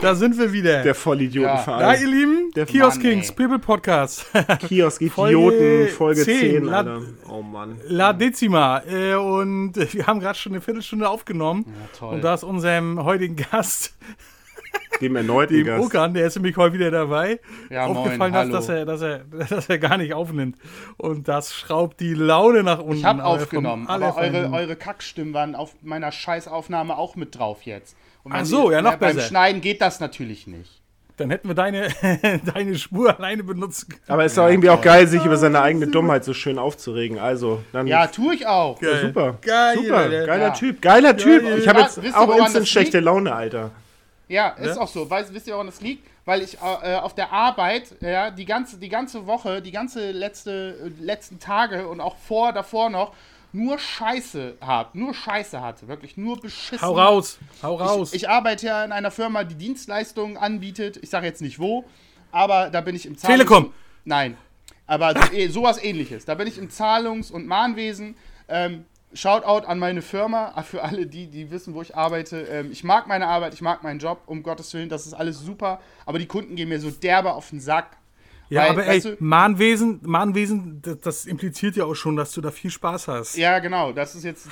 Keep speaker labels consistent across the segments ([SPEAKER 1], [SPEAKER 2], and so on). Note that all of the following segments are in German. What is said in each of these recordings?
[SPEAKER 1] da sind wir wieder.
[SPEAKER 2] Der Vollidiotenverein.
[SPEAKER 1] Ja, ihr Lieben,
[SPEAKER 2] Der
[SPEAKER 1] Kiosk
[SPEAKER 3] Mann,
[SPEAKER 1] Kings,
[SPEAKER 3] ey.
[SPEAKER 1] People Podcast.
[SPEAKER 2] Kiosk
[SPEAKER 1] Folge
[SPEAKER 2] Idioten, Folge
[SPEAKER 1] 10,
[SPEAKER 2] 10,
[SPEAKER 1] La-
[SPEAKER 2] Alter. Oh Mann.
[SPEAKER 1] La Decima. Äh, und wir haben gerade schon eine Viertelstunde aufgenommen.
[SPEAKER 3] Ja, toll.
[SPEAKER 1] Und da ist unserem heutigen Gast,
[SPEAKER 2] Dem erneuten
[SPEAKER 1] dem
[SPEAKER 2] Gast.
[SPEAKER 1] Okan, der ist nämlich heute wieder dabei,
[SPEAKER 3] Ja, moin,
[SPEAKER 1] aufgefallen,
[SPEAKER 3] hallo.
[SPEAKER 1] dass, dass, er, dass, er, dass er gar nicht aufnimmt. Und das schraubt die Laune nach unten.
[SPEAKER 3] Ich habe
[SPEAKER 1] vom
[SPEAKER 3] aufgenommen, aber eure, eure Kackstimmen waren auf meiner Scheißaufnahme auch mit drauf jetzt.
[SPEAKER 1] Ach so, ja, noch
[SPEAKER 3] Beim
[SPEAKER 1] besser.
[SPEAKER 3] Schneiden geht das natürlich nicht.
[SPEAKER 1] Dann hätten wir deine, deine Spur alleine benutzen können.
[SPEAKER 2] Aber es ist doch irgendwie auch geil, sich über seine eigene Dummheit so schön aufzuregen. Also, dann.
[SPEAKER 3] Ja, tue ich auch.
[SPEAKER 1] Geil.
[SPEAKER 2] super.
[SPEAKER 1] Geil,
[SPEAKER 2] super. Geiler
[SPEAKER 3] Ja.
[SPEAKER 2] Typ. Geiler Typ. Ich habe
[SPEAKER 3] Ja,
[SPEAKER 2] jetzt
[SPEAKER 3] ihr,
[SPEAKER 2] auch instant schlechte? Laune, Alter.
[SPEAKER 3] Ja, ist auch so. Weißt, wisst ihr, woran das liegt? Weil ich äh, auf der Arbeit, ja, die ganze, die ganze Woche, die ganze letzte, äh, letzten Tage und auch vor, davor noch, nur Scheiße habe. Nur Scheiße hatte. Wirklich nur beschissen.
[SPEAKER 1] Hau raus, hau raus.
[SPEAKER 3] Ich, ich arbeite ja in einer Firma, die Dienstleistungen anbietet. Ich sage jetzt nicht wo, aber da bin ich im Zahlungs-
[SPEAKER 1] Telekom.
[SPEAKER 3] Nein, aber so, eh, sowas ähnliches. Da bin ich im Zahlungs- und Mahnwesen. Ähm, Shoutout an meine Firma, für alle die, die wissen, wo ich arbeite. Ähm, ich mag meine Arbeit, ich mag meinen Job, um Gottes Willen, das ist alles super. Aber die Kunden gehen mir so derbe auf den Sack.
[SPEAKER 1] Ja,
[SPEAKER 3] weil,
[SPEAKER 1] aber ey,
[SPEAKER 3] du-
[SPEAKER 1] Mahnwesen, Mahnwesen, das, das impliziert ja auch schon, dass du da viel Spaß hast.
[SPEAKER 3] Ja, genau. Das ist jetzt.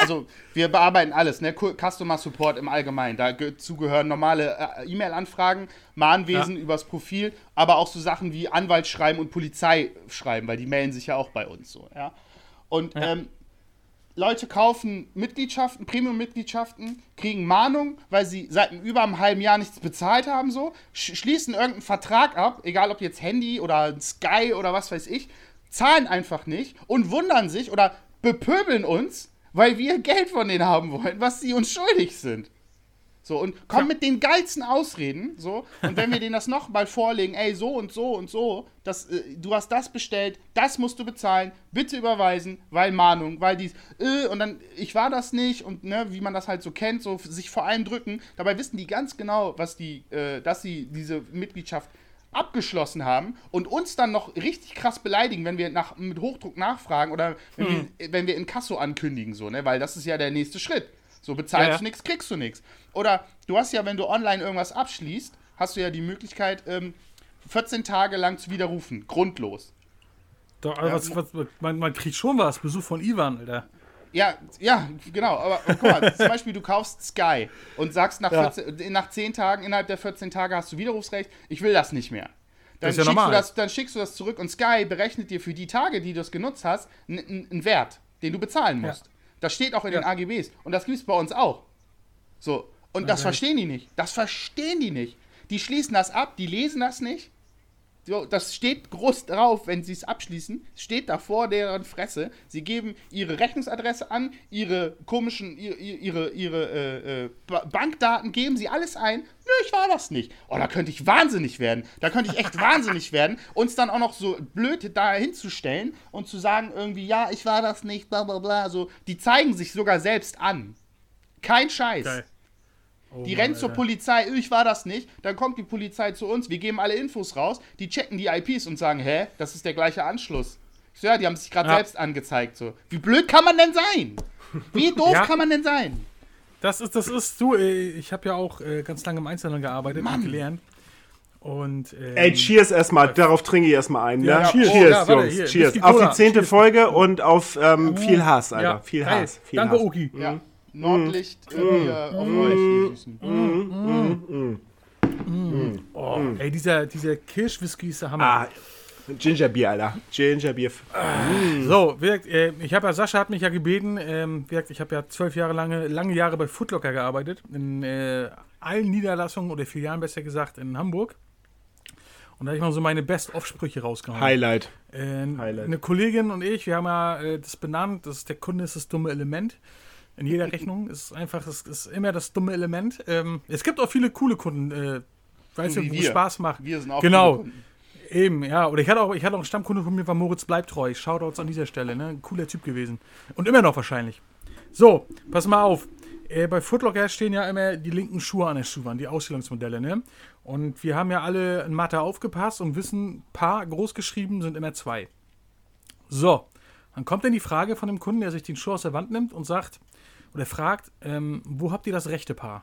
[SPEAKER 3] Also, wir bearbeiten alles, ne? Cu- Customer Support im Allgemeinen. Dazu gehören normale äh, E-Mail-Anfragen, Mahnwesen
[SPEAKER 1] Ja.
[SPEAKER 3] übers Profil, aber auch so Sachen wie Anwaltsschreiben und Polizeischreiben, weil die melden sich ja auch bei uns so, ja. Und ähm, Leute kaufen Mitgliedschaften, Premium-Mitgliedschaften, kriegen Mahnung, weil sie seit über einem halben Jahr nichts bezahlt haben, so, sch schließen irgendeinen Vertrag ab, egal ob jetzt Handy oder Sky oder was weiß ich, zahlen einfach nicht und wundern sich oder bepöbeln uns, weil wir Geld von denen haben wollen, was sie uns schuldig sind. So, und kommen mit den geilsten Ausreden, so, und wenn wir denen das nochmal vorlegen, ey, so und so und so, das, äh, du hast das bestellt, das musst du bezahlen, bitte überweisen, weil Mahnung, weil dies, äh, und dann, ich war das nicht, und ne, wie man das halt so kennt, so sich vor allem drücken, dabei wissen die ganz genau, was die, äh, dass sie diese Mitgliedschaft abgeschlossen haben und uns dann noch richtig krass beleidigen, wenn wir nach, mit Hochdruck nachfragen oder wenn, wir, wenn wir in Kasso ankündigen, so, ne, weil das ist ja der nächste Schritt. So, bezahlst
[SPEAKER 1] Ja, ja.
[SPEAKER 3] du nichts, kriegst du nichts. Oder du hast ja, wenn du online irgendwas abschließt, hast du ja die Möglichkeit, ähm, 14 Tage lang zu widerrufen. Grundlos.
[SPEAKER 1] Doch, aber was, was, man, man kriegt schon was. Besuch von Ivan, Alter.
[SPEAKER 3] Ja, ja, genau. Aber guck mal, zum Beispiel, du kaufst Sky und sagst nach,
[SPEAKER 1] Ja.
[SPEAKER 3] 14, nach 10 Tagen, innerhalb der 14 Tage hast du Widerrufsrecht, ich will das nicht mehr. Dann,
[SPEAKER 1] Das ist ja
[SPEAKER 3] schickst du das, dann schickst du das zurück und Sky berechnet dir für die Tage, die du es genutzt hast, einen Wert, den du bezahlen musst. Das steht auch in den
[SPEAKER 1] Ja.
[SPEAKER 3] AGBs. Und das gibt es bei uns auch. So. Und das verstehen die nicht. Das verstehen die nicht. Die schließen das ab, die lesen das nicht. So, das steht groß drauf, wenn sie es abschließen, steht da vor deren Fresse. Sie geben ihre Rechnungsadresse an, ihre komischen, ihre, ihre, ihre äh, äh, Ba- Bankdaten, geben sie alles ein. Nö, ich war das nicht. Oh, da könnte ich wahnsinnig werden. Da könnte ich echt wahnsinnig werden. Uns dann auch noch so blöd da hinzustellen und zu sagen irgendwie, ja, ich war das nicht, bla bla bla. So, die zeigen sich sogar selbst an. Kein Scheiß.
[SPEAKER 1] Geil. Oh
[SPEAKER 3] Die
[SPEAKER 1] Mann,
[SPEAKER 3] rennen zur
[SPEAKER 1] Alter.
[SPEAKER 3] Polizei, ich war das nicht. Dann kommt die Polizei zu uns, wir geben alle Infos raus, die checken die IPs und sagen, hä, das ist der gleiche Anschluss. Ich so, ja, die haben sich gerade
[SPEAKER 1] Ja.
[SPEAKER 3] selbst angezeigt. So. Wie blöd kann man denn sein? Wie doof
[SPEAKER 1] Ja.
[SPEAKER 3] kann man denn sein?
[SPEAKER 1] Das ist, das ist, du, äh, ich habe ja auch äh, ganz lange im Einzelhandel gearbeitet und gelernt. Und, ähm,
[SPEAKER 2] Ey, cheers erstmal. Darauf trinke ich erstmal ein.
[SPEAKER 1] Ja,
[SPEAKER 2] ne?
[SPEAKER 1] cheers.
[SPEAKER 2] cheers,
[SPEAKER 1] Oh, ja, warte,
[SPEAKER 2] Jungs.
[SPEAKER 1] hier,
[SPEAKER 2] cheers. Auf die zehnte
[SPEAKER 1] Cheers.
[SPEAKER 2] Folge und auf ähm, viel Hass, Alter.
[SPEAKER 1] ja,
[SPEAKER 2] viel. Hass. Viel
[SPEAKER 1] Danke,
[SPEAKER 2] Hass.
[SPEAKER 1] Oki.
[SPEAKER 3] Ja. Nordlicht äh, hier auf euch, ihr Süßen.
[SPEAKER 1] Oh, ey, dieser, dieser Kirschwhisky ist der Hammer.
[SPEAKER 2] Ah, Gingerbier, Alter. Gingerbier.
[SPEAKER 1] So, wie gesagt, äh, ich habe ja, Sascha hat mich ja gebeten, ähm, ich habe ja zwölf Jahre lange, lange Jahre bei Footlocker gearbeitet, in äh, allen Niederlassungen oder Filialen besser gesagt in Hamburg. Und da habe ich mal so meine Best-of-Sprüche rausgehauen.
[SPEAKER 2] Highlight.
[SPEAKER 1] Äh,
[SPEAKER 2] Highlight.
[SPEAKER 1] Eine Kollegin und ich, wir haben ja äh, das benannt, das ist, der Kunde ist das dumme Element. In jeder Rechnung ist es einfach, es ist immer das dumme Element. Ähm, es gibt auch viele coole Kunden, äh, weißt du, wo Spaß macht.
[SPEAKER 3] Wir sind auch
[SPEAKER 1] Genau.
[SPEAKER 3] coole Kunden.
[SPEAKER 1] Eben, ja. Oder ich hatte auch, ich hatte auch einen Stammkunde von mir, war Moritz Bleibtreu. Shoutouts an dieser Stelle, ne? Ein cooler Typ gewesen. Und immer noch wahrscheinlich. So, pass mal auf. Äh, bei Footlocker stehen ja immer die linken Schuhe an der Schuhwand, die Ausstellungsmodelle, ne? Und wir haben ja alle in Mathe aufgepasst und wissen, Paar großgeschrieben sind immer zwei. So, dann kommt dann die Frage von dem Kunden, der sich den Schuh aus der Wand nimmt und sagt, oder fragt, ähm, wo habt ihr das rechte Paar?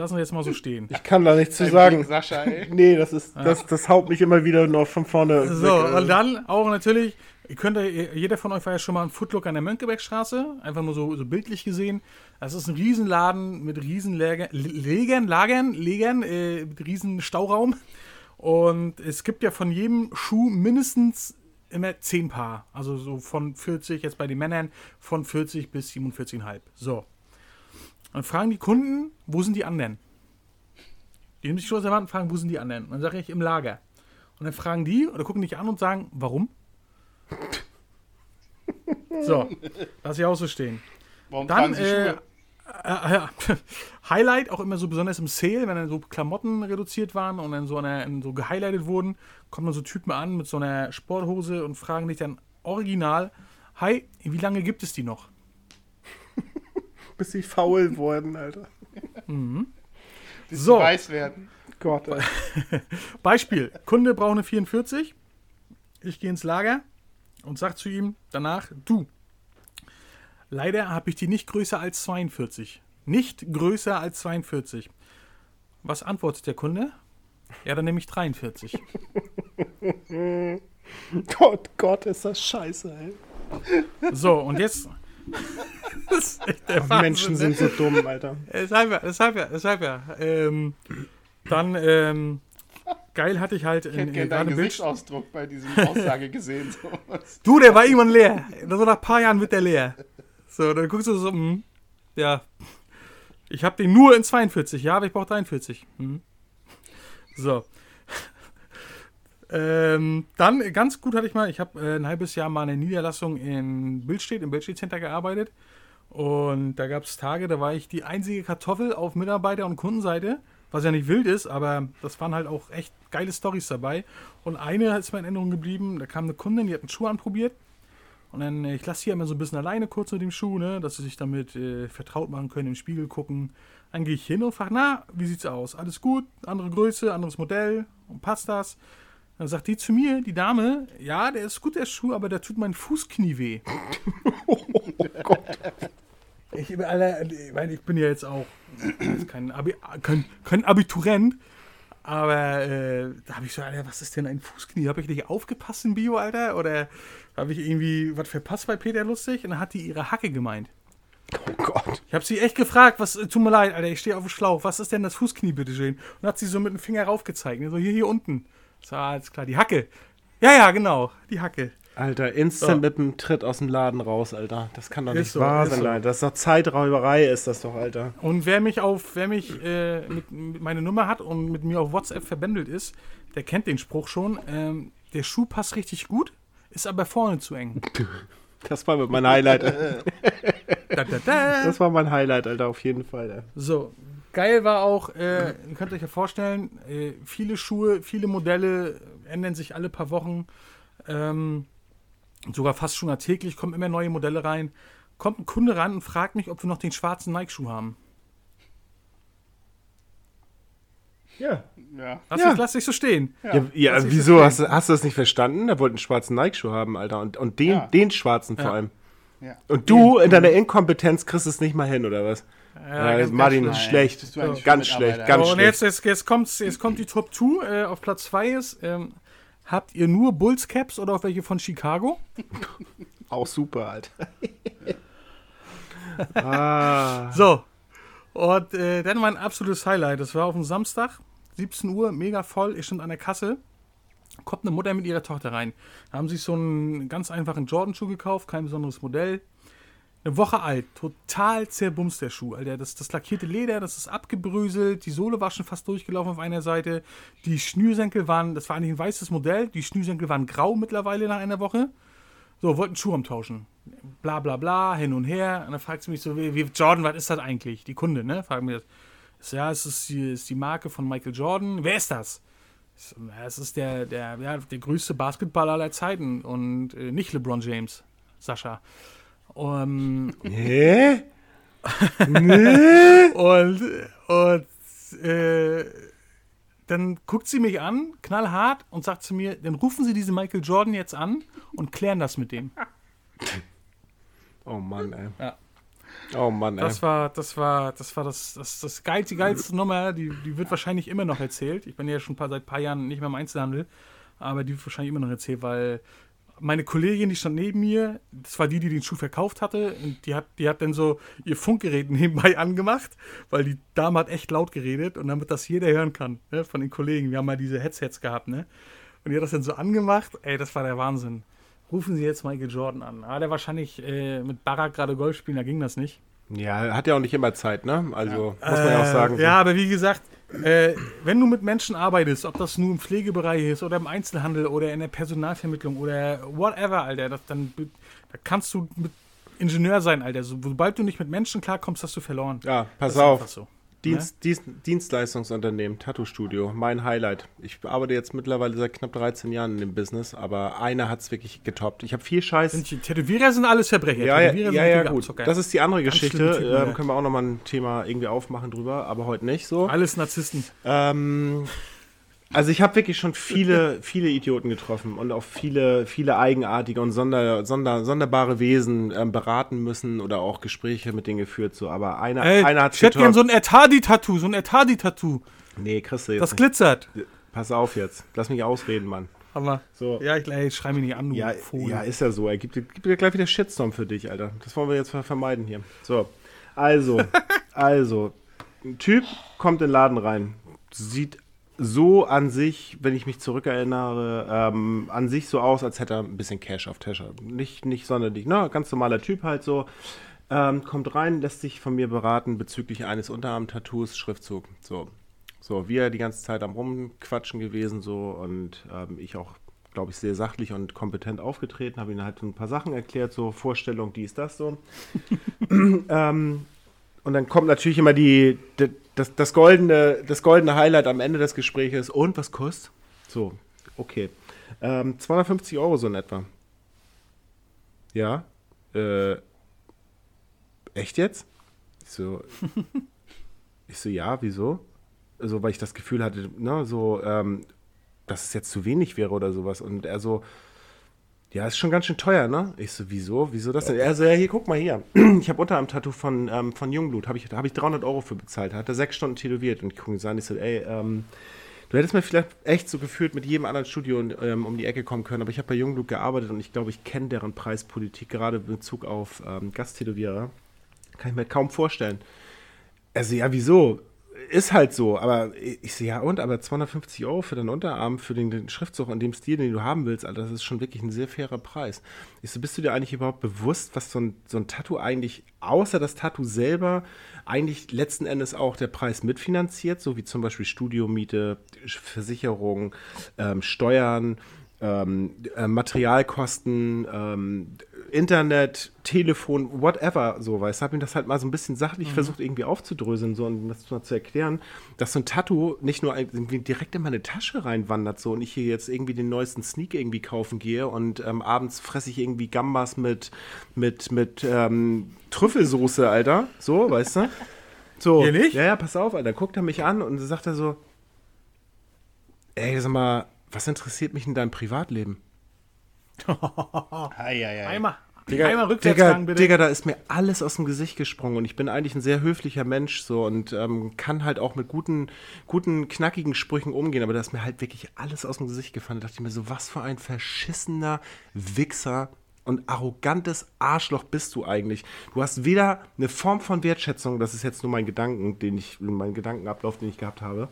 [SPEAKER 1] lassen wir jetzt mal so stehen.
[SPEAKER 2] Ich kann da nichts zu sagen.
[SPEAKER 3] Blick, Sascha, ey.
[SPEAKER 2] Nee, das ist, das, das haut mich immer wieder noch von vorne.
[SPEAKER 1] So,
[SPEAKER 2] weg,
[SPEAKER 1] und dann auch natürlich, ihr könnt ja, jeder von euch war ja schon mal im Footlook an der Mönckebergstraße, einfach nur so, so bildlich gesehen. Das ist ein Riesenladen mit riesen Läger- Legern, Lagern, Legern, äh, mit riesen Stauraum. Und es gibt ja von jedem Schuh mindestens immer 10 Paar. Also so von 40, jetzt bei den Männern, von 40 bis 47,5. So. Dann fragen die Kunden, wo sind die anderen? Die nehmen sich schon aus der Wand und fragen, wo sind die anderen? Und dann sage ich, im Lager. Und dann fragen die oder gucken dich an und sagen, warum? So, lass ich auch so stehen.
[SPEAKER 3] Warum
[SPEAKER 1] Dann, äh? Äh, ja, Highlight auch immer so besonders im Sale, wenn dann so Klamotten reduziert waren und dann so, eine, so gehighlightet wurden, kommen dann so Typen an mit so einer Sporthose und fragen dich dann original, hi, wie lange gibt es die noch?
[SPEAKER 2] bis sie faul wurden, Alter.
[SPEAKER 3] Bis
[SPEAKER 1] so.
[SPEAKER 3] sie weiß werden.
[SPEAKER 2] Gott, ey.
[SPEAKER 1] Beispiel, Kunde braucht eine 44, ich gehe ins Lager und sag zu ihm danach, du, leider habe ich die nicht größer als 42. Nicht größer als 42. Was antwortet der Kunde? Ja, dann nehme ich 43.
[SPEAKER 2] Gott, Gott, ist das scheiße, ey.
[SPEAKER 1] So, und jetzt. Wahnsinn,
[SPEAKER 2] Menschen
[SPEAKER 1] ne?
[SPEAKER 2] sind so dumm, Alter.
[SPEAKER 1] Deshalb ja, deshalb ja, deshalb ja. Ähm, dann, ähm, geil hatte ich halt
[SPEAKER 3] Ich hätte gerne deinen. Gesichtsausdruck bei diesem Aussage gesehen. So.
[SPEAKER 1] Du, der war irgendwann leer. So nach ein paar Jahren wird der leer. So, dann guckst du so, hm, ja. Ich habe den nur in 42, ja, aber ich brauche 43. Hm. So. ähm, dann ganz gut hatte ich mal, ich habe äh, ein halbes Jahr mal eine Niederlassung in Bildstedt, im Bildstedt Center gearbeitet. Und da gab es Tage, da war ich die einzige Kartoffel auf Mitarbeiter- und Kundenseite, was ja nicht wild ist, aber das waren halt auch echt geile Stories dabei. Und eine ist mir in Erinnerung geblieben, da kam eine Kundin, die hat einen Schuh anprobiert. Und dann, äh, ich lasse sie immer so ein bisschen alleine kurz mit dem Schuh, ne, dass sie sich damit äh, vertraut machen können, im Spiegel gucken. Dann gehe ich hin und frage, na, wie sieht's aus? Alles gut? Andere Größe, anderes Modell? Und passt das? Dann sagt die zu mir, die Dame, ja, der ist gut, der Schuh, aber der tut mein Fußknie weh. Ich, Alter, ich, meine, ich bin ja jetzt auch kein, Abi, kein, kein Abiturient, aber äh, da habe ich so, Alter, was ist denn ein Fußknie? Habe ich nicht aufgepasst im Bio, Alter? Oder habe ich irgendwie was verpasst bei Peter Lustig? Und dann hat die ihre Hacke gemeint.
[SPEAKER 2] Oh Gott.
[SPEAKER 1] Ich habe sie echt gefragt, was, äh, tut mir leid, Alter, ich stehe auf dem Schlauch, was ist denn das Fußknie, bitteschön? Und hat sie so mit dem Finger raufgezeigt, ne, so hier, hier unten. So, alles klar, die Hacke. Ja, ja, genau, die Hacke.
[SPEAKER 2] Alter, instant
[SPEAKER 1] So.
[SPEAKER 2] mit dem Tritt aus dem Laden raus, Alter. Das kann doch nicht
[SPEAKER 1] so,
[SPEAKER 2] wahr sein,
[SPEAKER 1] so.
[SPEAKER 2] Alter. Das ist doch Zeiträuberei, ist das doch, Alter.
[SPEAKER 1] Und wer mich auf, wer mich äh, mit, mit meine Nummer hat und mit mir auf WhatsApp verbändelt ist, der kennt den Spruch schon. Ähm, der Schuh passt richtig gut, ist aber vorne zu eng.
[SPEAKER 2] Das war mein Highlight.
[SPEAKER 1] Da, da, da.
[SPEAKER 2] Das war mein Highlight, Alter, auf jeden Fall. Ey.
[SPEAKER 1] So, geil war auch, äh, ihr könnt euch ja vorstellen, äh, viele Schuhe, viele Modelle ändern sich alle paar Wochen. Ähm, sogar fast schon täglich kommen immer neue Modelle rein. Kommt ein Kunde ran und fragt mich, ob wir noch den schwarzen Nike-Schuh haben.
[SPEAKER 2] Ja.
[SPEAKER 3] Ja.
[SPEAKER 1] Lass,
[SPEAKER 2] Ja.
[SPEAKER 1] ich, lass dich so stehen.
[SPEAKER 2] Ja, ja, wieso?
[SPEAKER 1] so
[SPEAKER 2] Hast, du- hast du das nicht verstanden? Er wollte einen schwarzen Nike-Schuh haben, Alter. Und, und den,
[SPEAKER 3] Ja.
[SPEAKER 2] den schwarzen vor
[SPEAKER 1] Ja.
[SPEAKER 2] allem.
[SPEAKER 3] Ja.
[SPEAKER 2] Und du in deiner Inkompetenz kriegst es nicht mal hin, oder was?
[SPEAKER 1] Ja, ganz-
[SPEAKER 2] Martin,
[SPEAKER 3] Nein,
[SPEAKER 2] schlecht. Ganz schlecht, ganz
[SPEAKER 1] So, und
[SPEAKER 2] schlecht.
[SPEAKER 1] jetzt, jetzt, jetzt, kommt, jetzt kommt die Top 2. Äh, auf Platz 2 ist, ähm, habt ihr nur Bulls Caps oder auch welche von Chicago?
[SPEAKER 2] Auch super, Alter. ah.
[SPEAKER 1] So. Und äh, dann mein absolutes Highlight. Das war auf dem Samstag, 17 Uhr, mega voll. Ich stand an der Kasse. Kommt eine Mutter mit ihrer Tochter rein. Da haben sich so einen ganz einfachen Jordan-Schuh gekauft, kein besonderes Modell. Eine Woche alt, total zerbumst der Schuh, Alter. Das, das lackierte Leder, das ist abgebröselt, die Sohle war schon fast durchgelaufen auf einer Seite. Die Schnürsenkel waren, das war eigentlich ein weißes Modell, die Schnürsenkel waren grau mittlerweile nach einer Woche. So, wollten Schuh umtauschen. Bla bla bla, hin und her. Und dann fragt sie mich so, wie, Jordan, was ist das eigentlich? Die Kunde, ne? Fragen mir das. Ja, es ist die, ist die Marke von Michael Jordan. Wer ist das? Es ist der, der, ja, der größte Basketballer aller Zeiten und äh, nicht LeBron James, Sascha. Um,
[SPEAKER 2] Hä? nee?
[SPEAKER 1] und und äh, dann guckt sie mich an, knallhart, und sagt zu mir, dann rufen Sie diesen Michael Jordan jetzt an und klären das mit dem.
[SPEAKER 2] Oh Mann, ey. Oh Mann, ey.
[SPEAKER 1] Das war, das war, das war das, das, das geil, die geilste Nummer, die, die wird wahrscheinlich immer noch erzählt. Ich bin ja schon ein paar, seit ein paar Jahren nicht mehr im Einzelhandel, aber die wird wahrscheinlich immer noch erzählt, weil meine Kollegin, die stand neben mir, das war die, die den Schuh verkauft hatte, und die hat, die hat dann so ihr Funkgerät nebenbei angemacht, weil die Dame hat echt laut geredet und damit das jeder hören kann, ne, von den Kollegen. Wir haben mal diese Headsets gehabt, ne? Und die hat das dann so angemacht, ey, das war der Wahnsinn. Rufen Sie jetzt Michael Jordan an. Ah, der wahrscheinlich äh, mit Barack gerade Golf spielen, da ging das nicht.
[SPEAKER 2] Ja, hat ja auch nicht immer Zeit, ne? Also, muss man ja auch
[SPEAKER 1] Äh,
[SPEAKER 2] sagen.
[SPEAKER 1] Ja, aber wie gesagt, äh, wenn du mit Menschen arbeitest, ob das nur im Pflegebereich ist oder im Einzelhandel oder in der Personalvermittlung oder whatever, Alter, das, dann da kannst du mit Ingenieur sein, Alter. So, sobald du nicht mit Menschen klarkommst, hast du verloren.
[SPEAKER 2] Ja, pass auf.
[SPEAKER 1] So.
[SPEAKER 2] Dienst, Dienst, Dienstleistungsunternehmen, Tattoo-Studio, mein Highlight. Ich arbeite jetzt mittlerweile seit knapp 13 Jahren in dem Business, aber einer hat es wirklich getoppt. Ich habe viel Scheiß.
[SPEAKER 1] Sind die Tätowierer sind alles Verbrecher.
[SPEAKER 2] Ja, ja,
[SPEAKER 1] Tätowierer
[SPEAKER 2] ja,
[SPEAKER 1] sind
[SPEAKER 2] ja,
[SPEAKER 1] richtige
[SPEAKER 2] gut.
[SPEAKER 1] Abzocker.
[SPEAKER 2] Das ist die andere
[SPEAKER 1] Ganz
[SPEAKER 2] Geschichte.
[SPEAKER 1] Typen,
[SPEAKER 2] ähm,
[SPEAKER 1] ja.
[SPEAKER 2] können wir auch nochmal ein Thema irgendwie aufmachen drüber, aber heute nicht so.
[SPEAKER 1] alles Narzissten.
[SPEAKER 2] Ähm, also ich habe wirklich schon viele, viele Idioten getroffen und auch viele, viele eigenartige und sonder, sonder, sonderbare Wesen ähm, beraten müssen oder auch Gespräche mit denen geführt. So, aber einer,
[SPEAKER 1] Ey,
[SPEAKER 2] einer hat
[SPEAKER 1] ich hätte gern so ein Ertadi-Tattoo, so ein Ertadi-Tattoo.
[SPEAKER 2] Nee, kriegst du jetzt
[SPEAKER 1] Das
[SPEAKER 2] nicht.
[SPEAKER 1] glitzert.
[SPEAKER 2] Pass auf jetzt. Lass mich ausreden, Mann.
[SPEAKER 1] Aber,
[SPEAKER 2] So.
[SPEAKER 1] ja, ich, ey, schrei mich nicht an, du
[SPEAKER 2] Ja,
[SPEAKER 1] Vogel.
[SPEAKER 2] ja, ist ja so. Er gibt, gibt dir gleich wieder Shitstorm für dich, Alter. Das wollen wir jetzt ver- vermeiden hier. So, also, also, ein Typ kommt in den Laden rein, sieht so an sich, wenn ich mich zurückerinnere, ähm, an sich so aus, als hätte er ein bisschen Cash auf Tasche. Nicht, nicht sonderlich, ne? Ganz normaler Typ halt so. Ähm, kommt rein, lässt sich von mir beraten bezüglich eines Unterarm-Tattoos, Schriftzug. So. So, wir die ganze Zeit am Rumquatschen gewesen, so und ähm, ich auch, glaube ich, sehr sachlich und kompetent aufgetreten, habe ihm halt ein paar Sachen erklärt, so Vorstellung, dies, das, so. ähm, und dann kommt natürlich immer die, die das, das, goldene, das goldene Highlight am Ende des Gesprächs. Und was kostet? So, okay. Ähm, 250 Euro so in etwa. Ja. Äh, echt jetzt? Ich so, ich so, ja, wieso? So, weil ich das Gefühl hatte, ne, so, ähm, dass es jetzt zu wenig wäre oder sowas. Und er so, ja, ist schon ganz schön teuer, ne? Ich so, wieso? Wieso das denn? Er so, ja, hier, guck mal hier. Ich habe unter einem Tattoo von, ähm, von Jungblut, habe ich, hab ich 300 Euro für bezahlt. Hat er sechs Stunden tätowiert. Und ich gucke ihn so an, ich so, ey, ähm, du hättest mir vielleicht echt so gefühlt mit jedem anderen Studio ähm, um die Ecke kommen können. Aber ich habe bei Jungblut gearbeitet und ich glaube, ich kenne deren Preispolitik, gerade in Bezug auf ähm, Gasttätowierer. Kann ich mir kaum vorstellen. Also, ja, wieso? Ist halt so, aber ich sehe, ja und, aber 250 Euro für deinen Unterarm, für den, den Schriftzug in dem Stil, den du haben willst, Alter, das ist schon wirklich ein sehr fairer Preis. Ich so, bist du dir eigentlich überhaupt bewusst, was so ein, so ein Tattoo eigentlich, außer das Tattoo selber, eigentlich letzten Endes auch der Preis mitfinanziert, so wie zum Beispiel Studiomiete, Versicherung, ähm, Steuern, ähm, äh, Materialkosten, ähm, Internet, Telefon, whatever, so, weißt du, habe ihm das halt mal so ein bisschen sachlich versucht irgendwie aufzudröseln, so, und das mal zu erklären, dass so ein Tattoo nicht nur irgendwie direkt in meine Tasche reinwandert, so, und ich hier jetzt irgendwie den neuesten Sneak irgendwie kaufen gehe und ähm, abends fresse ich irgendwie Gambas mit, mit, mit ähm, Trüffelsoße, Alter, so, weißt du? So,
[SPEAKER 1] Ehrlich?
[SPEAKER 2] ja, ja, pass auf, Alter, guckt er mich an und sagt er so, ey, sag mal, was interessiert mich in deinem Privatleben?
[SPEAKER 3] Eieiei.
[SPEAKER 1] Einmal,
[SPEAKER 2] Digga,
[SPEAKER 1] einmal rückwärts
[SPEAKER 2] Digga,
[SPEAKER 1] bitte.
[SPEAKER 2] Digga, da ist mir alles aus dem Gesicht gesprungen und ich bin eigentlich ein sehr höflicher Mensch so und ähm, kann halt auch mit guten, guten, knackigen Sprüchen umgehen, aber da ist mir halt wirklich alles aus dem Gesicht gefallen. Da dachte ich mir so, was für ein verschissener Wichser und arrogantes Arschloch bist du eigentlich. Du hast weder eine Form von Wertschätzung, das ist jetzt nur mein Gedanken, den ich, mein Gedankenablauf, den ich gehabt habe.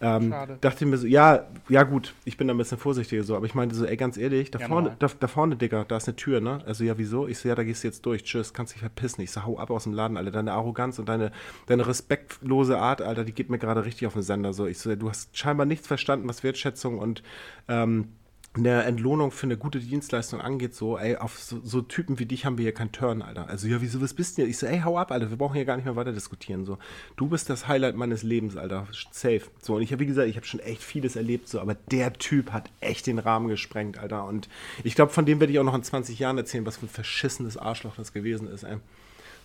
[SPEAKER 2] Ähm,
[SPEAKER 3] Schade.
[SPEAKER 2] dachte mir so, ja, ja gut, ich bin da ein bisschen vorsichtiger so, aber ich meinte so, ey, ganz ehrlich, da
[SPEAKER 3] Ja,
[SPEAKER 2] vorne, da, da vorne, Digga, da ist eine Tür, ne? Also, ja, wieso? Ich so, ja, da gehst du jetzt durch. Tschüss, kannst dich verpissen. Ich so, hau ab aus dem Laden, Alter. Deine Arroganz und deine, deine respektlose Art, Alter, die geht mir gerade richtig auf den Sender. So, ich so, du hast scheinbar nichts verstanden, was Wertschätzung und ähm, eine Entlohnung für eine gute Dienstleistung angeht, so, ey, auf so, so Typen wie dich haben wir hier keinen Turn, Alter. Also, ja, wieso, was bist du denn? Ich so, ey, hau ab, Alter, wir brauchen hier gar nicht mehr weiter diskutieren, so. Du bist das Highlight meines Lebens, Alter, safe. So, und ich habe, wie gesagt, ich habe schon echt vieles erlebt, so, aber der Typ hat echt den Rahmen gesprengt, Alter. Und ich glaube, von dem werde ich auch noch in 20 Jahren erzählen, was für ein verschissenes Arschloch das gewesen ist, ey.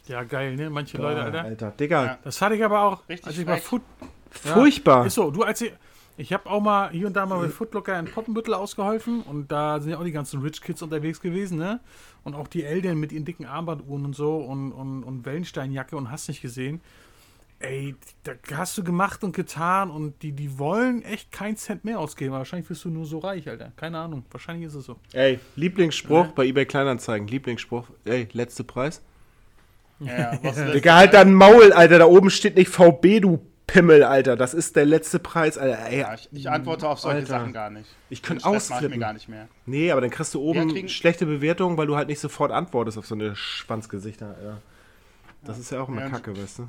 [SPEAKER 1] Ja, geil, ne? Manche Leute,
[SPEAKER 2] Ah,
[SPEAKER 1] Alter.
[SPEAKER 2] Alter, Digga,
[SPEAKER 3] Ja.
[SPEAKER 1] Das hatte ich aber auch,
[SPEAKER 3] Richtig
[SPEAKER 1] als ich
[SPEAKER 3] frech.
[SPEAKER 1] Foot. Ja,
[SPEAKER 2] furchtbar.
[SPEAKER 1] Ist so, du, als ich, Ich habe auch mal hier und da mal bei Footlocker in Poppenbüttel ausgeholfen und da sind ja auch die ganzen Rich Kids unterwegs gewesen, ne? Und auch die Eltern mit ihren dicken Armbanduhren und so und, und, und Wellensteinjacke und hast nicht gesehen. Ey, da hast du gemacht und getan und die, die wollen echt keinen Cent mehr ausgeben. Wahrscheinlich bist du nur so reich, Alter. Keine Ahnung. Wahrscheinlich ist es so.
[SPEAKER 2] Ey, Lieblingsspruch bei eBay Kleinanzeigen. Lieblingsspruch. Ey, letzte Preis.
[SPEAKER 3] Ja, was
[SPEAKER 2] Digga, halt dein Maul, Alter. Da oben steht nicht VB, du Pimmel, Alter. Das ist der letzte Preis, Alter. Ey,
[SPEAKER 3] Ja, ich, ich antworte auf solche
[SPEAKER 2] Alter.
[SPEAKER 3] Sachen gar nicht.
[SPEAKER 2] Ich könnte
[SPEAKER 3] mach ich mir
[SPEAKER 2] ausflippen.
[SPEAKER 3] gar nicht mehr.
[SPEAKER 2] Nee, aber dann kriegst du oben
[SPEAKER 3] Ja, kriegen-
[SPEAKER 2] schlechte Bewertungen, weil du halt nicht sofort antwortest auf so eine Schwanzgesichter, Alter. Das ist ja auch immer
[SPEAKER 3] Ja,
[SPEAKER 2] Kacke, weißt du?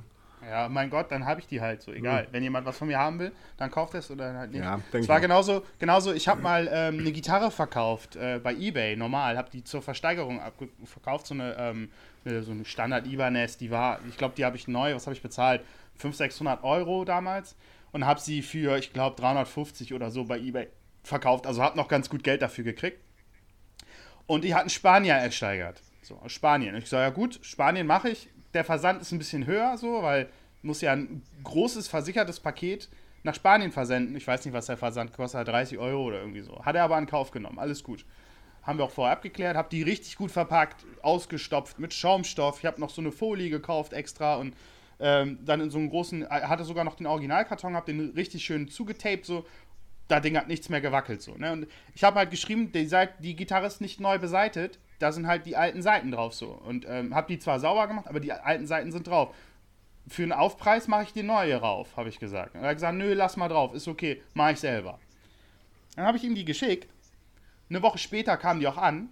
[SPEAKER 3] Ja, mein Gott, dann habe ich die halt so. Egal.
[SPEAKER 2] Mhm.
[SPEAKER 3] Wenn jemand was von mir haben will, dann kauft es oder halt nicht.
[SPEAKER 2] Ja,
[SPEAKER 3] es war genauso, genauso, ich habe mal ähm, eine Gitarre verkauft äh, bei Ebay, normal, habe die zur Versteigerung verkauft, so eine, ähm, eine, so eine Standard Ibanez, die war, ich glaube, die habe ich neu, was habe ich bezahlt? 500, 600 Euro damals und habe sie für, ich glaube, 350 oder so bei Ebay verkauft. Also habe noch ganz gut Geld dafür gekriegt. Und die hatten Spanier ersteigert. So, aus Spanien. Und ich sage, ja gut, Spanien mache ich. Der Versand ist ein bisschen höher, so, weil muss ja ein großes versichertes Paket nach Spanien versenden. Ich weiß nicht, was der Versand kostet, 30 Euro oder irgendwie so. Hat er aber in Kauf genommen, alles gut. Haben wir auch vorher abgeklärt, habe die richtig gut verpackt, ausgestopft mit Schaumstoff. Ich habe noch so eine Folie gekauft extra und ähm, dann in so einem großen, äh, hatte sogar noch den Originalkarton, habe den richtig schön zugetaped, so. Das Ding hat nichts mehr gewackelt, so. Ne? Und ich habe halt geschrieben, die, die Gitarre ist nicht neu beseitet, da sind halt die alten Seiten drauf, so. Und ähm, habe die zwar sauber gemacht, aber die alten Seiten sind drauf. Für einen Aufpreis mache ich die neue rauf, habe ich gesagt. Und er hat gesagt, nö, lass mal drauf, ist okay, mache ich selber. Dann habe ich ihm die geschickt. Eine Woche später kam die auch an.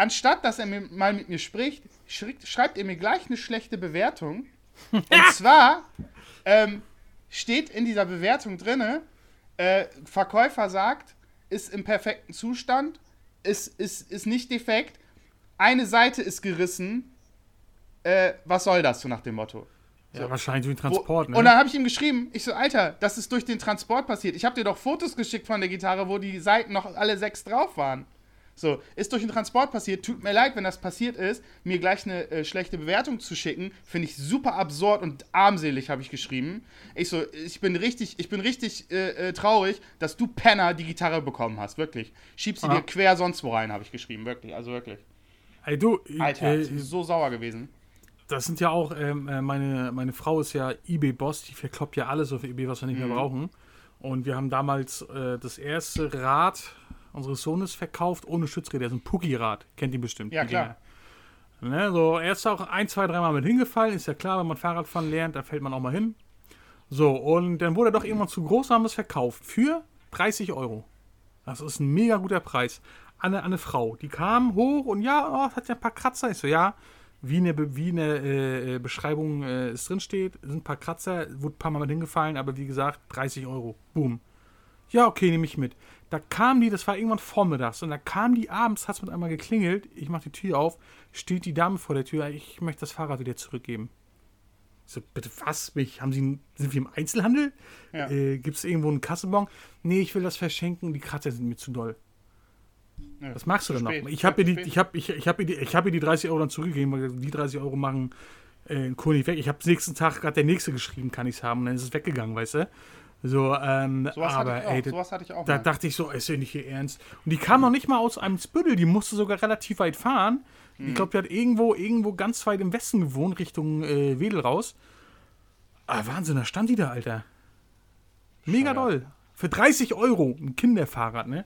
[SPEAKER 3] Anstatt, dass er mir, mal mit mir spricht, schreibt, er mir gleich eine schlechte Bewertung. Und zwar ähm, steht in dieser Bewertung drinne, äh, Verkäufer sagt, ist im perfekten Zustand, ist, ist, ist nicht defekt, eine Seite ist gerissen. Äh, was soll das, so nach dem Motto?
[SPEAKER 1] Ja, wahrscheinlich durch den
[SPEAKER 3] Wo-
[SPEAKER 1] Transport, ne?
[SPEAKER 3] Und dann habe ich ihm geschrieben, ich so, Alter, das ist durch den Transport passiert. Ich habe dir doch Fotos geschickt von der Gitarre, wo die Seiten noch alle sechs drauf waren. So, ist durch den Transport passiert. Tut mir leid, wenn das passiert ist, mir gleich eine äh, schlechte Bewertung zu schicken, finde ich super absurd und armselig, habe ich geschrieben. Ich so, ich bin richtig, ich bin richtig äh, äh, traurig, dass du Penner die Gitarre bekommen hast, wirklich. Schieb sie
[SPEAKER 1] Ah.
[SPEAKER 3] dir quer sonst wo rein, habe ich geschrieben, wirklich, also wirklich.
[SPEAKER 1] Ey, du,
[SPEAKER 3] Alter,
[SPEAKER 1] äh,
[SPEAKER 3] ich bin so sauer gewesen.
[SPEAKER 1] das sind ja auch, ähm, äh, meine, meine Frau ist ja eBay-Boss, die verkloppt ja alles auf eBay, was wir nicht mehr brauchen. Und wir haben damals äh, das erste Rad unseres Sohnes verkauft ohne Stützräder. Das ist ein Pucki-Rad. Kennt ihr bestimmt.
[SPEAKER 3] Ja, klar.
[SPEAKER 1] Ne, so, er ist auch ein, zwei, dreimal mit hingefallen. Ist ja klar, wenn man Fahrradfahren lernt, da fällt man auch mal hin. So, und dann wurde er doch irgendwann zu groß, haben es verkauft. Für 30 Euro. Das ist ein mega guter Preis. An eine, an eine Frau. Die kam hoch und ja, oh, hat ja ein paar Kratzer. Ich so, ja, wie in der, wie in der äh, äh, Beschreibung äh, es drin steht, sind ein paar Kratzer, wurde ein paar Mal mit hingefallen, aber wie gesagt, 30 Euro. Boom. Ja, okay, nehme ich mit. Da kam die, das war irgendwann vormittags, und da kam die abends, hat es mit einmal geklingelt, ich mache die Tür auf, steht die Dame vor der Tür, ich möchte das Fahrrad wieder zurückgeben. Ich so, bitte was? Mich, haben Sie, sind wir im Einzelhandel?
[SPEAKER 3] Ja.
[SPEAKER 1] Äh, Gibt es irgendwo einen Kassenbon? Nee, ich will das verschenken, die Kratzer sind mir zu doll.
[SPEAKER 3] Ja,
[SPEAKER 1] Was machst du denn noch?
[SPEAKER 3] spät.
[SPEAKER 1] Ich habe ihr, die- ich hab, ich, ich hab ihr, die- ich hab ihr die 30 Euro dann zurückgegeben, weil die 30 Euro machen äh, einen Kohl nicht weg. Ich habe nächsten Tag gerade der nächste geschrieben, kann ich es haben, und dann ist es weggegangen, weißt du? So, ähm,
[SPEAKER 3] Sowas
[SPEAKER 1] aber
[SPEAKER 3] hatte ich auch,
[SPEAKER 1] ey,
[SPEAKER 3] sowas hatte ich auch
[SPEAKER 1] da
[SPEAKER 3] mal.
[SPEAKER 1] dachte ich so, ist ja nicht ihr Ernst. Und die kam noch nicht mal aus einem Spüttel, die musste sogar relativ weit fahren.
[SPEAKER 3] Mhm.
[SPEAKER 1] Ich glaube, die hat irgendwo, irgendwo ganz weit im Westen gewohnt, Richtung äh, Wedel raus. Ah, Wahnsinn, da stand die da, Alter. Mega
[SPEAKER 3] Bescheuert.
[SPEAKER 1] doll. Für 30 Euro, ein Kinderfahrrad, ne?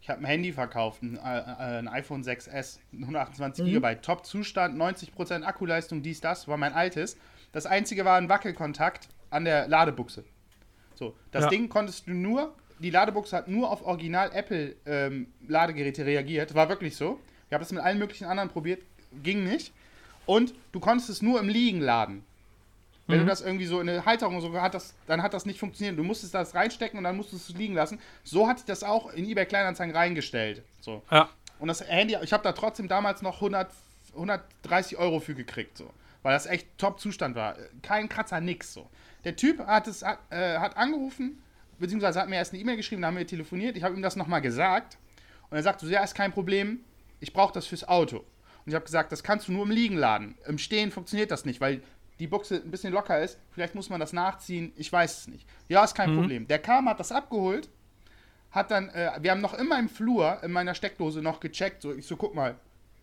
[SPEAKER 3] Ich habe ein Handy verkauft, ein, äh, äh, ein iPhone 6S, 128
[SPEAKER 1] Mhm.
[SPEAKER 3] GB, Top-Zustand, 90% Akkuleistung, dies, das, war mein altes. Das einzige war ein Wackelkontakt an der Ladebuchse. So, das
[SPEAKER 1] Ja.
[SPEAKER 3] Ding konntest du nur, die Ladebuchse hat nur auf original Apple ähm, Ladegeräte reagiert, war wirklich so. Ich habe das mit allen möglichen anderen probiert, ging nicht. Und du konntest es nur im Liegen laden. Wenn
[SPEAKER 1] Mhm.
[SPEAKER 3] du das irgendwie so in eine Halterung so hat, das, dann hat das nicht funktioniert. Du musstest das reinstecken und dann musstest du es liegen lassen. So hatte ich das auch in eBay Kleinanzeigen reingestellt. So.
[SPEAKER 1] Ja.
[SPEAKER 3] Und das Handy, ich habe da trotzdem damals noch 100, 130 Euro für gekriegt, so. Weil das echt Top-Zustand war. Kein Kratzer, nix, so. Der Typ hat es, hat, äh, hat angerufen, beziehungsweise hat mir erst eine E-Mail geschrieben, da haben wir telefoniert. Ich habe ihm das nochmal gesagt. Und er sagt so, ja, ist kein Problem, ich brauche das fürs Auto. Und ich habe gesagt, das kannst du nur im Liegen laden. Im Stehen funktioniert das nicht, weil die Buchse ein bisschen locker ist, vielleicht muss man das nachziehen, ich weiß es nicht. Ja, ist kein Problem. Der kam, hat das abgeholt, hat dann, äh, wir haben noch immer im Flur in meiner Steckdose noch gecheckt, so, ich so, guck mal,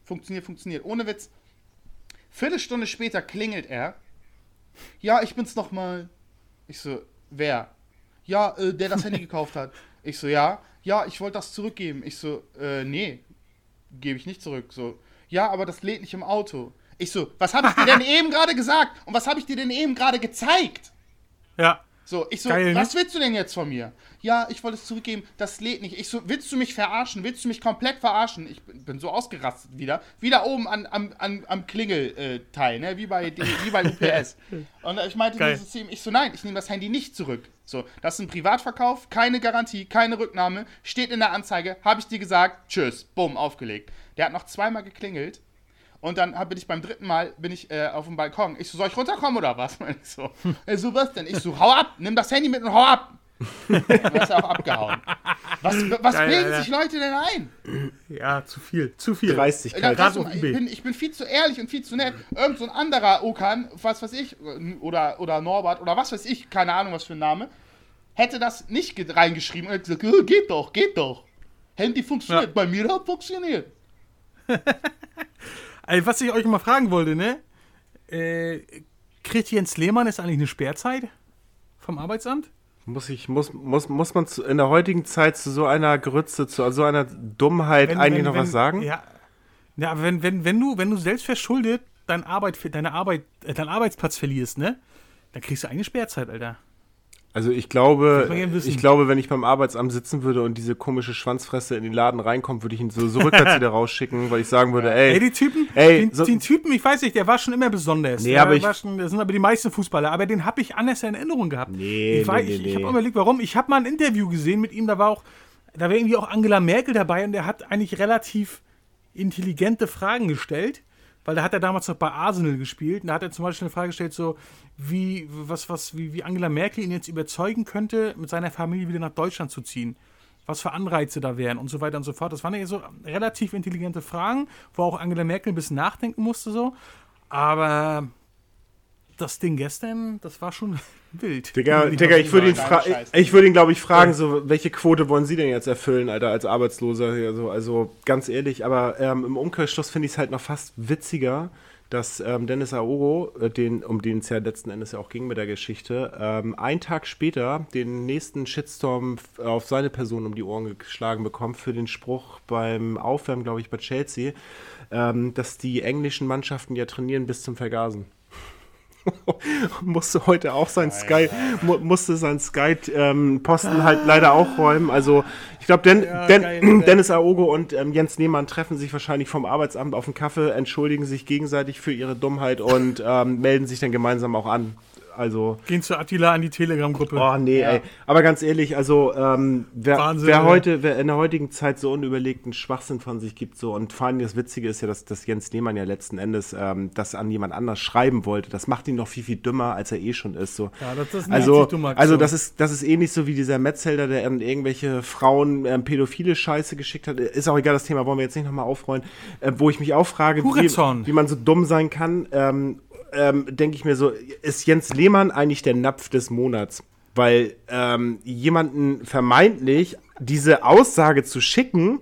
[SPEAKER 3] funktioniert, funktioniert. Ohne Witz. Viertelstunde später klingelt er. Ja, ich bin's nochmal. Ich so, wer? Ja, äh, der das Handy gekauft hat. Ich so, ja. Ja, ich wollte das zurückgeben. Ich so, äh, nee, gebe ich nicht zurück. So, ja, aber das lädt nicht im Auto. Ich so, was habe ich dir denn eben gerade gesagt? Und was habe ich dir denn eben gerade gezeigt?
[SPEAKER 1] Ja.
[SPEAKER 3] So, ich so,
[SPEAKER 1] Geil, ne?
[SPEAKER 3] was willst du denn jetzt von mir? Ja, ich wollte es zurückgeben, das lädt nicht. Ich so, willst du mich verarschen? Willst du mich komplett verarschen? Ich bin, so ausgerastet wieder. Wieder oben an, am, an, am Klingelteil, ne? Wie bei, wie bei UPS. Und ich meinte dieses System, ich so, nein, ich nehme das Handy nicht zurück. So, das ist ein Privatverkauf, keine Garantie, keine Rücknahme, steht in der Anzeige, habe ich dir gesagt, tschüss, bumm, aufgelegt. Der hat noch zweimal geklingelt. Und dann hab, bin ich beim dritten Mal bin ich äh, auf dem Balkon. Ich so, soll ich runterkommen oder was? Und ich so, er so, was denn? Ich so, hau ab, nimm das Handy mit und hau ab. Und dann ist er auch abgehauen. Was, was
[SPEAKER 1] Geil,
[SPEAKER 3] bilden
[SPEAKER 1] Alter.
[SPEAKER 3] sich Leute denn ein?
[SPEAKER 1] Ja, zu viel. Zu viel.
[SPEAKER 2] Dreistigkeit.
[SPEAKER 3] Ja, du,
[SPEAKER 1] auf
[SPEAKER 3] ich, bin, ich bin viel zu ehrlich und viel zu nett. Irgend so ein anderer Okan, was weiß ich, oder, oder Norbert oder was weiß ich, keine Ahnung, was für ein Name, hätte das nicht ge- reingeschrieben und hätte gesagt, "Äh, geht doch, geht doch. Handy funktioniert,
[SPEAKER 1] Ja.
[SPEAKER 3] bei mir hat funktioniert.
[SPEAKER 1] Ey, was ich euch mal fragen wollte, ne? Äh, kriegt Jens Lehmann jetzt eigentlich eine Sperrzeit vom Arbeitsamt?
[SPEAKER 2] Muss ich, muss, muss, muss man zu, in der heutigen Zeit zu so einer Grütze, zu so einer Dummheit
[SPEAKER 1] Wenn-
[SPEAKER 2] eigentlich
[SPEAKER 1] wenn-
[SPEAKER 2] noch
[SPEAKER 1] wenn-
[SPEAKER 2] was sagen?
[SPEAKER 1] Ja, ja aber wenn, wenn, wenn, du, wenn du selbst verschuldet dein Arbeit, deine Arbeit, äh, deinen Arbeitsplatz verlierst, ne? Dann kriegst du eine Sperrzeit, Alter.
[SPEAKER 2] Also ich glaube, ich glaube, wenn ich beim Arbeitsamt sitzen würde und diese komische Schwanzfresse in den Laden reinkommt, würde ich ihn so, so rückwärts wieder rausschicken, weil ich sagen würde, ey,
[SPEAKER 1] Ey, die Typen,
[SPEAKER 2] Ey,
[SPEAKER 1] den,
[SPEAKER 2] so-
[SPEAKER 1] den Typen, ich weiß nicht, der war schon immer besonders.
[SPEAKER 2] Nee, aber ich-
[SPEAKER 1] schon, das sind aber die meisten Fußballer, aber den habe ich anders in Erinnerung gehabt.
[SPEAKER 2] Nee,
[SPEAKER 1] ich weiß,
[SPEAKER 2] nee,
[SPEAKER 1] ich,
[SPEAKER 2] nee,
[SPEAKER 1] ich habe überlegt, warum. Ich habe mal ein Interview gesehen mit ihm, da war auch, da war irgendwie auch Angela Merkel dabei und der hat eigentlich relativ intelligente Fragen gestellt, weil da hat er damals noch bei Arsenal gespielt und da hat er zum Beispiel eine Frage gestellt, so wie, was, was, wie, wie Angela Merkel ihn jetzt überzeugen könnte, mit seiner Familie wieder nach Deutschland zu ziehen. Was für Anreize da wären und so weiter und so fort. Das waren ja so relativ intelligente Fragen, wo auch Angela Merkel ein bisschen nachdenken musste, so. Aber das Ding gestern, das war schon wild.
[SPEAKER 2] Digga, Digga, ich würde ihn, fra ich würde ihn, glaube ich, fragen, so, welche Quote wollen Sie denn jetzt erfüllen, Alter, als Arbeitsloser? hier, so, also ganz ehrlich, aber ähm, im Umkehrschluss finde ich es halt noch fast witziger, dass ähm, Dennis Aogo, äh, den, um den es ja letzten Endes ja auch ging mit der Geschichte, ähm, einen Tag später den nächsten Shitstorm auf seine Person um die Ohren geschlagen bekommt für den Spruch beim Aufwärmen, glaube ich, bei Chelsea, ähm, dass die englischen Mannschaften ja trainieren bis zum Vergasen musste heute auch sein Sky, mu musste sein Sky-Posten halt leider auch räumen. Also ich glaube, Den,
[SPEAKER 1] Ja,
[SPEAKER 2] Den. Dennis Aogo und ähm, Jens Nehmann treffen sich wahrscheinlich vom Arbeitsamt auf einen Kaffee, entschuldigen sich gegenseitig für ihre Dummheit und ähm, melden sich dann gemeinsam auch an. Also
[SPEAKER 1] Gehen zu Attila an die Telegram-Gruppe.
[SPEAKER 2] Oh nee,
[SPEAKER 3] Ja.
[SPEAKER 2] ey. Aber ganz ehrlich, also ähm, wer,
[SPEAKER 1] Wahnsinn,
[SPEAKER 2] wer
[SPEAKER 1] ey.
[SPEAKER 2] heute, wer in der heutigen Zeit so unüberlegten Schwachsinn von sich gibt, so und vor allem das Witzige ist ja, dass, dass Jens Lehmann ja letzten Endes ähm, das an jemand anders schreiben wollte. Das macht ihn noch viel, viel dümmer, als er eh schon ist. So.
[SPEAKER 1] Ja, das ist
[SPEAKER 2] also,
[SPEAKER 1] richtig dumme Aktion.
[SPEAKER 2] also das ist, das ist ähnlich so wie dieser Metzelder, der an irgendwelche Frauen ähm, pädophile Scheiße geschickt hat. Ist auch egal, das Thema wollen wir jetzt nicht nochmal aufrollen. Äh, wo ich mich auch frage, wie, wie man so dumm sein kann, ähm, ähm, denke ich mir so, ist Jens Lehmann eigentlich der Napf des Monats? Weil ähm, jemanden vermeintlich diese Aussage zu schicken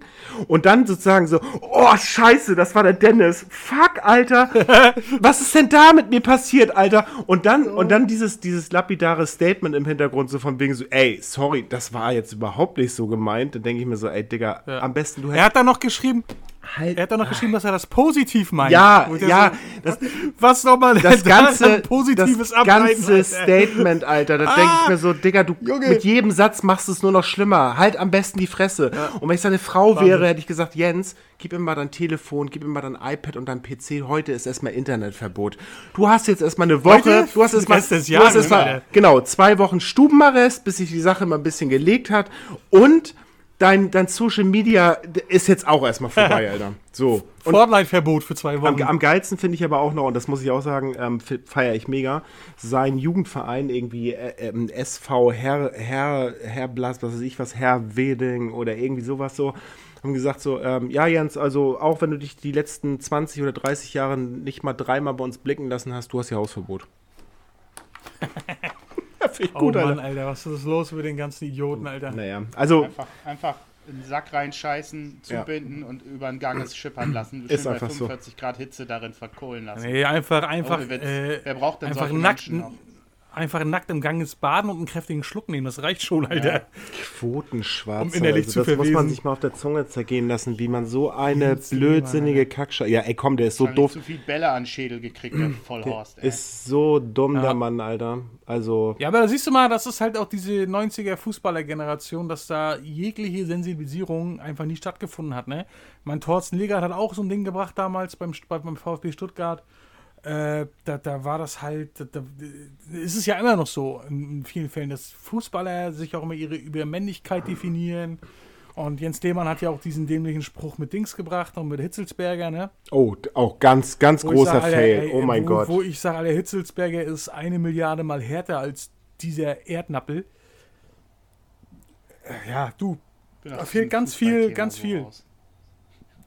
[SPEAKER 2] und dann sozusagen so, oh scheiße, das war der Dennis. Fuck, Alter. Was ist denn da mit mir passiert, Alter? Und dann, und dann dieses, dieses lapidare Statement im Hintergrund, so von wegen so, ey, sorry, das war jetzt überhaupt nicht so gemeint. Dann denke ich mir so, ey, Digga, am besten du
[SPEAKER 1] er hat dann noch geschrieben,
[SPEAKER 2] halt
[SPEAKER 1] er hat dann noch geschrieben, dass er das positiv meint.
[SPEAKER 2] Ja, ja,
[SPEAKER 1] so,
[SPEAKER 2] das,
[SPEAKER 1] was man
[SPEAKER 2] das ganze,
[SPEAKER 1] an Positives
[SPEAKER 2] das
[SPEAKER 1] ableiten,
[SPEAKER 2] ganze
[SPEAKER 1] Alter?
[SPEAKER 2] Statement, Alter, da denke ich mir so, Digga, du
[SPEAKER 1] Junge.
[SPEAKER 2] mit jedem Satz machst es nur noch schlimmer. Halt am besten die Fresse. Und wenn ich seine Frau wäre, hätte ich gesagt, Jens, gib ihm mal dein Telefon, gib ihm mal dein iPad und dein PC. Heute ist erstmal Internetverbot. Du hast jetzt erstmal eine Woche,
[SPEAKER 1] Heute?
[SPEAKER 2] du hast erstmal,
[SPEAKER 1] des
[SPEAKER 2] du hast erstmal genau zwei Wochen Stubenarrest, bis sich die Sache mal ein bisschen gelegt hat und Dein, dein Social Media ist jetzt auch erstmal vorbei, Alter. So. Und
[SPEAKER 1] Fortnite-Verbot für zwei Wochen.
[SPEAKER 2] am, am geilsten finde ich aber auch noch, und das muss ich auch sagen, ähm, feiere ich mega, sein Jugendverein irgendwie äh, ähm, SV Herr, Herr, Herr Blas, was weiß ich was, Herr Weding oder irgendwie sowas so, haben gesagt so, ähm, ja Jens, also auch wenn du dich die letzten 20 oder 30 Jahre nicht mal dreimal bei uns blicken lassen hast, du hast ja Hausverbot. Finde ich
[SPEAKER 1] Oh
[SPEAKER 2] gut,
[SPEAKER 1] Mann,
[SPEAKER 2] Alter.
[SPEAKER 1] Alter, was ist los mit den ganzen Idioten, Alter?
[SPEAKER 2] Naja, also
[SPEAKER 3] Einfach, einfach in den Sack reinscheißen, zubinden und über den Ganges schippern lassen.
[SPEAKER 2] Ist
[SPEAKER 3] Schön bei
[SPEAKER 2] einfach so.
[SPEAKER 3] 45 Grad Hitze darin verkohlen lassen.
[SPEAKER 1] Nee, einfach, einfach,
[SPEAKER 3] Witz.
[SPEAKER 1] äh,
[SPEAKER 3] Wer braucht denn
[SPEAKER 1] einfach
[SPEAKER 3] solche
[SPEAKER 1] nackt,
[SPEAKER 3] Menschen noch?
[SPEAKER 1] Einfach nackt im Gang ins Baden und einen kräftigen Schluck nehmen, das reicht schon, Alter.
[SPEAKER 2] Quotenschwarz.
[SPEAKER 1] Um innerlich
[SPEAKER 2] also,
[SPEAKER 1] zu
[SPEAKER 2] das muss man sich mal auf der Zunge zergehen lassen, wie man so eine
[SPEAKER 1] Ganz
[SPEAKER 2] blödsinnige Kackscheiße. Ja, ey, komm, der ist so doof.
[SPEAKER 3] zu viel Bälle an den Schädel gekriegt, der Vollhorst. ey.
[SPEAKER 2] Ist so dumm,
[SPEAKER 1] Ja.
[SPEAKER 2] der Mann, Alter. Also,
[SPEAKER 1] Ja, aber da siehst du mal, das ist halt auch diese 90er Fußballergeneration, dass da jegliche Sensibilisierung einfach nie stattgefunden hat, ne? Mein Thorsten Legert hat auch so ein Ding gebracht damals beim, beim VfB Stuttgart. Äh, da, da war das halt, da, da ist es ja immer noch so in, vielen Fällen, dass Fußballer sich auch immer ihre über Männlichkeit definieren. Und Jens Lehmann hat ja auch diesen dämlichen Spruch mit Dings gebracht und mit Hitzelsberger, ne?
[SPEAKER 2] oh, auch ganz, ganz
[SPEAKER 1] Wo
[SPEAKER 2] großer
[SPEAKER 1] sag, Alter,
[SPEAKER 2] Fail.
[SPEAKER 1] ey,
[SPEAKER 2] oh mein
[SPEAKER 1] wo,
[SPEAKER 2] Gott.
[SPEAKER 1] Wo ich sage, Alter, Hitzelsberger ist eine Milliarde mal härter als dieser Erdnappel. Äh, Ja, du. Da fehlt ganz viel, ganz viel.
[SPEAKER 3] raus.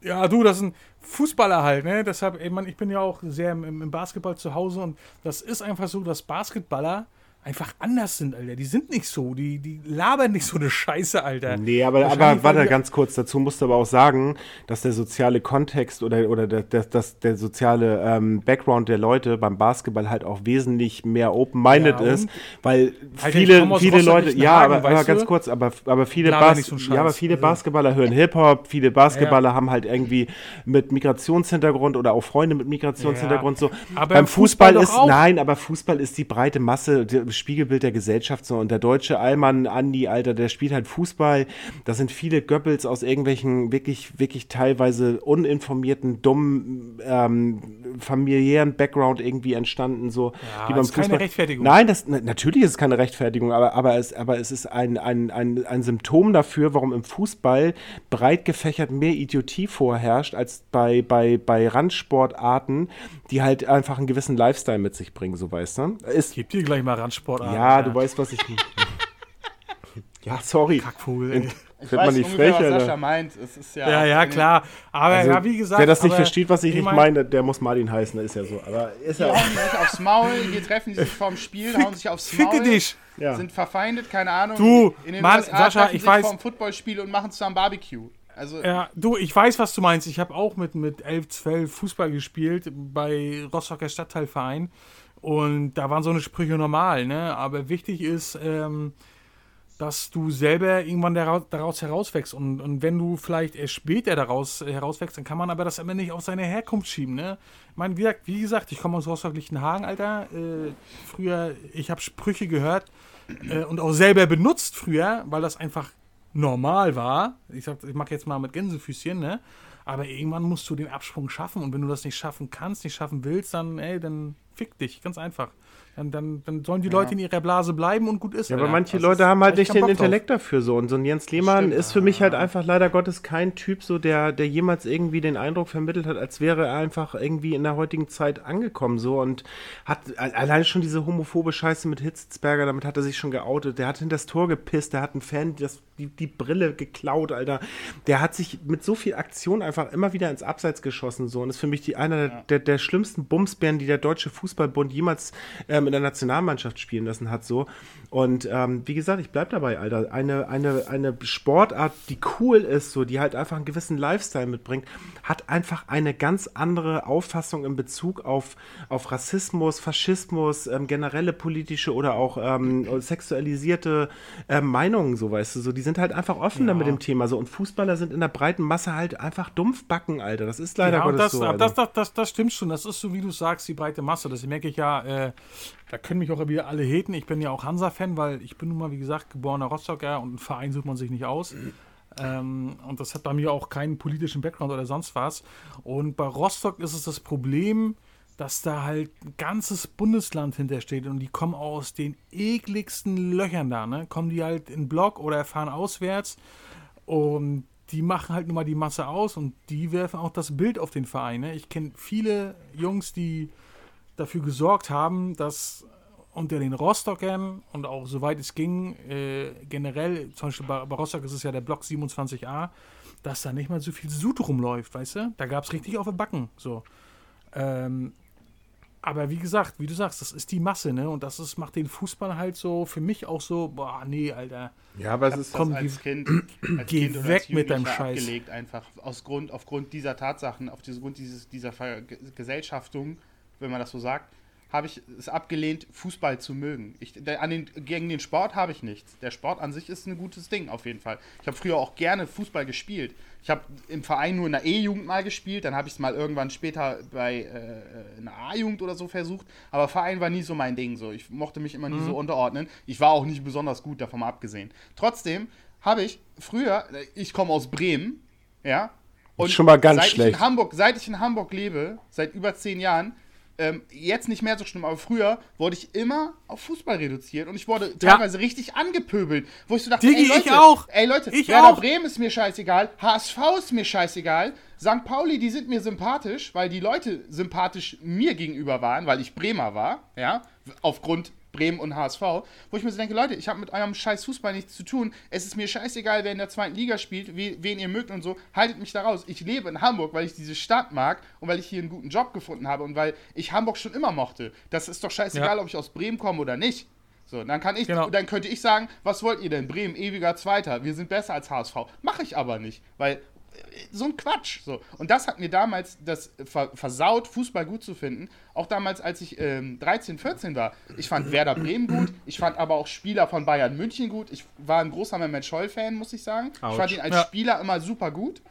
[SPEAKER 1] Ja, du, das ist ein Fußballer halt, ne? Deshalb, ey, Mann, ich bin ja auch sehr im, im Basketball zu Hause und das ist einfach so, dass Basketballer einfach anders sind, Alter. Die sind nicht so, die, die labern nicht so eine Scheiße, Alter.
[SPEAKER 2] Nee, aber, aber warte
[SPEAKER 1] die-
[SPEAKER 2] ganz kurz, dazu musst du aber auch sagen, dass der soziale Kontext oder, oder der, der, das, der soziale ähm, Background der Leute beim Basketball halt auch wesentlich mehr open-minded
[SPEAKER 1] Ja,
[SPEAKER 2] ist, weil
[SPEAKER 1] Alter,
[SPEAKER 2] viele, viele Leute, ja,
[SPEAKER 1] Hagen,
[SPEAKER 2] aber, aber ganz kurz, aber, aber viele, Bas
[SPEAKER 1] so
[SPEAKER 2] ja, aber viele
[SPEAKER 1] Also-
[SPEAKER 2] Basketballer hören Hip-Hop, viele Basketballer haben halt irgendwie mit Migrationshintergrund oder auch Freunde mit Migrationshintergrund so.
[SPEAKER 1] Aber
[SPEAKER 2] Beim
[SPEAKER 1] im Fußball
[SPEAKER 2] Fußball, ist, nein, aber Fußball ist die breite Masse, das Spiegelbild der Gesellschaft so und der deutsche Allmann, Andi, Alter, der spielt halt Fußball. Da sind viele Göppels aus irgendwelchen wirklich, wirklich teilweise uninformierten, dummen, ähm, familiären Background irgendwie entstanden, so.
[SPEAKER 1] Ja, ist keine Rechtfertigung.
[SPEAKER 2] Nein, das, na, natürlich ist es keine Rechtfertigung, aber, aber, es, aber es ist ein, ein, ein, ein Symptom dafür, warum im Fußball breit gefächert mehr Idiotie vorherrscht, als bei, bei, bei Randsportarten, die halt einfach einen gewissen Lifestyle mit sich bringen, so weißt du. Ist,
[SPEAKER 1] Gib dir gleich mal Randsport
[SPEAKER 2] ja, du weißt, was ich. ja, sorry.
[SPEAKER 1] Kackvogel, ey.
[SPEAKER 3] Ich
[SPEAKER 2] Wird man
[SPEAKER 3] weiß
[SPEAKER 2] nicht
[SPEAKER 3] ungefähr,
[SPEAKER 2] frech,
[SPEAKER 3] was
[SPEAKER 2] Alter?
[SPEAKER 3] Sascha meint. Es ist ja,
[SPEAKER 1] Ja, ja, klar. Aber
[SPEAKER 2] Also,
[SPEAKER 1] ja, wie gesagt.
[SPEAKER 2] wer das nicht
[SPEAKER 1] aber
[SPEAKER 2] versteht, was ich, nicht
[SPEAKER 1] mein-
[SPEAKER 2] meine, der muss Martin heißen, ist ja so. Aber ist
[SPEAKER 3] Die
[SPEAKER 2] ja.
[SPEAKER 3] hauen sich aufs Maul, hier treffen die sich vorm Spiel, hauen sich aufs Maul.
[SPEAKER 1] Ficke dich.
[SPEAKER 2] Ja.
[SPEAKER 3] Sind verfeindet, keine Ahnung.
[SPEAKER 1] Du,
[SPEAKER 3] in den
[SPEAKER 1] Mann,
[SPEAKER 3] USA
[SPEAKER 1] Sascha, ich
[SPEAKER 3] sich
[SPEAKER 1] weiß-
[SPEAKER 3] vorm Footballspiel und machen zusammen Barbecue. Also,
[SPEAKER 1] Ja, du, ich weiß, was du meinst. Ich habe auch mit, mit 11, 12 Fußball gespielt bei Rostocker Stadtteilverein. Und da waren so eine Sprüche normal, ne? Aber wichtig ist, ähm, dass du selber irgendwann daraus, herauswächst. Und, und wenn du vielleicht erst später daraus herauswächst, dann kann man aber das immer nicht auf seine Herkunft schieben, ne? Ich meine, wie gesagt, wie gesagt ich komme aus Rostock-Lichtenhagen, Alter. Äh, früher, ich habe Sprüche gehört äh, und auch selber benutzt früher, weil das einfach normal war. Ich, sag, ich mache jetzt mal mit Gänsefüßchen, ne? Aber irgendwann musst du den Absprung schaffen und wenn du das nicht schaffen kannst, nicht schaffen willst, dann, ey, dann fick dich, ganz einfach. Dann, dann, dann sollen die Leute in ihrer Blase bleiben und gut ist.
[SPEAKER 2] Ja, aber manche
[SPEAKER 1] Das
[SPEAKER 2] Leute haben halt nicht den
[SPEAKER 1] Bock drauf.
[SPEAKER 2] Intellekt dafür so. Und so ein Jens Lehmann
[SPEAKER 3] Stimmt.
[SPEAKER 2] ist für mich halt einfach leider Gottes kein Typ, so der, der jemals irgendwie den Eindruck vermittelt hat, als wäre er einfach irgendwie in der heutigen Zeit angekommen so und hat alleine schon diese homophobe Scheiße mit Hitzelsberger, damit hat er sich schon geoutet. Der hat hinter das Tor gepisst, der hat einen Fan das, die, die Brille geklaut, Alter. Der hat sich mit so viel Aktion einfach immer wieder ins Abseits geschossen so und ist für mich die einer der, der, der schlimmsten Bumsbären, die der Deutsche Fußballbund jemals ähm, in der Nationalmannschaft spielen lassen hat so. Und ähm, wie gesagt, ich bleib dabei, Alter. Eine, eine, eine Sportart, die cool ist, so, die halt einfach einen gewissen Lifestyle mitbringt, hat einfach eine ganz andere Auffassung in Bezug auf, auf Rassismus, Faschismus, ähm, generelle politische oder auch ähm, sexualisierte ähm, Meinungen, so weißt du. So, die sind halt einfach offener mit dem Thema. So. Und Fußballer sind in der breiten Masse halt einfach Dumpfbacken, Alter. Das ist leider
[SPEAKER 1] Ja,
[SPEAKER 2] Gottes
[SPEAKER 1] das,
[SPEAKER 2] so. Alter.
[SPEAKER 1] das, das, das, das stimmt schon. Das ist so, wie du sagst, die breite Masse. Das merke ich ja. Äh, da können mich auch wieder alle haten. Ich bin ja auch Hansa-Fan, weil ich bin nun mal, wie gesagt, geborener Rostocker und einen Verein sucht man sich nicht aus. Ähm, und das hat bei mir auch keinen politischen Background oder sonst was. Und bei Rostock ist es das Problem, dass da halt ein ganzes Bundesland hintersteht und die kommen aus den ekligsten Löchern da, ne? Kommen die halt in Block oder fahren auswärts und die machen halt nun mal die Masse aus und die werfen auch das Bild auf den Verein. Ne? Ich kenne viele Jungs, die dafür gesorgt haben, dass unter den Rostockern und auch soweit es ging, äh, generell, zum Beispiel bei, bei Rostock ist es ja der Block 27a, dass da nicht mal so viel Sud rumläuft, weißt du? Da gab es richtig auf den Backen. So. Ähm, Aber wie gesagt, wie du sagst, das ist die Masse, ne? Und das ist, macht den Fußball halt so für mich auch so, boah, nee, Alter.
[SPEAKER 2] Ja, aber es ist.
[SPEAKER 1] Komm,
[SPEAKER 3] als
[SPEAKER 1] geh-
[SPEAKER 3] Kind, als
[SPEAKER 1] geh
[SPEAKER 3] kind
[SPEAKER 1] weg
[SPEAKER 3] als
[SPEAKER 1] mit deinem Scheiß.
[SPEAKER 3] abgelegt einfach aus Grund, aufgrund dieser Tatsachen, auf diesen Grund dieses, dieser Ver Ge- Gesellschaftung, wenn man das so sagt, habe ich es abgelehnt, Fußball zu mögen. Ich, der, an den, gegen den Sport habe ich nichts. Der Sport an sich ist ein gutes Ding auf jeden Fall. Ich habe früher auch gerne Fußball gespielt. Ich habe im Verein nur in der E-Jugend mal gespielt, dann habe ich es mal irgendwann später bei äh, in der A-Jugend oder so versucht, aber Verein war nie so mein Ding. So. Ich mochte mich immer nie
[SPEAKER 1] Mhm.
[SPEAKER 3] so unterordnen. Ich war auch nicht besonders gut, davon mal abgesehen. Trotzdem habe ich früher, äh, ich komme aus Bremen, ja, und
[SPEAKER 2] Schon mal ganz
[SPEAKER 3] seit Ich
[SPEAKER 2] schlecht.
[SPEAKER 3] in Hamburg, seit ich in Hamburg lebe, seit über zehn Jahren, ähm, jetzt nicht mehr so schlimm, aber früher wurde ich immer auf Fußball reduziert und ich wurde
[SPEAKER 1] Ja.
[SPEAKER 3] teilweise richtig angepöbelt, wo ich so dachte,
[SPEAKER 1] Digi,
[SPEAKER 3] ey Leute,
[SPEAKER 1] ich auch.
[SPEAKER 3] ey Leute,
[SPEAKER 1] Ich
[SPEAKER 3] Werder
[SPEAKER 1] auch.
[SPEAKER 3] Bremen ist mir scheißegal, HSV ist mir scheißegal, St. Pauli, die sind mir sympathisch, weil die Leute sympathisch mir gegenüber waren, weil ich Bremer war, ja, aufgrund Bremen und HSV, wo ich mir so denke, Leute, ich habe mit eurem scheiß Fußball nichts zu tun. Es ist mir scheißegal, wer in der zweiten Liga spielt, we wen ihr mögt und so. Haltet mich da raus. Ich lebe in Hamburg, weil ich diese Stadt mag und weil ich hier einen guten Job gefunden habe und weil ich Hamburg schon immer mochte. Das ist doch scheißegal,
[SPEAKER 1] Ja.
[SPEAKER 3] ob ich aus Bremen komme oder nicht. So, dann kann ich,
[SPEAKER 1] Genau.
[SPEAKER 3] dann könnte ich sagen, was wollt ihr denn? Bremen, ewiger Zweiter. Wir sind besser als HSV. Mache ich aber nicht, weil so ein Quatsch. So. Und das hat mir damals das ver versaut, Fußball gut zu finden. Auch damals, als ich ähm, 13, 14 war. Ich fand Werder Bremen gut. Ich fand aber auch Spieler von Bayern München gut. Ich war ein großer Mehmet Scholl-Fan, muss ich sagen. Ich fand ihn als
[SPEAKER 1] Ja.
[SPEAKER 3] Spieler immer super gut.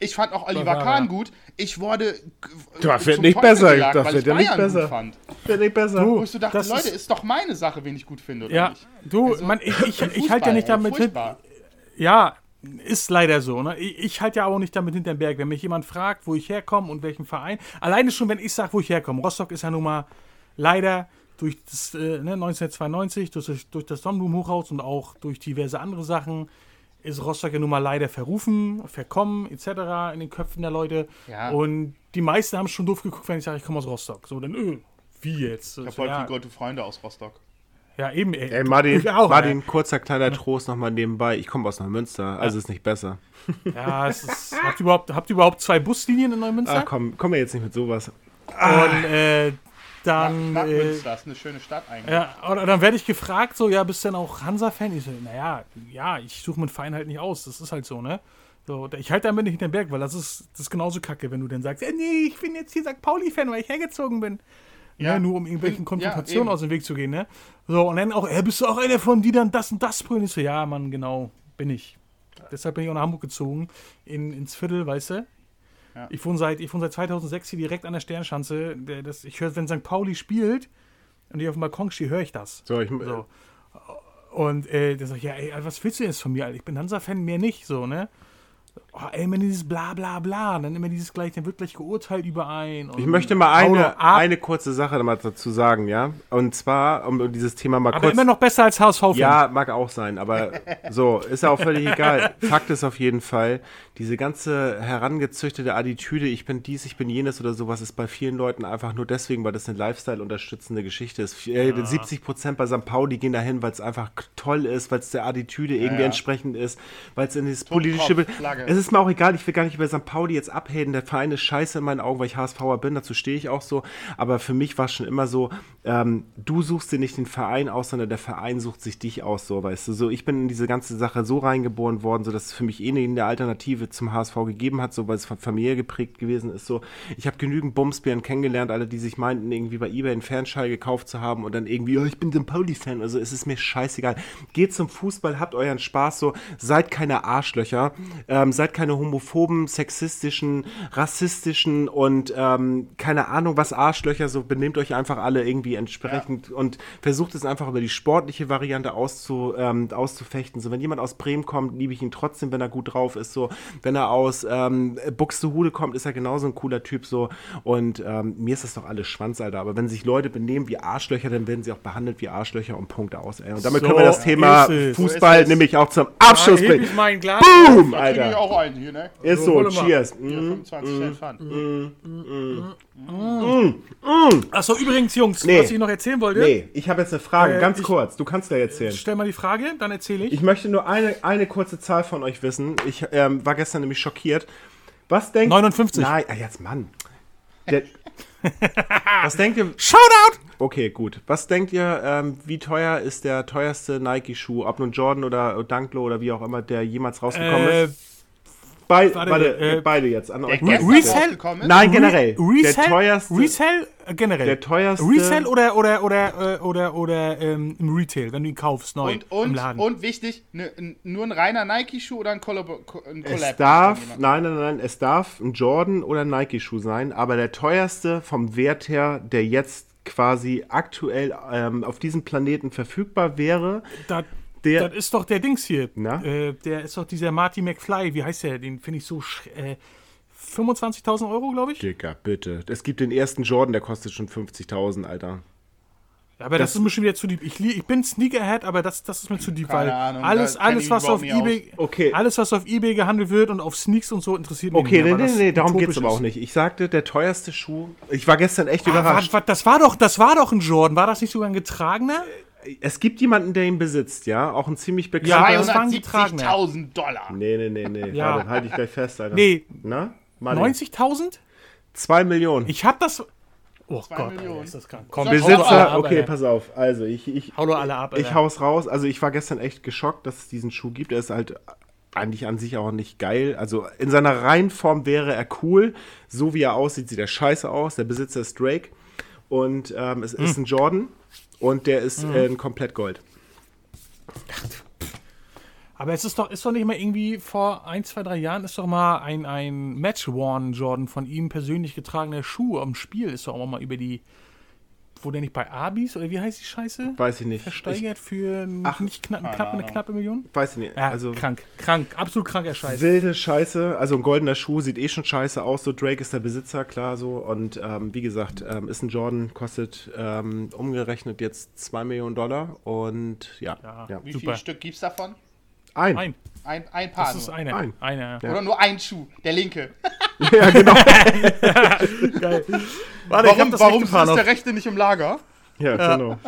[SPEAKER 3] Ich fand auch Oliver
[SPEAKER 1] er,
[SPEAKER 3] Kahn gut. Ich wurde
[SPEAKER 2] Das wird nicht
[SPEAKER 3] Teufel
[SPEAKER 2] besser.
[SPEAKER 3] gejagt,
[SPEAKER 2] Das wird
[SPEAKER 3] ich
[SPEAKER 2] ja nicht
[SPEAKER 3] Bayern gut
[SPEAKER 2] besser.
[SPEAKER 3] Fand.
[SPEAKER 2] Wird nicht besser.
[SPEAKER 1] Du,
[SPEAKER 3] Wo ich so dachte,
[SPEAKER 1] Das
[SPEAKER 3] Leute,
[SPEAKER 1] ist-
[SPEAKER 3] ist, doch meine Sache, wen ich gut finde oder
[SPEAKER 1] Ja,
[SPEAKER 3] nicht.
[SPEAKER 1] du,
[SPEAKER 3] Also,
[SPEAKER 1] man, ich, ich, ich halte ja nicht
[SPEAKER 3] ey,
[SPEAKER 1] damit hin.
[SPEAKER 3] furchtbar.
[SPEAKER 1] Ja, ist leider so. Ne? Ich, ich halte ja auch nicht damit hinterm Berg. Wenn mich jemand fragt, wo ich herkomme und welchen Verein, alleine schon, wenn ich sage, wo ich herkomme. Rostock ist ja nun mal leider durch das äh, ne, 1992, durch, das- durch das Sonnenblumenhochhaus und auch durch diverse andere Sachen, ist Rostock ja nun mal leider verrufen, verkommen, etc. in den Köpfen der Leute.
[SPEAKER 3] Ja.
[SPEAKER 1] Und die meisten haben schon doof geguckt, wenn ich sage, ich komme aus Rostock. So, dann, öh, wie jetzt?
[SPEAKER 3] Ich habe voll
[SPEAKER 1] ja,
[SPEAKER 3] gute Freunde aus Rostock.
[SPEAKER 1] Ja, eben. Ey,
[SPEAKER 2] Ey, Martin,
[SPEAKER 1] auch,
[SPEAKER 2] Martin kurzer kleiner Trost nochmal nebenbei. Ich komme aus Neumünster, also ist nicht besser.
[SPEAKER 1] Ja, es ist, habt, ihr überhaupt, habt ihr überhaupt zwei Buslinien in Neumünster?
[SPEAKER 2] Ach komm, komm mir jetzt nicht mit sowas.
[SPEAKER 1] Und äh, dann,
[SPEAKER 3] Nach, nach
[SPEAKER 1] äh,
[SPEAKER 3] Münster, ist eine schöne Stadt eigentlich.
[SPEAKER 1] ja, oder dann werde ich gefragt, so, ja, bist du denn auch Hansa-Fan? Ich so, naja, ja, ich suche meinen Verein halt nicht aus, das ist halt so, ne? So, ich halte damit nicht hinterm Berg, weil das ist, das ist genauso kacke, wenn du dann sagst, ja, nee, ich bin jetzt hier St. Pauli-Fan, weil ich hergezogen bin.
[SPEAKER 3] Ja.
[SPEAKER 1] Ne, nur um irgendwelchen
[SPEAKER 3] Ja,
[SPEAKER 1] Konfrontationen
[SPEAKER 3] eben.
[SPEAKER 1] aus dem Weg zu gehen, ne? So, und dann auch, ja, bist du auch einer von die dann das und das brüllen? Ich so, ja, Mann, genau, bin ich. Deshalb bin ich auch nach Hamburg gezogen, in, ins Viertel, weißt du?
[SPEAKER 3] Ja.
[SPEAKER 1] Ich wohne seit, ich wohne seit 2006 hier direkt an der Sternschanze. Das, ich höre, wenn St. Pauli spielt und ich auf dem Balkon stehe, höre ich das.
[SPEAKER 2] So, ich,
[SPEAKER 1] So. Und äh, der sagt, ja, ey, was willst du jetzt von mir? Alter? Ich bin Hansa-Fan, mehr nicht, so, ne? Oh, ey, immer dieses bla bla bla, dann immer dieses gleich, dann wird gleich geurteilt überein.
[SPEAKER 2] Ich möchte mal eine, eine kurze Sache mal dazu sagen, ja? Und zwar, um dieses Thema mal
[SPEAKER 1] Aber
[SPEAKER 2] kurz.
[SPEAKER 1] immer noch besser als HSV-Fan.
[SPEAKER 2] Ja, mag auch sein, aber so, ist ja auch völlig egal. Fakt ist auf jeden Fall, diese ganze herangezüchtete Attitüde, ich bin dies, ich bin jenes oder sowas, ist bei vielen Leuten einfach nur deswegen, weil das eine Lifestyle-unterstützende Geschichte ist. Äh, 70 Prozent bei St. Pauli gehen dahin, weil es einfach toll ist, weil es der Attitüde irgendwie
[SPEAKER 3] ja.
[SPEAKER 2] entsprechend ist, weil es in das politische...
[SPEAKER 3] Flagge.
[SPEAKER 2] Es ist mir auch egal, ich will gar nicht über St. Pauli jetzt abhaten, der Verein ist scheiße in meinen Augen, weil ich HSVer bin, dazu stehe ich auch so, aber für mich war es schon immer so, ähm, du suchst dir nicht den Verein aus, sondern der Verein sucht sich dich aus, so, weißt du, so, ich bin in diese ganze Sache so reingeboren worden, so, dass es für mich eh eine Alternative zum HSV gegeben hat, so, weil es von Familie geprägt gewesen ist, so, ich habe genügend Bumsbären kennengelernt, alle, die sich meinten, irgendwie bei Ebay einen Fernschall gekauft zu haben und dann irgendwie, oh, ich bin St. Pauli-Fan, also es ist mir scheißegal, geht zum Fußball, habt euren Spaß, so, seid keine Arschlöcher, ähm, seid keine homophoben, sexistischen, rassistischen und ähm, keine Ahnung was Arschlöcher, so benehmt euch einfach alle irgendwie entsprechend und versucht es einfach über die sportliche Variante auszu, ähm, auszufechten. So, wenn jemand aus Bremen kommt, liebe ich ihn trotzdem, wenn er gut drauf ist. So, wenn er aus ähm, Buxtehude kommt, ist er genauso ein cooler Typ. So, und ähm, mir ist das doch alles Schwanz, Alter. Aber wenn sich Leute benehmen wie Arschlöcher, dann werden sie auch behandelt wie Arschlöcher und Punkt aus. Ey. Und damit
[SPEAKER 1] So
[SPEAKER 2] können wir das Thema. Fußball
[SPEAKER 3] So
[SPEAKER 2] nämlich auch zum Abschluss bringen. Boom, Alter.
[SPEAKER 3] Auch einen hier, ne?
[SPEAKER 2] Ist
[SPEAKER 1] So,
[SPEAKER 2] so,
[SPEAKER 1] warte mal.
[SPEAKER 2] cheers.
[SPEAKER 3] Hier,
[SPEAKER 2] Mm.
[SPEAKER 3] 25 Cent Pfand.
[SPEAKER 1] Achso, übrigens, Jungs,
[SPEAKER 2] Nee.
[SPEAKER 1] was ich noch erzählen wollte,
[SPEAKER 2] Nee, ich habe jetzt eine Frage,
[SPEAKER 1] Äh,
[SPEAKER 2] ganz
[SPEAKER 1] ich-
[SPEAKER 2] kurz. Du kannst ja erzählen.
[SPEAKER 1] stell mal die Frage, dann erzähle ich.
[SPEAKER 2] Ich möchte nur eine, eine kurze Zahl von euch wissen. Ich ähm, war gestern nämlich schockiert. Was denkt
[SPEAKER 1] 59.
[SPEAKER 2] Nein, ah, jetzt Mann. Der, was denkt ihr?
[SPEAKER 1] Shoutout!
[SPEAKER 2] Okay, gut. Was denkt ihr, ähm, wie teuer ist der teuerste Nike-Schuh, ob nun Jordan oder Dunklo oder wie auch immer, der jemals rausgekommen
[SPEAKER 1] Äh,
[SPEAKER 2] ist? Bei,
[SPEAKER 1] warte,
[SPEAKER 2] warte,
[SPEAKER 1] äh,
[SPEAKER 2] beide jetzt an
[SPEAKER 3] Der
[SPEAKER 2] euch.
[SPEAKER 1] Resell?
[SPEAKER 2] Nein, generell.
[SPEAKER 1] Re Resell?
[SPEAKER 2] Der teuerste.
[SPEAKER 1] Resell äh, generell.
[SPEAKER 2] Der teuerste.
[SPEAKER 1] Resell oder oder oder äh, oder oder ähm, im Retail, wenn du ihn kaufst neu
[SPEAKER 3] Und,
[SPEAKER 1] im
[SPEAKER 3] und,
[SPEAKER 1] Laden.
[SPEAKER 3] und wichtig, ne, nur ein reiner Nike-Schuh oder ein Collab? Ein Collab
[SPEAKER 2] Es darf, nein, nein, nein, es darf ein Jordan oder ein Nike-Schuh sein, aber der teuerste vom Wert her, der jetzt quasi aktuell ähm, auf diesem Planeten verfügbar wäre,
[SPEAKER 1] das,
[SPEAKER 2] der-
[SPEAKER 1] das ist doch der Dings hier.
[SPEAKER 2] Na?
[SPEAKER 1] Äh, der ist doch dieser Marty McFly. Wie heißt der? Den finde ich so. sch- Äh, 25.000 Euro, glaube ich.
[SPEAKER 2] Dicker, bitte. Es gibt den ersten Jordan, der kostet schon 50.000, Alter.
[SPEAKER 1] Aber das,
[SPEAKER 2] Das-
[SPEAKER 1] ist mir schon wieder zu deep. Ich, ich bin Sneakerhead, aber das, das ist mir zu deep,
[SPEAKER 3] Keine
[SPEAKER 1] weil
[SPEAKER 3] Ahnung,
[SPEAKER 1] alles, alles was auf eBay,
[SPEAKER 2] Okay.
[SPEAKER 1] alles was auf eBay gehandelt wird und auf Sneaks und so interessiert mich
[SPEAKER 2] Okay,
[SPEAKER 1] nicht.
[SPEAKER 2] nee,
[SPEAKER 1] mehr, weil
[SPEAKER 2] nee,
[SPEAKER 1] das
[SPEAKER 2] nee, darum
[SPEAKER 1] utopisch
[SPEAKER 2] geht's aber auch nicht. Ich sagte, der teuerste Schuh. Ich war gestern echt
[SPEAKER 1] Ah,
[SPEAKER 2] überrascht.
[SPEAKER 1] war, war, das war doch, das war doch ein Jordan. War das nicht sogar ein getragener?
[SPEAKER 2] Es gibt jemanden, der ihn besitzt, ja? Auch ein ziemlich
[SPEAKER 1] Ja,
[SPEAKER 2] bekannter.
[SPEAKER 1] getragener.
[SPEAKER 3] 270.000 Dollar.
[SPEAKER 2] nee, nee, nee, nee.
[SPEAKER 1] Ja.
[SPEAKER 2] Warte, halt dich gleich fest, Alter.
[SPEAKER 1] Nee.
[SPEAKER 2] Na? Martin.
[SPEAKER 1] 90.000?
[SPEAKER 2] Zwei Millionen.
[SPEAKER 1] Ich hab das. Oh
[SPEAKER 3] Zwei
[SPEAKER 1] Gott,
[SPEAKER 3] Millionen.
[SPEAKER 1] Alter, ist das krank. Komm,
[SPEAKER 3] Besitzer-
[SPEAKER 1] ab,
[SPEAKER 2] okay,
[SPEAKER 1] Alter.
[SPEAKER 2] pass auf. Also, ich, ich,
[SPEAKER 1] Hau doch alle ab,
[SPEAKER 2] ich
[SPEAKER 1] Alter.
[SPEAKER 2] hau's raus. Also, ich war gestern echt geschockt, dass es diesen Schuh gibt. Er ist halt eigentlich an sich auch nicht geil. Also, in seiner Reihenform wäre er cool. So wie er aussieht, sieht er scheiße aus. Der Besitzer ist Drake. Und ähm, es
[SPEAKER 1] Hm.
[SPEAKER 2] ist ein Jordan. Und der ist äh, in komplett Gold.
[SPEAKER 1] Aber es ist doch, ist doch nicht mal irgendwie vor ein, zwei, drei Jahren ist doch mal ein, ein Match-Worn Jordan von ihm persönlich getragener Schuh am Spiel. Ist doch auch mal über die. Wo der nicht bei Abis oder wie heißt die Scheiße?
[SPEAKER 2] Weiß ich nicht. Ich,
[SPEAKER 1] Versteigert für
[SPEAKER 2] Ach,
[SPEAKER 1] nicht knapp, knapp, eine knappe Million?
[SPEAKER 2] weiß ich nicht.
[SPEAKER 1] Ja,
[SPEAKER 2] also,
[SPEAKER 1] krank, krank, absolut kranker Scheiß.
[SPEAKER 2] wilde Scheiße. Also, ein goldener Schuh sieht eh schon scheiße aus. So, Drake ist der Besitzer, klar so. Und ähm, wie gesagt, ähm, ist ein Jordan, kostet ähm, umgerechnet jetzt 2 Millionen Dollar. Und ja,
[SPEAKER 1] Ja.
[SPEAKER 2] ja.
[SPEAKER 3] Wie
[SPEAKER 1] Super.
[SPEAKER 3] viele Stück gibt's davon?
[SPEAKER 2] Ein.
[SPEAKER 1] Ein.
[SPEAKER 3] Ein, ein Paar.
[SPEAKER 1] Das ist
[SPEAKER 3] nur.
[SPEAKER 1] einer.
[SPEAKER 2] Ein.
[SPEAKER 1] Einer.
[SPEAKER 2] Ja.
[SPEAKER 3] Oder nur ein Schuh, der linke.
[SPEAKER 2] Ja, genau.
[SPEAKER 1] Geil. Warte,
[SPEAKER 3] Warum, warum ist
[SPEAKER 1] noch.
[SPEAKER 3] der rechte nicht im Lager?
[SPEAKER 2] Ja, genau.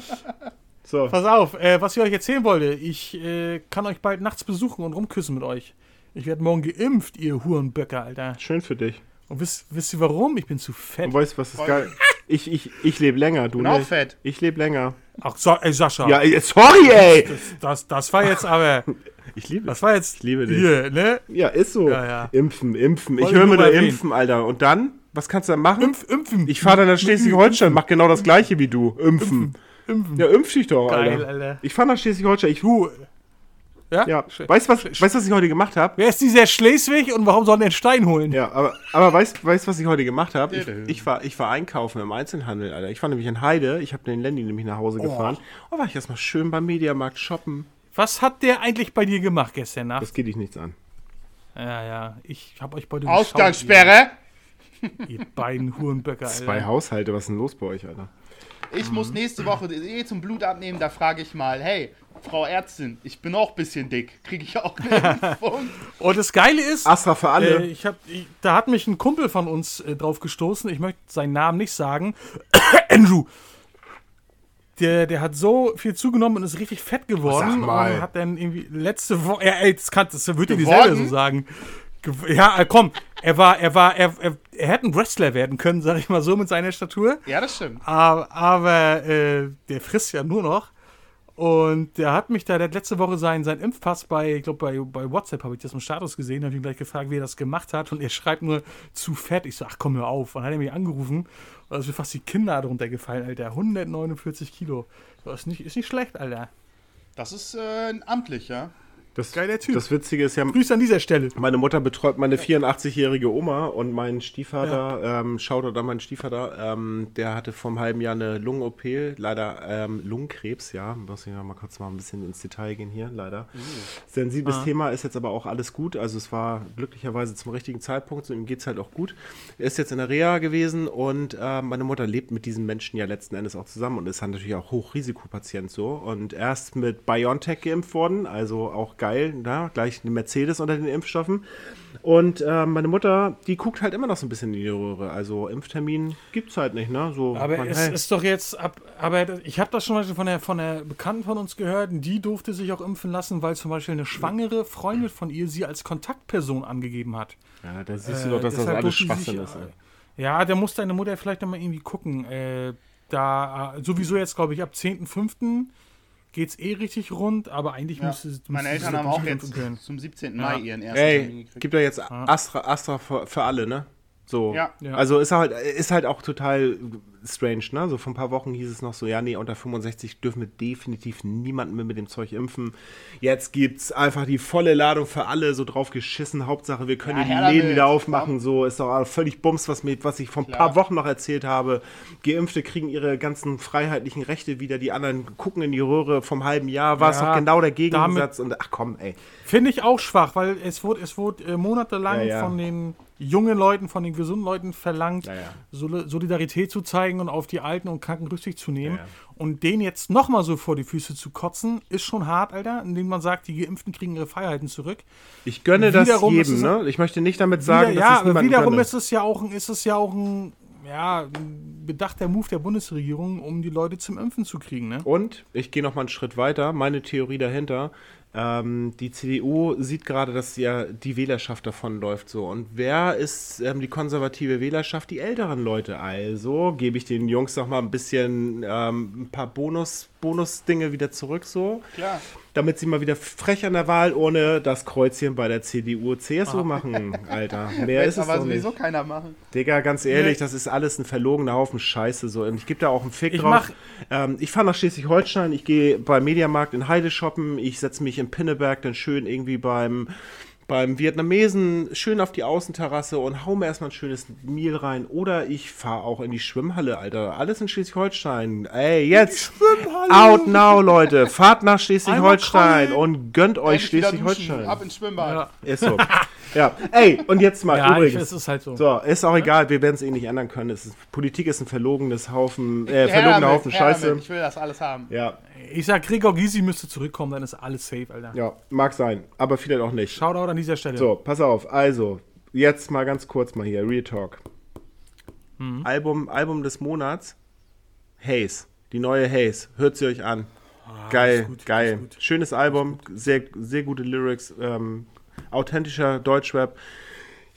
[SPEAKER 2] So.
[SPEAKER 1] Pass auf, äh, was ich euch erzählen wollte. Ich äh, kann euch bald nachts besuchen und rumküssen mit euch. Ich werde morgen geimpft, ihr Hurenböcke, Alter.
[SPEAKER 2] Schön für dich.
[SPEAKER 1] Und wisst, wisst ihr warum? Ich bin zu fett.
[SPEAKER 2] Und weißt du, was ist geil? Ich, ich, ich lebe länger, du
[SPEAKER 3] Bin auch
[SPEAKER 2] nicht.
[SPEAKER 3] fett.
[SPEAKER 2] Ich lebe länger.
[SPEAKER 1] Ach, so, ey, Sascha.
[SPEAKER 2] Ja, ey, sorry, ey.
[SPEAKER 1] Das, das, das war jetzt aber.
[SPEAKER 2] Ich liebe
[SPEAKER 1] Das war jetzt.
[SPEAKER 2] Ich liebe dich.
[SPEAKER 1] Hier, ne?
[SPEAKER 2] Ja, ist so.
[SPEAKER 1] Ja, ja.
[SPEAKER 2] Impfen, impfen. Ich
[SPEAKER 1] Wollte
[SPEAKER 2] höre mir nur
[SPEAKER 1] erwähnen.
[SPEAKER 2] impfen, Alter. Und dann? Was kannst du dann machen?
[SPEAKER 1] Impf, impfen.
[SPEAKER 2] Ich fahre dann nach Schleswig-Holstein, mach genau das gleiche wie du. Impfen.
[SPEAKER 1] impfen.
[SPEAKER 2] Ja, impf dich doch,
[SPEAKER 1] Geil,
[SPEAKER 2] Alter.
[SPEAKER 1] Alter.
[SPEAKER 2] Ich fahre nach Schleswig-Holstein. Ich,
[SPEAKER 1] Du. Ja?
[SPEAKER 2] ja, weißt du, was, weißt, was ich heute gemacht habe?
[SPEAKER 1] Wer ist dieser Schleswig und warum soll der einen Stein holen?
[SPEAKER 2] Ja, aber, aber weißt du, was ich heute gemacht habe? Ich, ich, war, ich war einkaufen im Einzelhandel, Alter. Ich war nämlich in Heide. Ich habe den Landy nämlich nach Hause gefahren. Oh, war ich erstmal schön beim Mediamarkt shoppen.
[SPEAKER 1] Was hat der eigentlich bei dir gemacht gestern Nacht?
[SPEAKER 2] Das geht dich nichts an.
[SPEAKER 1] Ja, ja. Ich hab euch beide
[SPEAKER 3] Ausgangssperre.
[SPEAKER 1] geschaut, Ihr, ihr beiden Hurenböcke, Alter.
[SPEAKER 2] Zwei Haushalte, was ist denn los bei euch, Alter?
[SPEAKER 3] Ich muss nächste Woche eh zum Blut abnehmen, da frage ich mal, hey, Frau Ärztin, ich bin auch ein bisschen dick. Kriege ich auch eine Impfung?
[SPEAKER 1] Und das Geile ist,
[SPEAKER 2] Astra für alle.
[SPEAKER 1] äh, ich hab, ich, da hat mich ein Kumpel von uns äh, drauf gestoßen. Ich möchte seinen Namen nicht sagen. Andrew. Der, der hat so viel zugenommen und ist richtig fett geworden. Und hat dann irgendwie letzte Woche. Ja, ey, das, kann, das wird dir
[SPEAKER 3] Geworden?
[SPEAKER 1] selber so sagen. Ge- Ja, äh, komm. Er war, er war, er, er, er hätte ein Wrestler werden können, sag ich mal so, mit seiner Statur.
[SPEAKER 3] Ja, das stimmt.
[SPEAKER 1] Aber, aber äh, der frisst ja nur noch. Und der hat mich da, der hat letzte Woche seinen, seinen Impfpass bei, ich glaube, bei, bei WhatsApp habe ich das im Status gesehen, habe ihn gleich gefragt, wie er das gemacht hat. Und er schreibt nur zu fett. Ich so, ach komm, hör auf. Und dann hat er mich angerufen. Und da ist mir fast die Kinder drunter gefallen, Alter. 149 Kilo. Das ist nicht, ist nicht schlecht, Alter.
[SPEAKER 3] Das ist äh, amtlich, ja.
[SPEAKER 2] Das,
[SPEAKER 1] Geiler Typ.
[SPEAKER 2] Das Witzige ist ja,
[SPEAKER 1] Grüße an dieser Stelle.
[SPEAKER 2] meine Mutter betreut meine 84-jährige Oma und mein Stiefvater, ähm, Shoutout an meinen Stiefvater, ähm, der hatte vor einem halben Jahr eine Lungen-OP, leider ähm, Lungenkrebs, ja, muss ich mal kurz mal ein bisschen ins Detail gehen hier, leider. Sensibles Thema ist jetzt aber auch alles gut, also es war glücklicherweise zum richtigen Zeitpunkt, so ihm geht es halt auch gut. Er ist jetzt in der Reha gewesen und äh, meine Mutter lebt mit diesem Menschen ja letzten Endes auch zusammen und ist halt natürlich auch Hochrisikopatient so und erst mit BioNTech geimpft worden, also auch geil, na, gleich eine Mercedes unter den Impfstoffen. Und äh, meine Mutter, die guckt halt immer noch so ein bisschen in die Röhre. Also Impftermin gibt's halt nicht, ne? So,
[SPEAKER 1] Aber
[SPEAKER 2] man,
[SPEAKER 1] es
[SPEAKER 2] hey,
[SPEAKER 1] ist doch jetzt ab. Aber ich habe das schon mal von der, von der Bekannten von uns gehört. Die durfte sich auch impfen lassen, weil zum Beispiel eine schwangere Freundin von ihr sie als Kontaktperson angegeben hat.
[SPEAKER 2] ja, da siehst du
[SPEAKER 1] Äh,
[SPEAKER 2] doch, dass das alles Schwachsinn ist.
[SPEAKER 1] äh. Ja, da muss deine Mutter vielleicht nochmal irgendwie gucken. Äh, da, äh, sowieso jetzt, glaube ich, ab 10.05. geht's eh richtig rund, aber eigentlich
[SPEAKER 3] Ja.
[SPEAKER 1] müsste müsste
[SPEAKER 3] Meine
[SPEAKER 1] sie
[SPEAKER 3] Eltern haben auch jetzt
[SPEAKER 1] können.
[SPEAKER 3] zum 17.
[SPEAKER 1] Ja.
[SPEAKER 3] Mai ihren ersten Termin
[SPEAKER 2] Ey,
[SPEAKER 3] gekriegt.
[SPEAKER 2] gibt da jetzt Astra, Astra für, für alle, ne? So.
[SPEAKER 3] Ja.
[SPEAKER 1] Ja.
[SPEAKER 2] Also ist halt, ist halt auch total strange, ne? So vor ein paar Wochen hieß es noch so, ja, nee, unter 65 dürfen wir definitiv niemanden mehr mit dem Zeug impfen. Jetzt gibt's einfach die volle Ladung für alle, so drauf geschissen. Hauptsache, wir können
[SPEAKER 3] Ja,
[SPEAKER 2] die Läden wieder aufmachen. So ist doch völlig Bums, was, mir, was ich vor ein
[SPEAKER 3] Klar.
[SPEAKER 2] paar Wochen noch erzählt habe. Geimpfte kriegen ihre ganzen freiheitlichen Rechte wieder. Die anderen gucken in die Röhre vom halben Jahr. War es
[SPEAKER 1] Ja,
[SPEAKER 2] doch genau der Gegensatz. Und ach komm, ey.
[SPEAKER 1] Finde ich auch schwach, weil es wurde, es wurde äh, monatelang
[SPEAKER 2] Ja,
[SPEAKER 1] von den jungen Leuten, von den gesunden Leuten verlangt, Solidarität zu zeigen und auf die Alten und Kranken Rücksicht zu nehmen.
[SPEAKER 2] Ja, ja.
[SPEAKER 1] Und denen jetzt nochmal so vor die Füße zu kotzen, ist schon hart, Alter, indem man sagt, die Geimpften kriegen ihre Freiheiten zurück.
[SPEAKER 2] Ich gönne das
[SPEAKER 1] Wiederum ist
[SPEAKER 2] jedem, ne? Ich möchte nicht damit sagen,
[SPEAKER 1] Wieder,
[SPEAKER 2] dass
[SPEAKER 1] ja,
[SPEAKER 2] es
[SPEAKER 1] wiederum
[SPEAKER 2] gönne.
[SPEAKER 1] ist es ja auch, ist es ja auch ein, ja, bedachter Move der Bundesregierung, um die Leute zum Impfen zu kriegen, ne?
[SPEAKER 2] Und ich gehe noch mal einen Schritt weiter. Meine Theorie dahinter. Ähm, die CDU sieht gerade, dass ja die Wählerschaft davonläuft so. Und wer ist ähm, die konservative Wählerschaft? Die älteren Leute. Also gebe ich den Jungs noch mal ein bisschen ähm, ein paar Bonus, Bonus-Dinge wieder zurück so.
[SPEAKER 3] Klar.
[SPEAKER 2] Damit sie mal wieder frech an der Wahl ohne das Kreuzchen bei der CDU, CSU machen, Alter. Mehr ist es
[SPEAKER 3] aber
[SPEAKER 2] doch nicht.
[SPEAKER 3] sowieso keiner machen.
[SPEAKER 2] Digga, ganz ehrlich,
[SPEAKER 1] Nee.
[SPEAKER 2] das ist alles ein verlogener Haufen Scheiße. So. Und ich gebe da auch einen Fick
[SPEAKER 1] Ich
[SPEAKER 2] drauf. ähm, ich fahre nach Schleswig-Holstein, ich gehe beim Mediamarkt in Heide shoppen, ich setze mich in Pinneberg dann schön irgendwie beim, beim Vietnamesen schön auf die Außenterrasse und hau mir erstmal ein schönes Meal rein. Oder ich fahre auch in die Schwimmhalle, Alter. Alles in Schleswig-Holstein. Ey, jetzt. Out now, Leute. Fahrt nach Schleswig-Holstein und gönnt euch Schleswig-Holstein.
[SPEAKER 3] Ab ins Schwimmbad.
[SPEAKER 1] Ja,
[SPEAKER 2] Ist so. ja. Ey, und jetzt mal
[SPEAKER 1] ja ich,
[SPEAKER 2] übrigens.
[SPEAKER 1] es ist halt so.
[SPEAKER 2] So, ist auch egal, wir werden es eh nicht ändern können. Es ist, Politik ist ein verlogenes Haufen, äh, verlogener Haufen Scheiße.
[SPEAKER 3] damit. Ich will das alles haben.
[SPEAKER 2] Ja,
[SPEAKER 1] Ich sag, Gregor Gysi müsste zurückkommen, dann ist alles safe, Alter.
[SPEAKER 2] ja, mag sein, aber vielleicht auch nicht.
[SPEAKER 1] Shoutout an dieser Stelle.
[SPEAKER 2] So, pass auf, also, jetzt mal ganz kurz mal hier, Real Talk.
[SPEAKER 1] Mhm.
[SPEAKER 2] Album, Album des Monats, Haze, die neue Haze, hört sie euch an. geil,
[SPEAKER 1] Ah, ist gut,
[SPEAKER 2] geil. Schönes Album, sehr, sehr gute Lyrics, ähm, authentischer Deutschrap.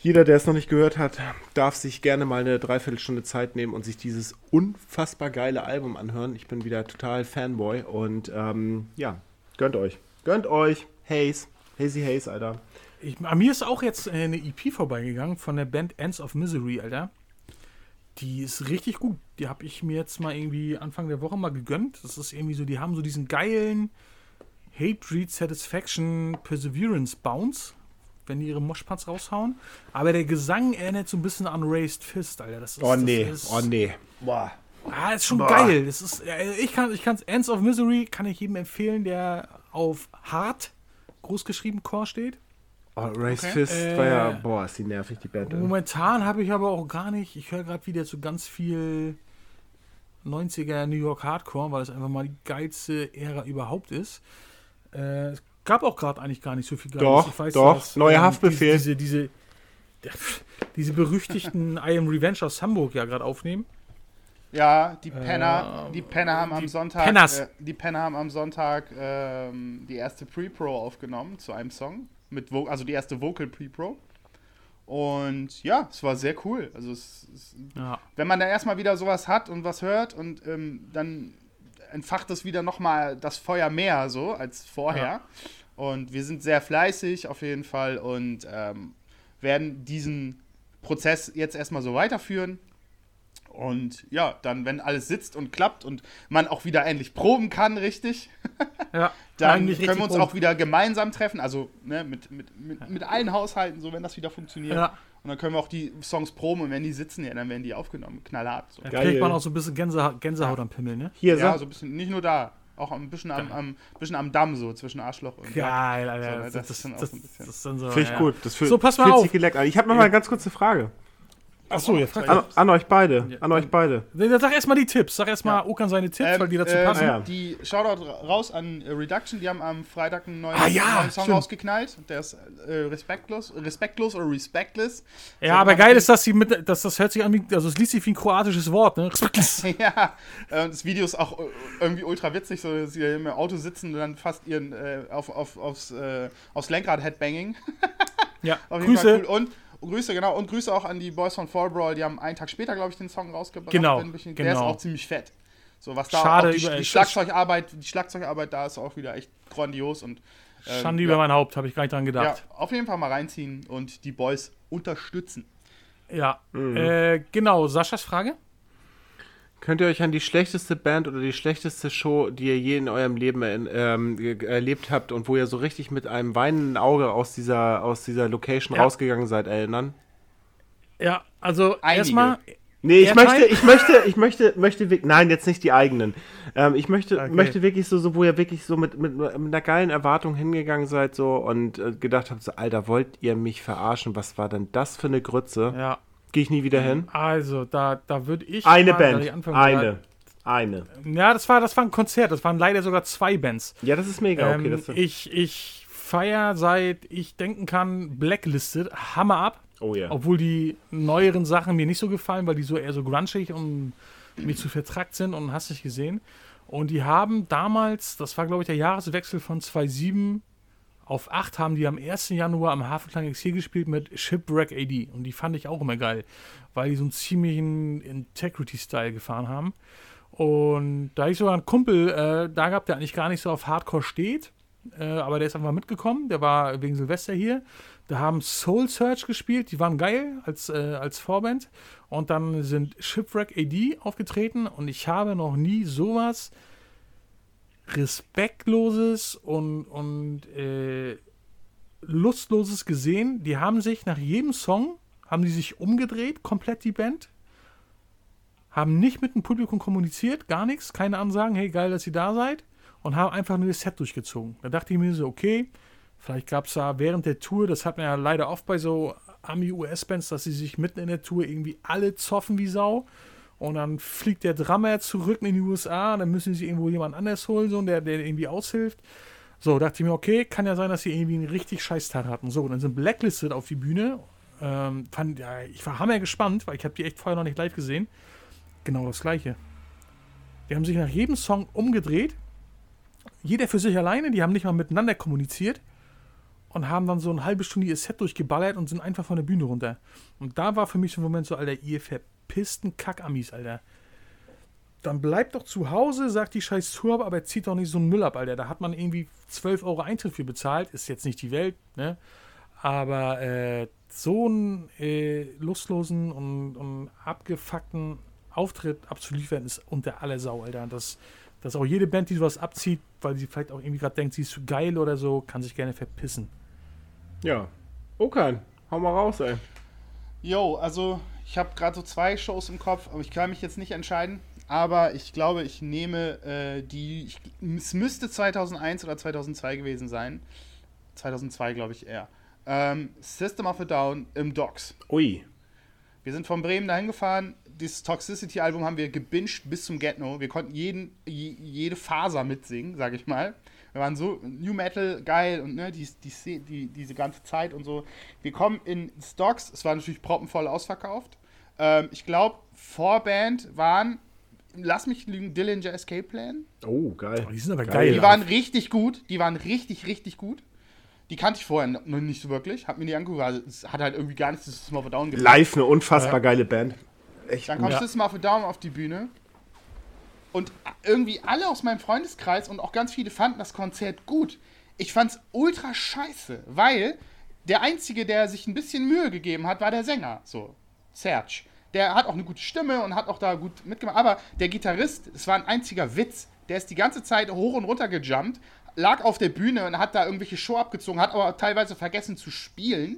[SPEAKER 2] Jeder, der es noch nicht gehört hat, darf sich gerne mal eine Dreiviertelstunde Zeit nehmen und sich dieses unfassbar geile Album anhören. Ich bin wieder total Fanboy und ähm, ja, gönnt euch. Gönnt euch. Haze. Hazy Haze, Alter.
[SPEAKER 1] Ich, an mir ist auch jetzt äh, eine EP vorbeigegangen von der Band Ends of Misery, Alter. Die ist richtig gut. Die habe ich mir jetzt mal irgendwie Anfang der Woche mal gegönnt. Das ist irgendwie so, die haben so diesen geilen Hatebreed Satisfaction Perseverance Bounce, wenn die ihre Moshpads raushauen. Aber der Gesang erinnert so ein bisschen an Raised Fist, Alter. Das ist,
[SPEAKER 2] Oh nee,
[SPEAKER 1] das ist,
[SPEAKER 2] oh nee. Boah.
[SPEAKER 1] Ah, ist schon
[SPEAKER 2] Boah.
[SPEAKER 1] geil. Das ist, äh, ich kann, ich kann's, Ends of Misery kann ich jedem empfehlen, der auf hart großgeschrieben Core steht.
[SPEAKER 2] Oh, Race
[SPEAKER 3] Okay.
[SPEAKER 2] Fist war ja,
[SPEAKER 1] Äh,
[SPEAKER 2] boah, ist die nervig, die Band.
[SPEAKER 1] Momentan habe ich aber auch gar nicht, ich höre gerade wieder so ganz viel 90er New York Hardcore, weil es einfach mal die geilste Ära überhaupt ist. Äh, es gab auch gerade eigentlich gar nicht so viel Geiles.
[SPEAKER 2] Doch, doch. Neuer Haftbefehl.
[SPEAKER 1] Diese, diese, diese, diese berüchtigten I Am Revenge aus Hamburg ja gerade aufnehmen.
[SPEAKER 3] Ja, die Penner,
[SPEAKER 1] Äh,
[SPEAKER 3] die Penner haben am Sonntag, äh, die Penner haben am Sonntag ähm, die erste Pre-Pro aufgenommen zu einem Song, mit Vo also die erste Vocal Pre-Pro. Und ja, es war sehr cool. Also es, es,
[SPEAKER 1] Ja.
[SPEAKER 3] wenn man da erstmal wieder sowas hat und was hört und ähm, dann entfacht es wieder nochmal das Feuer mehr so als vorher.
[SPEAKER 1] Ja.
[SPEAKER 3] Und wir sind sehr fleißig auf jeden Fall und ähm, werden diesen Prozess jetzt erstmal so weiterführen. Und ja, dann, wenn alles sitzt und klappt und man auch wieder endlich proben kann, richtig,
[SPEAKER 1] ja.
[SPEAKER 3] dann können wir uns
[SPEAKER 1] rum.
[SPEAKER 3] auch wieder gemeinsam treffen. Also ne, mit, mit, mit, mit allen Haushalten, so wenn das wieder funktioniert.
[SPEAKER 1] Ja.
[SPEAKER 3] Und dann können wir auch die Songs proben und wenn die sitzen, ja, dann werden die aufgenommen. Knallhart. So.
[SPEAKER 1] Da kriegt man auch so ein bisschen Gänseha Gänsehaut am Pimmel, ne?
[SPEAKER 2] Hier,
[SPEAKER 3] Ja, so ein bisschen, nicht nur da, auch ein bisschen am, am, bisschen am Damm, so zwischen Arschloch und
[SPEAKER 1] Geil,
[SPEAKER 3] So,
[SPEAKER 1] Alter.
[SPEAKER 3] das
[SPEAKER 1] das,
[SPEAKER 3] ist dann auch
[SPEAKER 1] das,
[SPEAKER 3] so ein bisschen-
[SPEAKER 1] das ist dann so.
[SPEAKER 2] finde ich
[SPEAKER 1] ja.
[SPEAKER 2] gut. Das fühlt,
[SPEAKER 1] So, pass mal auf.
[SPEAKER 2] Ich habe noch mal eine ganz kurze Frage.
[SPEAKER 1] Achso, ja, frag
[SPEAKER 2] An, an euch beide. An euch beide.
[SPEAKER 1] Dann Sag erstmal die Tipps. Sag erstmal Okan seine Tipps,
[SPEAKER 3] Ähm,
[SPEAKER 1] weil die dazu
[SPEAKER 3] ähm,
[SPEAKER 1] passen.
[SPEAKER 2] Ja.
[SPEAKER 3] Die Shoutout ra- raus an Reduction, die haben am Freitag einen neuen,
[SPEAKER 1] Ah, ja,
[SPEAKER 3] neuen Song
[SPEAKER 1] stimmt.
[SPEAKER 3] rausgeknallt. Der ist äh, respektlos, respektlos oder respectless.
[SPEAKER 1] Ja, aber geil ist, dass sie mit, dass das hört sich an wie, also es liest sich wie ein kroatisches Wort, ne?
[SPEAKER 3] ja, äh, das Video ist auch äh, irgendwie ultra witzig, so dass sie im Auto sitzen und dann fast ihren äh, auf, auf, aufs, äh, aufs Lenkrad Headbanging.
[SPEAKER 1] Ja,
[SPEAKER 3] Auf jeden
[SPEAKER 1] Grüße.
[SPEAKER 3] Fall cool. Und, Grüße, genau. Und Grüße auch an die Boys von Fall Brawl. Die haben einen Tag später, glaube ich, den Song rausgebracht.
[SPEAKER 1] Genau,
[SPEAKER 3] Der ist
[SPEAKER 1] genau.
[SPEAKER 3] auch ziemlich fett. So, was da
[SPEAKER 1] Schade
[SPEAKER 3] auch die,
[SPEAKER 1] über-
[SPEAKER 3] die Schlagzeugarbeit, die Schlagzeugarbeit da ist auch wieder echt grandios und ähm,
[SPEAKER 1] Schande
[SPEAKER 3] ja,
[SPEAKER 1] über mein Haupt, habe ich gar nicht dran
[SPEAKER 3] ja,
[SPEAKER 1] gedacht.
[SPEAKER 3] auf jeden Fall mal reinziehen und die Boys unterstützen.
[SPEAKER 1] Ja,
[SPEAKER 2] Mhm.
[SPEAKER 1] äh, genau. Saschas Frage?
[SPEAKER 2] Könnt ihr euch an die schlechteste Band oder die schlechteste Show, die ihr je in eurem Leben ähm, erlebt habt und wo ihr so richtig mit einem weinenden Auge aus dieser, aus dieser Location
[SPEAKER 1] Ja.
[SPEAKER 2] rausgegangen seid, erinnern?
[SPEAKER 1] Ja, also erstmal,
[SPEAKER 2] Nee, ich möchte, ich möchte, ich möchte, möchte wirklich, nein, jetzt nicht die eigenen. Ähm, ich möchte,
[SPEAKER 1] Okay.
[SPEAKER 2] möchte wirklich so, so, wo ihr wirklich so mit, mit, mit einer geilen Erwartung hingegangen seid so und äh, gedacht habt, so, Alter, wollt ihr mich verarschen? Was war denn das für eine Grütze?
[SPEAKER 1] ja,
[SPEAKER 2] Gehe ich nie wieder hin?
[SPEAKER 1] also da, da würde ich.
[SPEAKER 2] Eine
[SPEAKER 1] mal,
[SPEAKER 2] Band,
[SPEAKER 1] ich
[SPEAKER 2] eine, eine.
[SPEAKER 1] soll- Ja, das war, das war ein Konzert. Das waren leider sogar zwei Bands.
[SPEAKER 2] Ja, das ist mega, okay.
[SPEAKER 1] ähm,
[SPEAKER 2] Das,
[SPEAKER 1] ich ich feier seit ich denken kann Blacklisted Hammer ab.
[SPEAKER 2] oh ja.
[SPEAKER 1] Obwohl die neueren Sachen mir nicht so gefallen, weil die so eher so grunchig und mir zu vertrackt sind und hast nicht gesehen. Und die haben damals, das war glaube ich der Jahreswechsel von 2.7 auf 8, haben die am 1. Januar am Hafenklang X4 gespielt mit Shipwreck AD. Und die fand ich auch immer geil, weil die so einen ziemlichen Integrity-Style gefahren haben. Und da ich sogar einen Kumpel äh, da gehabt, der eigentlich gar nicht so auf Hardcore steht, äh, aber der ist einfach mitgekommen, der war wegen Silvester hier. Da haben Soul Search gespielt, die waren geil als, äh, als Vorband. Und dann sind Shipwreck AD aufgetreten und ich habe noch nie sowas Respektloses und, und äh, Lustloses gesehen. Die haben sich nach jedem Song, haben die sich umgedreht, komplett die Band. Haben nicht mit dem Publikum kommuniziert, gar nichts, keine Ansagen, hey, geil, dass ihr da seid. Und haben einfach nur das Set durchgezogen. Da dachte ich mir so, okay, vielleicht gab es da während der Tour, das hat man ja leider oft bei so Ami-US-Bands, dass sie sich mitten in der Tour irgendwie alle zoffen wie Sau. Und dann fliegt der Drummer zurück in die USA, und dann müssen sie irgendwo jemand anders holen, so, der, der irgendwie aushilft. So, dachte ich mir, okay, kann ja sein, dass sie irgendwie einen richtig scheiß Tag hatten. So, dann sind Blacklisted auf die Bühne. Ähm, fand, ja, ich war hammer gespannt, weil ich habe die echt vorher noch nicht live gesehen. Genau das gleiche. Die haben sich nach jedem Song umgedreht. Jeder für sich alleine, die haben nicht mal miteinander kommuniziert und haben dann so eine halbe Stunde ihr Set durchgeballert und sind einfach von der Bühne runter. Und da war für mich so ein Moment so, Alter, ihr verpissten Kackamis, Alter. Dann bleibt doch zu Hause, sagt die scheiß Tour, aber zieht doch nicht so einen Müll ab, Alter. Da hat man irgendwie 12 Euro Eintritt für bezahlt. Ist jetzt nicht die Welt, ne? Aber äh, so einen äh, lustlosen und, und abgefuckten Auftritt abzuliefern, ist unter aller Sau, Alter. Das, dass auch jede Band, die sowas abzieht, weil sie vielleicht auch irgendwie gerade denkt, sie ist zu geil oder so, kann sich gerne verpissen.
[SPEAKER 2] Ja. Okay, hau mal raus, ey.
[SPEAKER 3] Jo, also ich habe gerade so zwei Shows im Kopf, aber ich kann mich jetzt nicht entscheiden. Aber ich glaube, ich nehme äh, die. Ich, es müsste 2001 oder 2002 gewesen sein. 2002, glaube ich eher. Ähm, System of a Down im Docks.
[SPEAKER 2] Ui.
[SPEAKER 3] Wir sind von Bremen dahin gefahren. Dieses Toxicity-Album haben wir gebinged bis zum Get-No. Wir konnten jeden, je, jede Faser mitsingen, sage ich mal. Wir waren so New Metal geil und ne, die, die, die, diese ganze Zeit und so. Wir kommen in Stocks. Es war natürlich proppenvoll ausverkauft. Ähm, ich glaube, Vorband waren, lass mich lügen, Dillinger Escape Plan.
[SPEAKER 2] Oh, geil.
[SPEAKER 1] Die sind aber
[SPEAKER 2] Geil.
[SPEAKER 1] geil.
[SPEAKER 3] Die waren richtig gut. Die waren richtig, richtig gut. Die kannte ich vorher noch nicht so wirklich. Hab mir die angeguckt. Also, es hat halt irgendwie gar nichts zu System of a Down gepasst.
[SPEAKER 2] Live eine unfassbar geile Band. Echt
[SPEAKER 3] Dann
[SPEAKER 2] gut.
[SPEAKER 3] kommt System of a Down auf die Bühne. Und irgendwie alle aus meinem Freundeskreis und auch ganz viele fanden das Konzert gut. Ich fand's ultra scheiße, weil der Einzige, der sich ein bisschen Mühe gegeben hat, war der Sänger. So, Serge. Der hat auch eine gute Stimme und hat auch da gut mitgemacht. Aber der Gitarrist, es war ein einziger Witz. Der ist die ganze Zeit hoch und runter gejumpt, lag auf der Bühne und hat da irgendwelche Show abgezogen, hat aber teilweise vergessen zu spielen.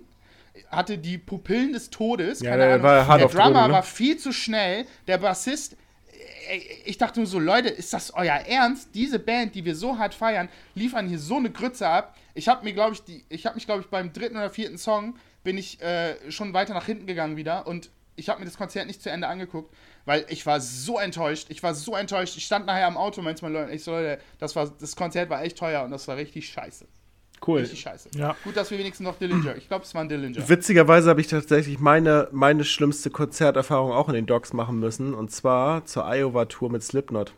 [SPEAKER 3] Hatte die Pupillen des Todes.
[SPEAKER 2] Ja,
[SPEAKER 3] keine
[SPEAKER 2] der
[SPEAKER 3] Ahnung.
[SPEAKER 2] war
[SPEAKER 3] der Drummer
[SPEAKER 2] Drogen, ne?
[SPEAKER 3] war viel zu schnell. Der Bassist, äh, ich dachte nur so, Leute, ist das euer Ernst? Diese Band, die wir so hart feiern, liefern hier so eine Grütze ab. Ich habe mir, glaube ich, die, ich habe mich, glaube ich, beim dritten oder vierten Song bin ich äh, schon weiter nach hinten gegangen wieder und ich habe mir das Konzert nicht zu Ende angeguckt, weil ich war so enttäuscht. Ich war so enttäuscht. Ich stand nachher am Auto, meinte mal Leute, ich so, Leute, das war, das Konzert war echt teuer und das war richtig scheiße.
[SPEAKER 2] Cool.
[SPEAKER 3] Richtig scheiße.
[SPEAKER 1] Ja.
[SPEAKER 3] Gut, dass wir wenigstens noch Dillinger. Ich glaube, es war ein Dillinger.
[SPEAKER 2] Witzigerweise habe ich tatsächlich meine, meine schlimmste Konzerterfahrung auch in den Docks machen müssen. Und zwar zur Iowa-Tour mit Slipknot.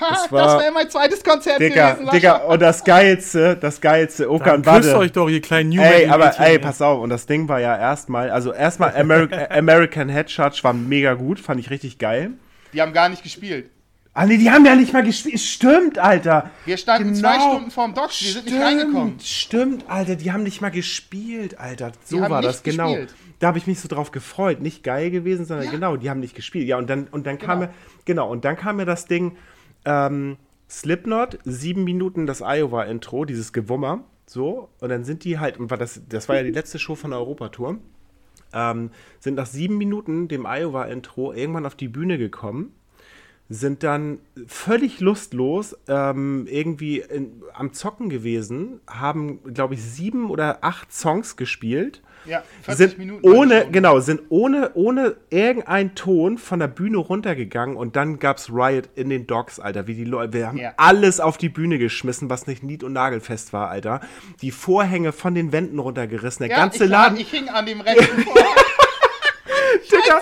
[SPEAKER 3] Ha,
[SPEAKER 2] Das
[SPEAKER 3] wäre mein zweites Konzert
[SPEAKER 2] Digga,
[SPEAKER 3] gewesen.
[SPEAKER 2] Digga, und das Geilste, das Geilste,
[SPEAKER 1] Dann
[SPEAKER 2] Okan
[SPEAKER 1] küsst
[SPEAKER 2] Badde.
[SPEAKER 1] euch doch, ihr kleinen New
[SPEAKER 2] Ey, aber
[SPEAKER 1] Mädchen,
[SPEAKER 2] ey, pass auf, und das Ding war ja erstmal, also erstmal Ameri American Head Charge war mega gut, fand ich richtig geil.
[SPEAKER 3] Die haben gar nicht gespielt.
[SPEAKER 2] Ah nee, die haben ja nicht mal gespielt. Stimmt, Alter.
[SPEAKER 3] Wir standen
[SPEAKER 2] Genau.
[SPEAKER 3] zwei Stunden vorm Docks, wir sind nicht reingekommen.
[SPEAKER 2] Stimmt, Alter, die haben nicht mal gespielt, Alter. So
[SPEAKER 3] Die haben
[SPEAKER 2] war
[SPEAKER 3] nicht
[SPEAKER 2] das, genau.
[SPEAKER 3] gespielt.
[SPEAKER 2] Da habe ich mich so drauf gefreut. Nicht geil gewesen, sondern
[SPEAKER 3] Ja.
[SPEAKER 2] genau, die haben nicht gespielt. Ja, und dann, und dann kam
[SPEAKER 3] Genau.
[SPEAKER 2] mir, genau, und dann kam mir das Ding, ähm, Slipknot, sieben Minuten das Iowa-Intro, dieses Gewummer, so, und dann sind die halt, und das, das war ja die letzte Show von der Europatour, ähm, sind nach sieben Minuten dem Iowa-Intro irgendwann auf die Bühne gekommen sind dann völlig lustlos ähm, irgendwie in, am Zocken gewesen, haben, glaube ich, sieben oder acht Songs gespielt.
[SPEAKER 3] Ja, 40
[SPEAKER 2] sind
[SPEAKER 3] Minuten.
[SPEAKER 2] ohne, genau, sind ohne, ohne irgendein Ton von der Bühne runtergegangen und dann gab's Riot in den Docks, Alter, wie die Leute, wir haben
[SPEAKER 3] Ja.
[SPEAKER 2] alles auf die Bühne geschmissen, was nicht nied- und nagelfest war, Alter. Die Vorhänge von den Wänden runtergerissen, der
[SPEAKER 3] Ja,
[SPEAKER 2] ganze
[SPEAKER 3] ich,
[SPEAKER 2] Laden,
[SPEAKER 3] Ich hing an dem rechten Vorhang.
[SPEAKER 2] Digga,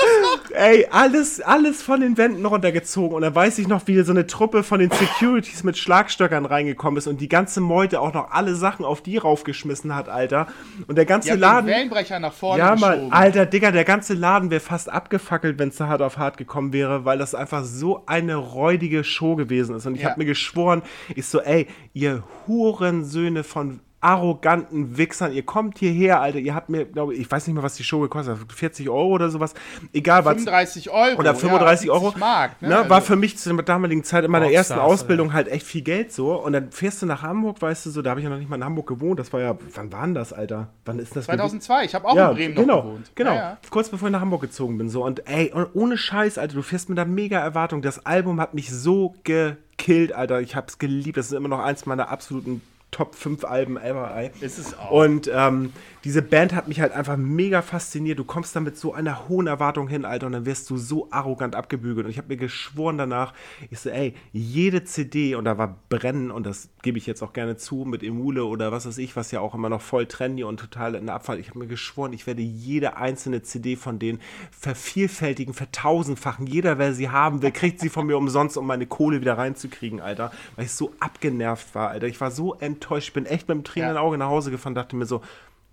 [SPEAKER 2] ey, alles, alles von den Wänden runtergezogen. Und dann weiß ich noch, wie so eine Truppe von den Securities mit Schlagstöckern reingekommen ist und die ganze Meute auch noch alle Sachen auf die raufgeschmissen hat, Alter. Und der
[SPEAKER 3] Die
[SPEAKER 2] ganze
[SPEAKER 3] den
[SPEAKER 2] Laden.
[SPEAKER 3] Wellenbrecher nach vorne
[SPEAKER 2] Ja, Mann,
[SPEAKER 3] geschoben.
[SPEAKER 2] Alter, Digga, der ganze Laden wäre fast abgefackelt, wenn es da hart auf hart gekommen wäre, weil das einfach so eine räudige Show gewesen ist. Und ich
[SPEAKER 3] Ja.
[SPEAKER 2] habe mir geschworen, ich so, ey, ihr Hurensöhne von arroganten Wichsern, ihr kommt hierher, Alter, ihr habt mir, glaube ich, ich weiß nicht mehr, was die Show gekostet hat, 40 Euro oder sowas, egal was.
[SPEAKER 3] 35 Euro.
[SPEAKER 2] Oder 35
[SPEAKER 3] ja,
[SPEAKER 2] Euro.
[SPEAKER 3] 70 Mark. Ne?
[SPEAKER 2] Ne, war
[SPEAKER 3] Also,
[SPEAKER 2] für mich zu der damaligen Zeit in meiner
[SPEAKER 1] Rockstars,
[SPEAKER 2] ersten Ausbildung halt echt viel Geld so. Und dann fährst du nach Hamburg, weißt du so, da habe ich ja noch nicht mal in Hamburg gewohnt. Das war ja, wann war denn das, Alter? Wann ist das?
[SPEAKER 3] 2002, ich habe auch
[SPEAKER 2] ja,
[SPEAKER 3] in Bremen
[SPEAKER 2] genau,
[SPEAKER 3] noch gewohnt.
[SPEAKER 2] Genau,
[SPEAKER 3] Ja,
[SPEAKER 2] kurz bevor ich nach Hamburg gezogen bin. So. Und ey, und ohne Scheiß, Alter, du fährst mit einer mega Erwartung. Das Album hat mich so gekillt, Alter. Ich hab's geliebt. Das ist immer noch eins meiner absoluten Top 5 Alben ever, ey.
[SPEAKER 3] Ist es auch.
[SPEAKER 2] Und ähm, diese Band hat mich halt einfach mega fasziniert. Du kommst da mit so einer hohen Erwartung hin, Alter, und dann wirst du so arrogant abgebügelt. Und ich habe mir geschworen danach, ich so, ey, jede CD, und da war Brennen, und das gebe ich jetzt auch gerne zu, mit Emule oder was weiß ich, was ja auch immer noch voll trendy und total in der Abfall. Ich habe mir geschworen, ich werde jede einzelne CD von denen vervielfältigen, vertausendfachen. Jeder, wer sie haben will, kriegt sie von mir umsonst, um meine Kohle wieder reinzukriegen, Alter. Weil ich so abgenervt war, Alter. Ich war so enttäuscht. Ich bin echt mit einem Tränen
[SPEAKER 3] Ja.
[SPEAKER 2] Auge nach Hause gefahren, dachte mir so,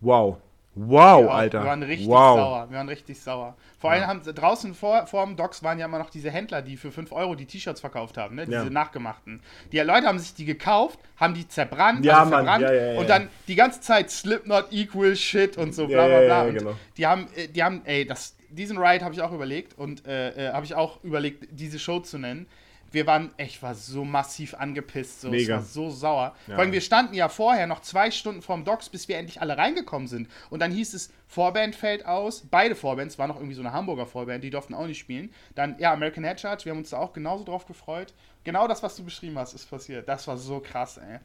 [SPEAKER 2] wow. Wow,
[SPEAKER 3] Ja,
[SPEAKER 2] Alter.
[SPEAKER 3] Wir waren richtig
[SPEAKER 2] wow.
[SPEAKER 3] sauer. Wir waren richtig sauer. Vor allem haben sie draußen vor, vor dem Docks waren ja immer noch diese Händler, die für 5 Euro die T-Shirts verkauft haben, ne? Diese
[SPEAKER 2] Ja.
[SPEAKER 3] nachgemachten. Die Leute haben sich die gekauft, haben die zerbrannt,
[SPEAKER 2] Ja,
[SPEAKER 3] also verbrannt
[SPEAKER 2] ja, ja, ja.
[SPEAKER 3] und dann die ganze Zeit Slipknot equal shit und so bla
[SPEAKER 2] Ja,
[SPEAKER 3] bla
[SPEAKER 2] ja,
[SPEAKER 3] bla.
[SPEAKER 2] ja, genau.
[SPEAKER 3] Die haben, äh, die haben, ey, das, diesen Ride habe ich auch überlegt und äh, äh, habe ich auch überlegt, diese Show zu nennen. Wir waren, ich war so massiv angepisst, so,
[SPEAKER 2] Mega.
[SPEAKER 3] es war so sauer.
[SPEAKER 2] Ja.
[SPEAKER 3] Vor allem, wir standen ja vorher noch zwei Stunden vorm Docks, bis wir endlich alle reingekommen sind. Und dann hieß es, Vorband fällt aus. Beide Vorbands, war noch irgendwie so eine Hamburger Vorband, die durften auch nicht spielen. Dann, ja, American Head Charge, wir haben uns da auch genauso drauf gefreut. Genau das, was du beschrieben hast, ist passiert. Das war so krass, ey.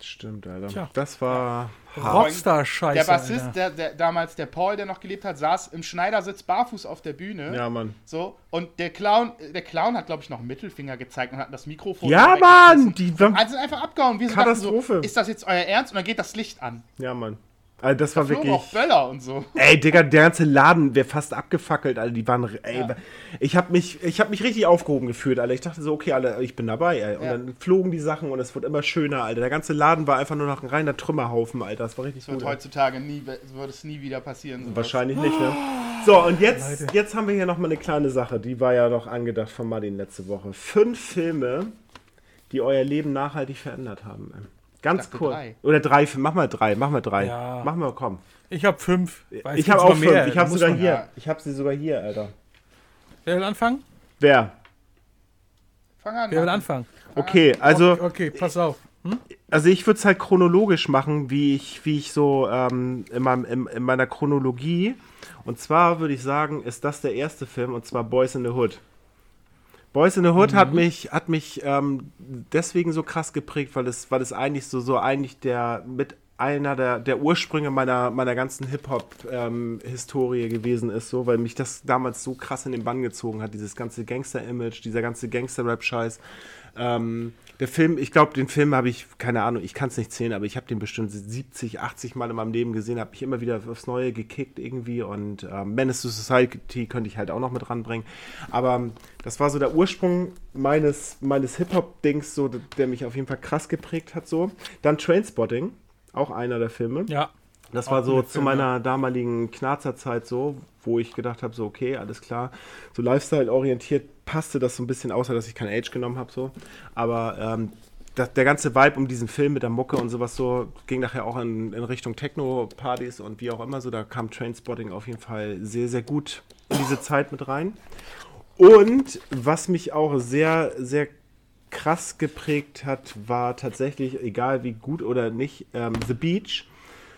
[SPEAKER 2] Stimmt, Alter.
[SPEAKER 1] Tja.
[SPEAKER 2] Das war.
[SPEAKER 1] Rockstar-Scheiße.
[SPEAKER 3] Der Bassist, der, der damals, der Paul, der noch gelebt hat, saß im Schneidersitz barfuß auf der Bühne.
[SPEAKER 2] Ja, Mann.
[SPEAKER 3] So, und der Clown, der Clown hat, glaube ich, noch Mittelfinger gezeigt und hat das Mikrofon.
[SPEAKER 2] Ja. Mann! Die,
[SPEAKER 3] Also sind einfach abgehauen. Wir
[SPEAKER 2] Katastrophe.
[SPEAKER 3] So, ist das jetzt euer Ernst? Und dann geht das Licht an.
[SPEAKER 2] ja, Mann. Also das war
[SPEAKER 3] Flogen
[SPEAKER 2] wirklich.
[SPEAKER 3] auch Böller und so.
[SPEAKER 2] Ey, Digga, der ganze Laden wäre fast abgefackelt, Alter. Die waren. Ey,
[SPEAKER 3] Ja.
[SPEAKER 2] ich habe mich, ich hab mich richtig aufgehoben gefühlt, Alter. Ich dachte so, okay, Alter, ich bin dabei, ey. Und
[SPEAKER 3] Ja.
[SPEAKER 2] dann flogen die Sachen und es wurde immer schöner, Alter. Der ganze Laden war einfach nur noch ein reiner Trümmerhaufen, Alter. Das war richtig
[SPEAKER 3] Das wird
[SPEAKER 2] gut.
[SPEAKER 3] Heutzutage nie, wird es nie wieder passieren. sowas.
[SPEAKER 2] Wahrscheinlich nicht, ne? So, und jetzt,
[SPEAKER 1] Leute.
[SPEAKER 2] jetzt haben wir hier nochmal eine kleine Sache. Die war ja noch angedacht von Martin letzte Woche. Fünf Filme, die euer Leben nachhaltig verändert haben. Ganz kurz.
[SPEAKER 3] drei.
[SPEAKER 2] Oder drei. Mach mal drei, mach mal drei.
[SPEAKER 1] Ja.
[SPEAKER 2] Mach mal, komm.
[SPEAKER 1] Ich habe fünf. Weiß
[SPEAKER 2] ich habe
[SPEAKER 1] noch
[SPEAKER 2] auch fünf.
[SPEAKER 1] mehr.
[SPEAKER 2] Ich habe
[SPEAKER 1] Muss
[SPEAKER 2] sogar hier.
[SPEAKER 3] ja.
[SPEAKER 2] Ich habe sie sogar hier, Alter.
[SPEAKER 1] Wer will anfangen?
[SPEAKER 2] Wer?
[SPEAKER 3] Fang an.
[SPEAKER 1] Wer will anfangen?
[SPEAKER 2] Okay, also,
[SPEAKER 1] Okay, okay, pass auf.
[SPEAKER 2] also ich würde es halt chronologisch machen, wie ich, wie ich so ähm, in, meinem, in, in meiner Chronologie. Und zwar würde ich sagen, ist das der erste Film, und zwar Boys in the Hood. Boys in the Hood hat mich, hat mich ähm, deswegen so krass geprägt, weil es, weil es eigentlich so, so eigentlich der mit einer der, der Ursprünge meiner, meiner ganzen Hip-Hop-Historie gewesen ist, so, weil mich das damals so krass in den Bann gezogen hat, dieses ganze Gangster-Image, dieser ganze Gangster-Rap-Scheiß. Ähm, Der Film, ich glaube, den Film habe ich, keine Ahnung, ich kann es nicht zählen, aber ich habe den bestimmt 70, 80 Mal in meinem Leben gesehen, habe mich immer wieder aufs Neue gekickt irgendwie und ähm, Menace to Society könnte ich halt auch noch mit ranbringen. Aber ähm, das war so der Ursprung meines, meines Hip-Hop-Dings, so, der mich auf jeden Fall krass geprägt hat. So. Dann Trainspotting, auch einer der Filme.
[SPEAKER 1] Ja.
[SPEAKER 2] Das war so zu meiner damaligen Knarzerzeit so, wo ich gedacht habe, so okay, alles klar. So Lifestyle-orientiert passte das so ein bisschen, außer dass ich kein Age genommen habe so. Aber ähm, das, der ganze Vibe um diesen Film mit der Mucke und sowas so ging nachher auch in, in Richtung Techno-Partys und wie auch immer so. Da kam Trainspotting auf jeden Fall sehr, sehr gut in diese Zeit mit rein. Und was mich auch sehr, sehr krass geprägt hat, war tatsächlich, egal wie gut oder nicht, ähm, The Beach.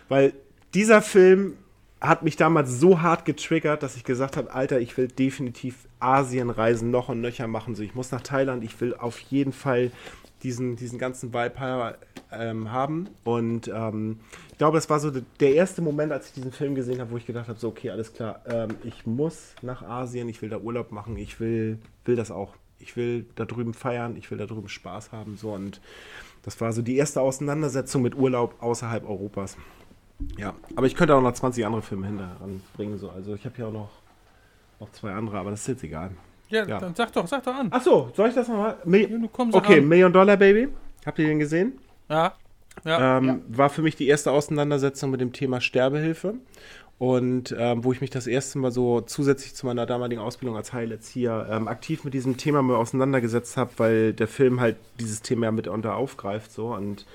[SPEAKER 2] Weil dieser Film hat mich damals so hart getriggert, dass ich gesagt habe, Alter, ich will definitiv Asien reisen, noch und nöcher machen. So, ich muss nach Thailand, ich will auf jeden Fall diesen, diesen ganzen Vibe ähm, haben. Und ähm, ich glaube, das war so der erste Moment, als ich diesen Film gesehen habe, wo ich gedacht habe, so, okay, alles klar, ähm, ich muss nach Asien, ich will da Urlaub machen, ich will, will das auch. Ich will da drüben feiern, ich will da drüben Spaß haben. So, und das war so die erste Auseinandersetzung mit Urlaub außerhalb Europas. Ja, aber ich könnte auch noch 20 andere Filme hinterher bringen. So. Also ich habe hier auch noch, noch zwei andere, aber das ist jetzt egal.
[SPEAKER 1] Ja,
[SPEAKER 2] Ja.
[SPEAKER 1] dann sag doch, sag doch an.
[SPEAKER 2] Ach so, soll ich das nochmal?
[SPEAKER 1] Ja, du kommst
[SPEAKER 2] Okay,
[SPEAKER 1] an.
[SPEAKER 2] Million Dollar Baby. Habt ihr den gesehen?
[SPEAKER 1] Ja. Ja.
[SPEAKER 2] Ähm,
[SPEAKER 3] Ja.
[SPEAKER 2] War für mich die erste Auseinandersetzung mit dem Thema Sterbehilfe. Und ähm, wo ich mich das erste Mal so zusätzlich zu meiner damaligen Ausbildung als Heilerzieher ähm, aktiv mit diesem Thema mal auseinandergesetzt habe, weil der Film halt dieses Thema ja mitunter aufgreift. So. Und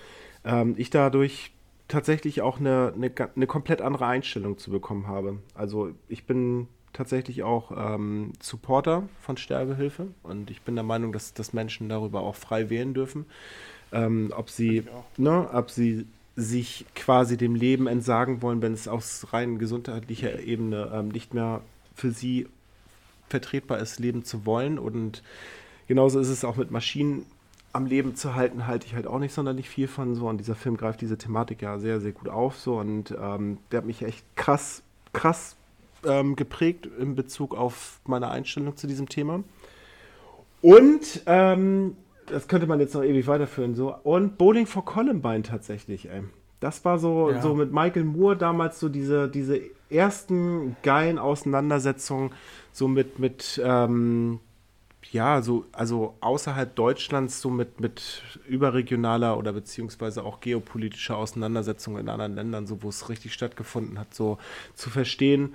[SPEAKER 2] ähm, ich dadurch tatsächlich auch eine, eine, eine komplett andere Einstellung zu bekommen habe. Also ich bin tatsächlich auch ähm, Supporter von Sterbehilfe und ich bin der Meinung, dass, dass Menschen darüber auch frei wählen dürfen, ähm, ob sie, ne, ob sie sich quasi dem Leben entsagen wollen, wenn es aus rein gesundheitlicher Ebene ähm, nicht mehr für sie vertretbar ist, leben zu wollen. Und genauso ist es auch mit Maschinen am Leben zu halten, halte ich halt auch nicht sonderlich viel von so. Und dieser Film greift diese Thematik ja sehr, sehr gut auf. So und ähm, der hat mich echt krass, krass ähm, geprägt in Bezug auf meine Einstellung zu diesem Thema. Und ähm, das könnte man jetzt noch ewig weiterführen. So. Und Bowling for Columbine tatsächlich, ey. Das war so,
[SPEAKER 1] Ja.
[SPEAKER 2] so mit Michael Moore damals so diese, diese ersten geilen Auseinandersetzungen, so mit, mit ähm, ja, so, also außerhalb Deutschlands so mit, mit überregionaler oder beziehungsweise auch geopolitischer Auseinandersetzung in anderen Ländern, so wo es richtig stattgefunden hat, so zu verstehen,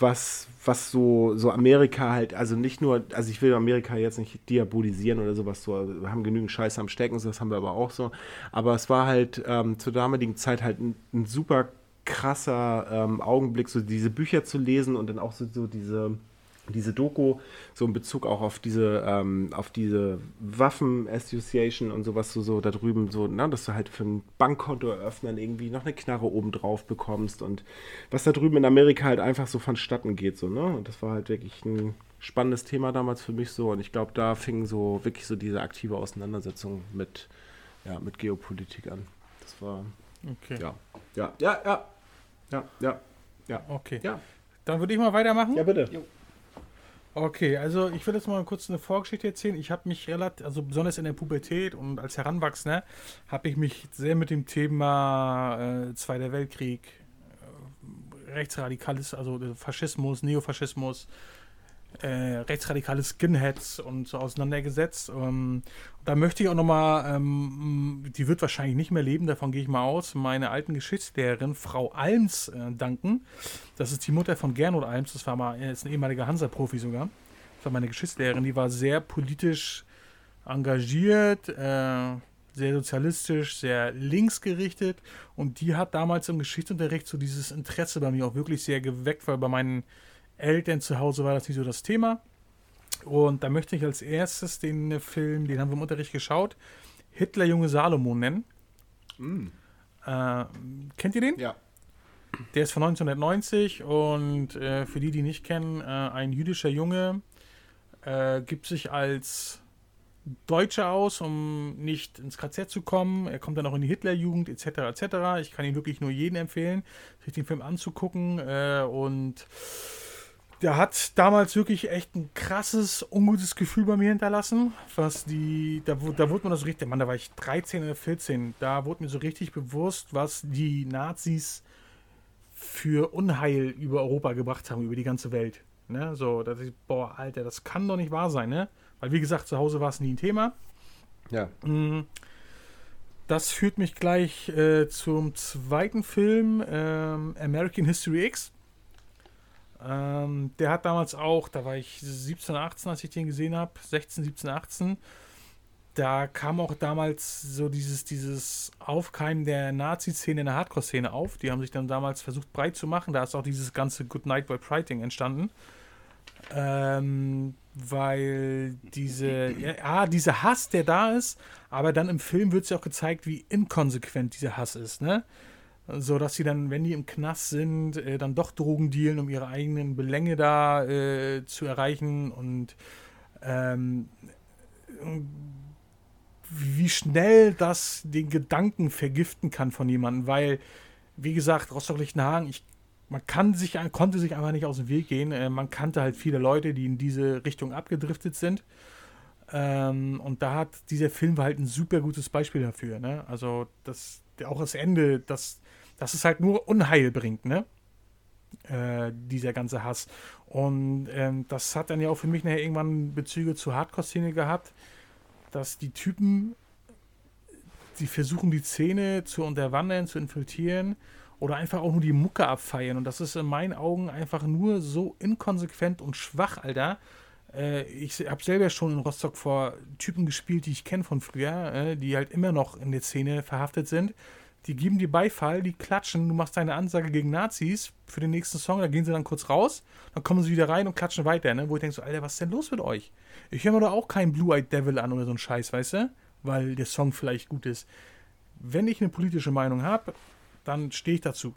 [SPEAKER 2] was, was so, so Amerika halt, also nicht nur, also ich will Amerika jetzt nicht diabolisieren oder sowas, so, also wir haben genügend Scheiße am Stecken, das haben wir aber auch so, aber es war halt ähm, zur damaligen Zeit halt ein, ein super krasser ähm, Augenblick, so diese Bücher zu lesen und dann auch so, so diese, diese Doku, so in Bezug auch auf diese, ähm, auf diese Waffen Association und sowas, so, so da drüben, so, na, dass du halt für ein Bankkonto eröffnen irgendwie noch eine Knarre oben drauf bekommst und was da drüben in Amerika halt einfach so vonstatten geht, so, ne? Und das war halt wirklich ein spannendes Thema damals für mich so und ich glaube, da fing so wirklich so diese aktive Auseinandersetzung mit, ja, mit Geopolitik an. Das war,
[SPEAKER 1] Okay.
[SPEAKER 2] ja, ja, ja, ja, ja, ja, ja,
[SPEAKER 1] Okay.
[SPEAKER 2] ja,
[SPEAKER 1] Dann würde ich mal weitermachen.
[SPEAKER 2] ja, bitte.
[SPEAKER 1] Okay, also ich will jetzt mal kurz eine Vorgeschichte erzählen. Ich habe mich relativ, also besonders in der Pubertät und als Heranwachsender, habe ich mich sehr mit dem Thema äh, Zweiter Weltkrieg, äh, rechtsradikales, also äh, Faschismus, Neofaschismus, äh, rechtsradikale Skinheads und so auseinandergesetzt. Ähm, da möchte ich auch nochmal, ähm, die wird wahrscheinlich nicht mehr leben, davon gehe ich mal aus, meine alten Geschichtslehrerin, Frau Alms, äh, danken. Das ist die Mutter von Gernot Alms, das war mal, ist ein ehemaliger Hansa-Profi sogar. Das war meine Geschichtslehrerin, die war sehr politisch engagiert, äh, sehr sozialistisch, sehr linksgerichtet und die hat damals im Geschichtsunterricht so dieses Interesse bei mir auch wirklich sehr geweckt, weil bei meinen Eltern zu Hause war das nicht so das Thema. Und da möchte ich als erstes den Film, den haben wir im Unterricht geschaut, Hitler Junge Salomon nennen. Äh, kennt ihr den?
[SPEAKER 2] Ja.
[SPEAKER 1] Der ist von 1990 und äh, für die, die nicht kennen, äh, ein jüdischer Junge äh, gibt sich als Deutscher aus, um nicht ins KZ zu kommen. Er kommt dann auch in die Hitlerjugend etc. etc. Ich kann ihn wirklich nur jedem empfehlen, sich den Film anzugucken äh, und der hat damals wirklich echt ein krasses, ungutes Gefühl bei mir hinterlassen. Was die, da, da wurde mir das richtig, Mann, da war ich 13 oder 14, da wurde mir so richtig bewusst, was die Nazis für Unheil über Europa gebracht haben, über die ganze Welt. Ne? So, dass ich, boah, Alter, das kann doch nicht wahr sein, ne? Weil, wie gesagt, zu Hause war es nie ein Thema.
[SPEAKER 2] Ja.
[SPEAKER 1] Mm, Das führt mich gleich äh, zum zweiten Film, ähm, American History X. Ähm, der hat damals auch, da war ich 17, 18, als ich den gesehen habe, 16, 17, 18. Da kam auch damals so dieses, dieses Aufkeimen der Nazi-Szene in der Hardcore-Szene auf. Die haben sich dann damals versucht breit zu machen. Da ist auch dieses ganze Good Night Boy Priting entstanden. Ähm, weil diese, ja, ah, dieser Hass, der da ist, aber dann im Film wird es ja auch gezeigt, wie inkonsequent dieser Hass ist, ne? So dass sie dann, wenn die im Knast sind, äh, dann doch Drogen dealen, um ihre eigenen Belänge da äh, zu erreichen und ähm, wie schnell das den Gedanken vergiften kann von jemandem, weil, wie gesagt, Rostock-Lichtenhagen, ich man kann sich, konnte sich einfach nicht aus dem Weg gehen. Äh, man kannte halt viele Leute, die in diese Richtung abgedriftet sind. Ähm, und da hat dieser Film halt ein super gutes Beispiel dafür. Ne? Also das, auch das Ende, das, dass es halt nur Unheil bringt, ne? Äh, dieser ganze Hass. Und ähm, das hat dann ja auch für mich nachher irgendwann Bezüge zur Hardcore-Szene gehabt, dass die Typen, die versuchen die Szene zu unterwandern, zu infiltrieren oder einfach auch nur die Mucke abfeiern. Und das ist in meinen Augen einfach nur so inkonsequent und schwach, Alter. Äh, ich habe selber schon in Rostock vor Typen gespielt, die ich kenne von früher, äh, die halt immer noch in der Szene verhaftet sind. Die geben dir Beifall, die klatschen, du machst deine Ansage gegen Nazis für den nächsten Song, da gehen sie dann kurz raus, dann kommen sie wieder rein und klatschen weiter, ne? Wo ich denke so, Alter, was ist denn los mit euch? Ich höre mir doch auch keinen Blue-Eyed Devil an oder so einen Scheiß, weißt du? Weil der Song vielleicht gut ist. Wenn ich eine politische Meinung habe, dann stehe ich dazu.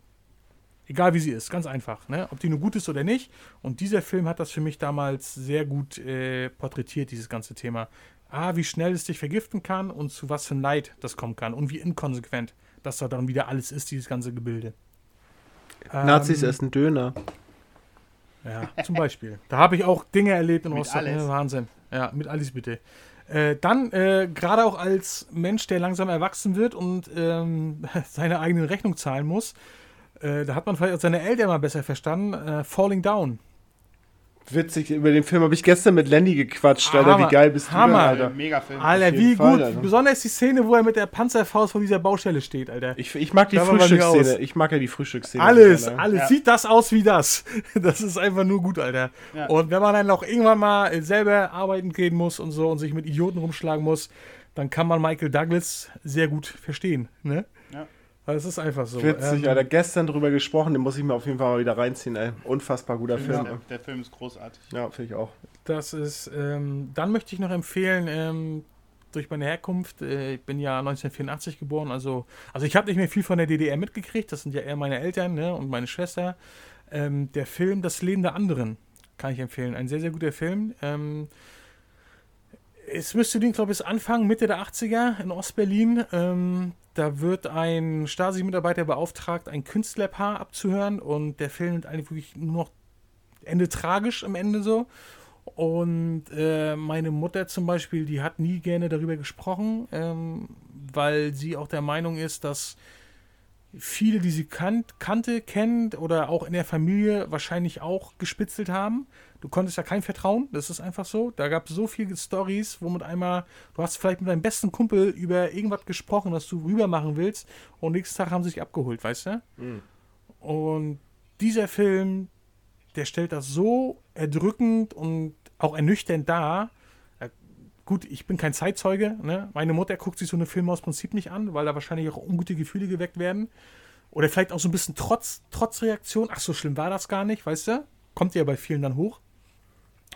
[SPEAKER 1] Egal wie sie ist, ganz einfach. Ne? Ob die nur gut ist oder nicht. Und dieser Film hat das für mich damals sehr gut äh, porträtiert, dieses ganze Thema. Ah, wie schnell es dich vergiften kann und zu was für ein Leid das kommen kann. Und wie inkonsequent das da dann wieder alles ist, dieses ganze Gebilde.
[SPEAKER 2] Nazis
[SPEAKER 1] Ähm,
[SPEAKER 2] essen Döner.
[SPEAKER 1] Ja, zum Beispiel. Da habe ich auch Dinge erlebt in
[SPEAKER 3] Mit
[SPEAKER 1] Rostock.
[SPEAKER 3] alles.
[SPEAKER 1] Ne? Wahnsinn. Ja, mit alles bitte. Äh, dann, äh, gerade auch als Mensch, der langsam erwachsen wird und ähm, seine eigene Rechnung zahlen muss, äh, da hat man vielleicht auch seine Eltern mal besser verstanden. Äh, Falling Down.
[SPEAKER 2] Witzig, über den Film habe ich gestern mit Lenny gequatscht, Alter. Wie geil bist
[SPEAKER 1] Hammer.
[SPEAKER 2] du,
[SPEAKER 3] Äh,
[SPEAKER 2] Alter.
[SPEAKER 3] mega Film.
[SPEAKER 1] Alter, wie
[SPEAKER 2] Fall,
[SPEAKER 1] gut.
[SPEAKER 2] Alter.
[SPEAKER 1] Besonders die Szene, wo er mit der Panzerfaust vor dieser Baustelle steht, Alter.
[SPEAKER 2] Ich, ich mag die Frühstücksszene. Ich mag ja die Frühstücksszene.
[SPEAKER 1] Alles,
[SPEAKER 2] Alter.
[SPEAKER 1] alles.
[SPEAKER 3] Ja.
[SPEAKER 1] Sieht das aus wie das? Das ist einfach nur gut, Alter.
[SPEAKER 3] Ja.
[SPEAKER 1] Und wenn man dann auch irgendwann mal selber arbeiten gehen muss und so und sich mit Idioten rumschlagen muss, dann kann man Michael Douglas sehr gut verstehen. Ne? Es ist einfach so.
[SPEAKER 2] Witzig,
[SPEAKER 1] Ähm,
[SPEAKER 2] Alter. Gestern drüber gesprochen, den muss ich mir auf jeden Fall mal wieder reinziehen, ey. Unfassbar guter Film.
[SPEAKER 3] Der, der Film ist großartig.
[SPEAKER 2] Ja, finde ich auch.
[SPEAKER 1] Das ist, ähm, dann möchte ich noch empfehlen, ähm, durch meine Herkunft, äh, ich bin ja 1984 geboren, also, also ich habe nicht mehr viel von der DDR mitgekriegt, das sind ja eher meine Eltern ne, und meine Schwester. Ähm, der Film Das Leben der anderen kann ich empfehlen. Ein sehr, sehr guter Film. Ähm, es müsste den, glaube ich, anfangen, Mitte der 80er in Ostberlin. Da wird ein Stasi-Mitarbeiter beauftragt, ein Künstlerpaar abzuhören und der Film ist eigentlich wirklich nur noch Ende tragisch am Ende so. Und äh, meine Mutter zum Beispiel, die hat nie gerne darüber gesprochen, ähm, weil sie auch der Meinung ist, dass viele, die sie kannt, kannte, kennt oder auch in der Familie wahrscheinlich auch gespitzelt haben. Du konntest ja kein Vertrauen, das ist einfach so. Da gab es so viele Stories, wo mit einmal, du hast vielleicht mit deinem besten Kumpel über irgendwas gesprochen, was du rüber machen willst und nächsten Tag haben sie sich abgeholt, weißt du? Und dieser Film, der stellt das so erdrückend und auch ernüchternd dar. Äh, Gut, ich bin kein Zeitzeuge. Ne? Meine Mutter guckt sich so eine Filme aus Prinzip nicht an, weil da wahrscheinlich auch ungute Gefühle geweckt werden. Oder vielleicht auch so ein bisschen Trotz, Trotzreaktion. Ach, so schlimm war das gar nicht, weißt du? Kommt ja bei vielen dann hoch.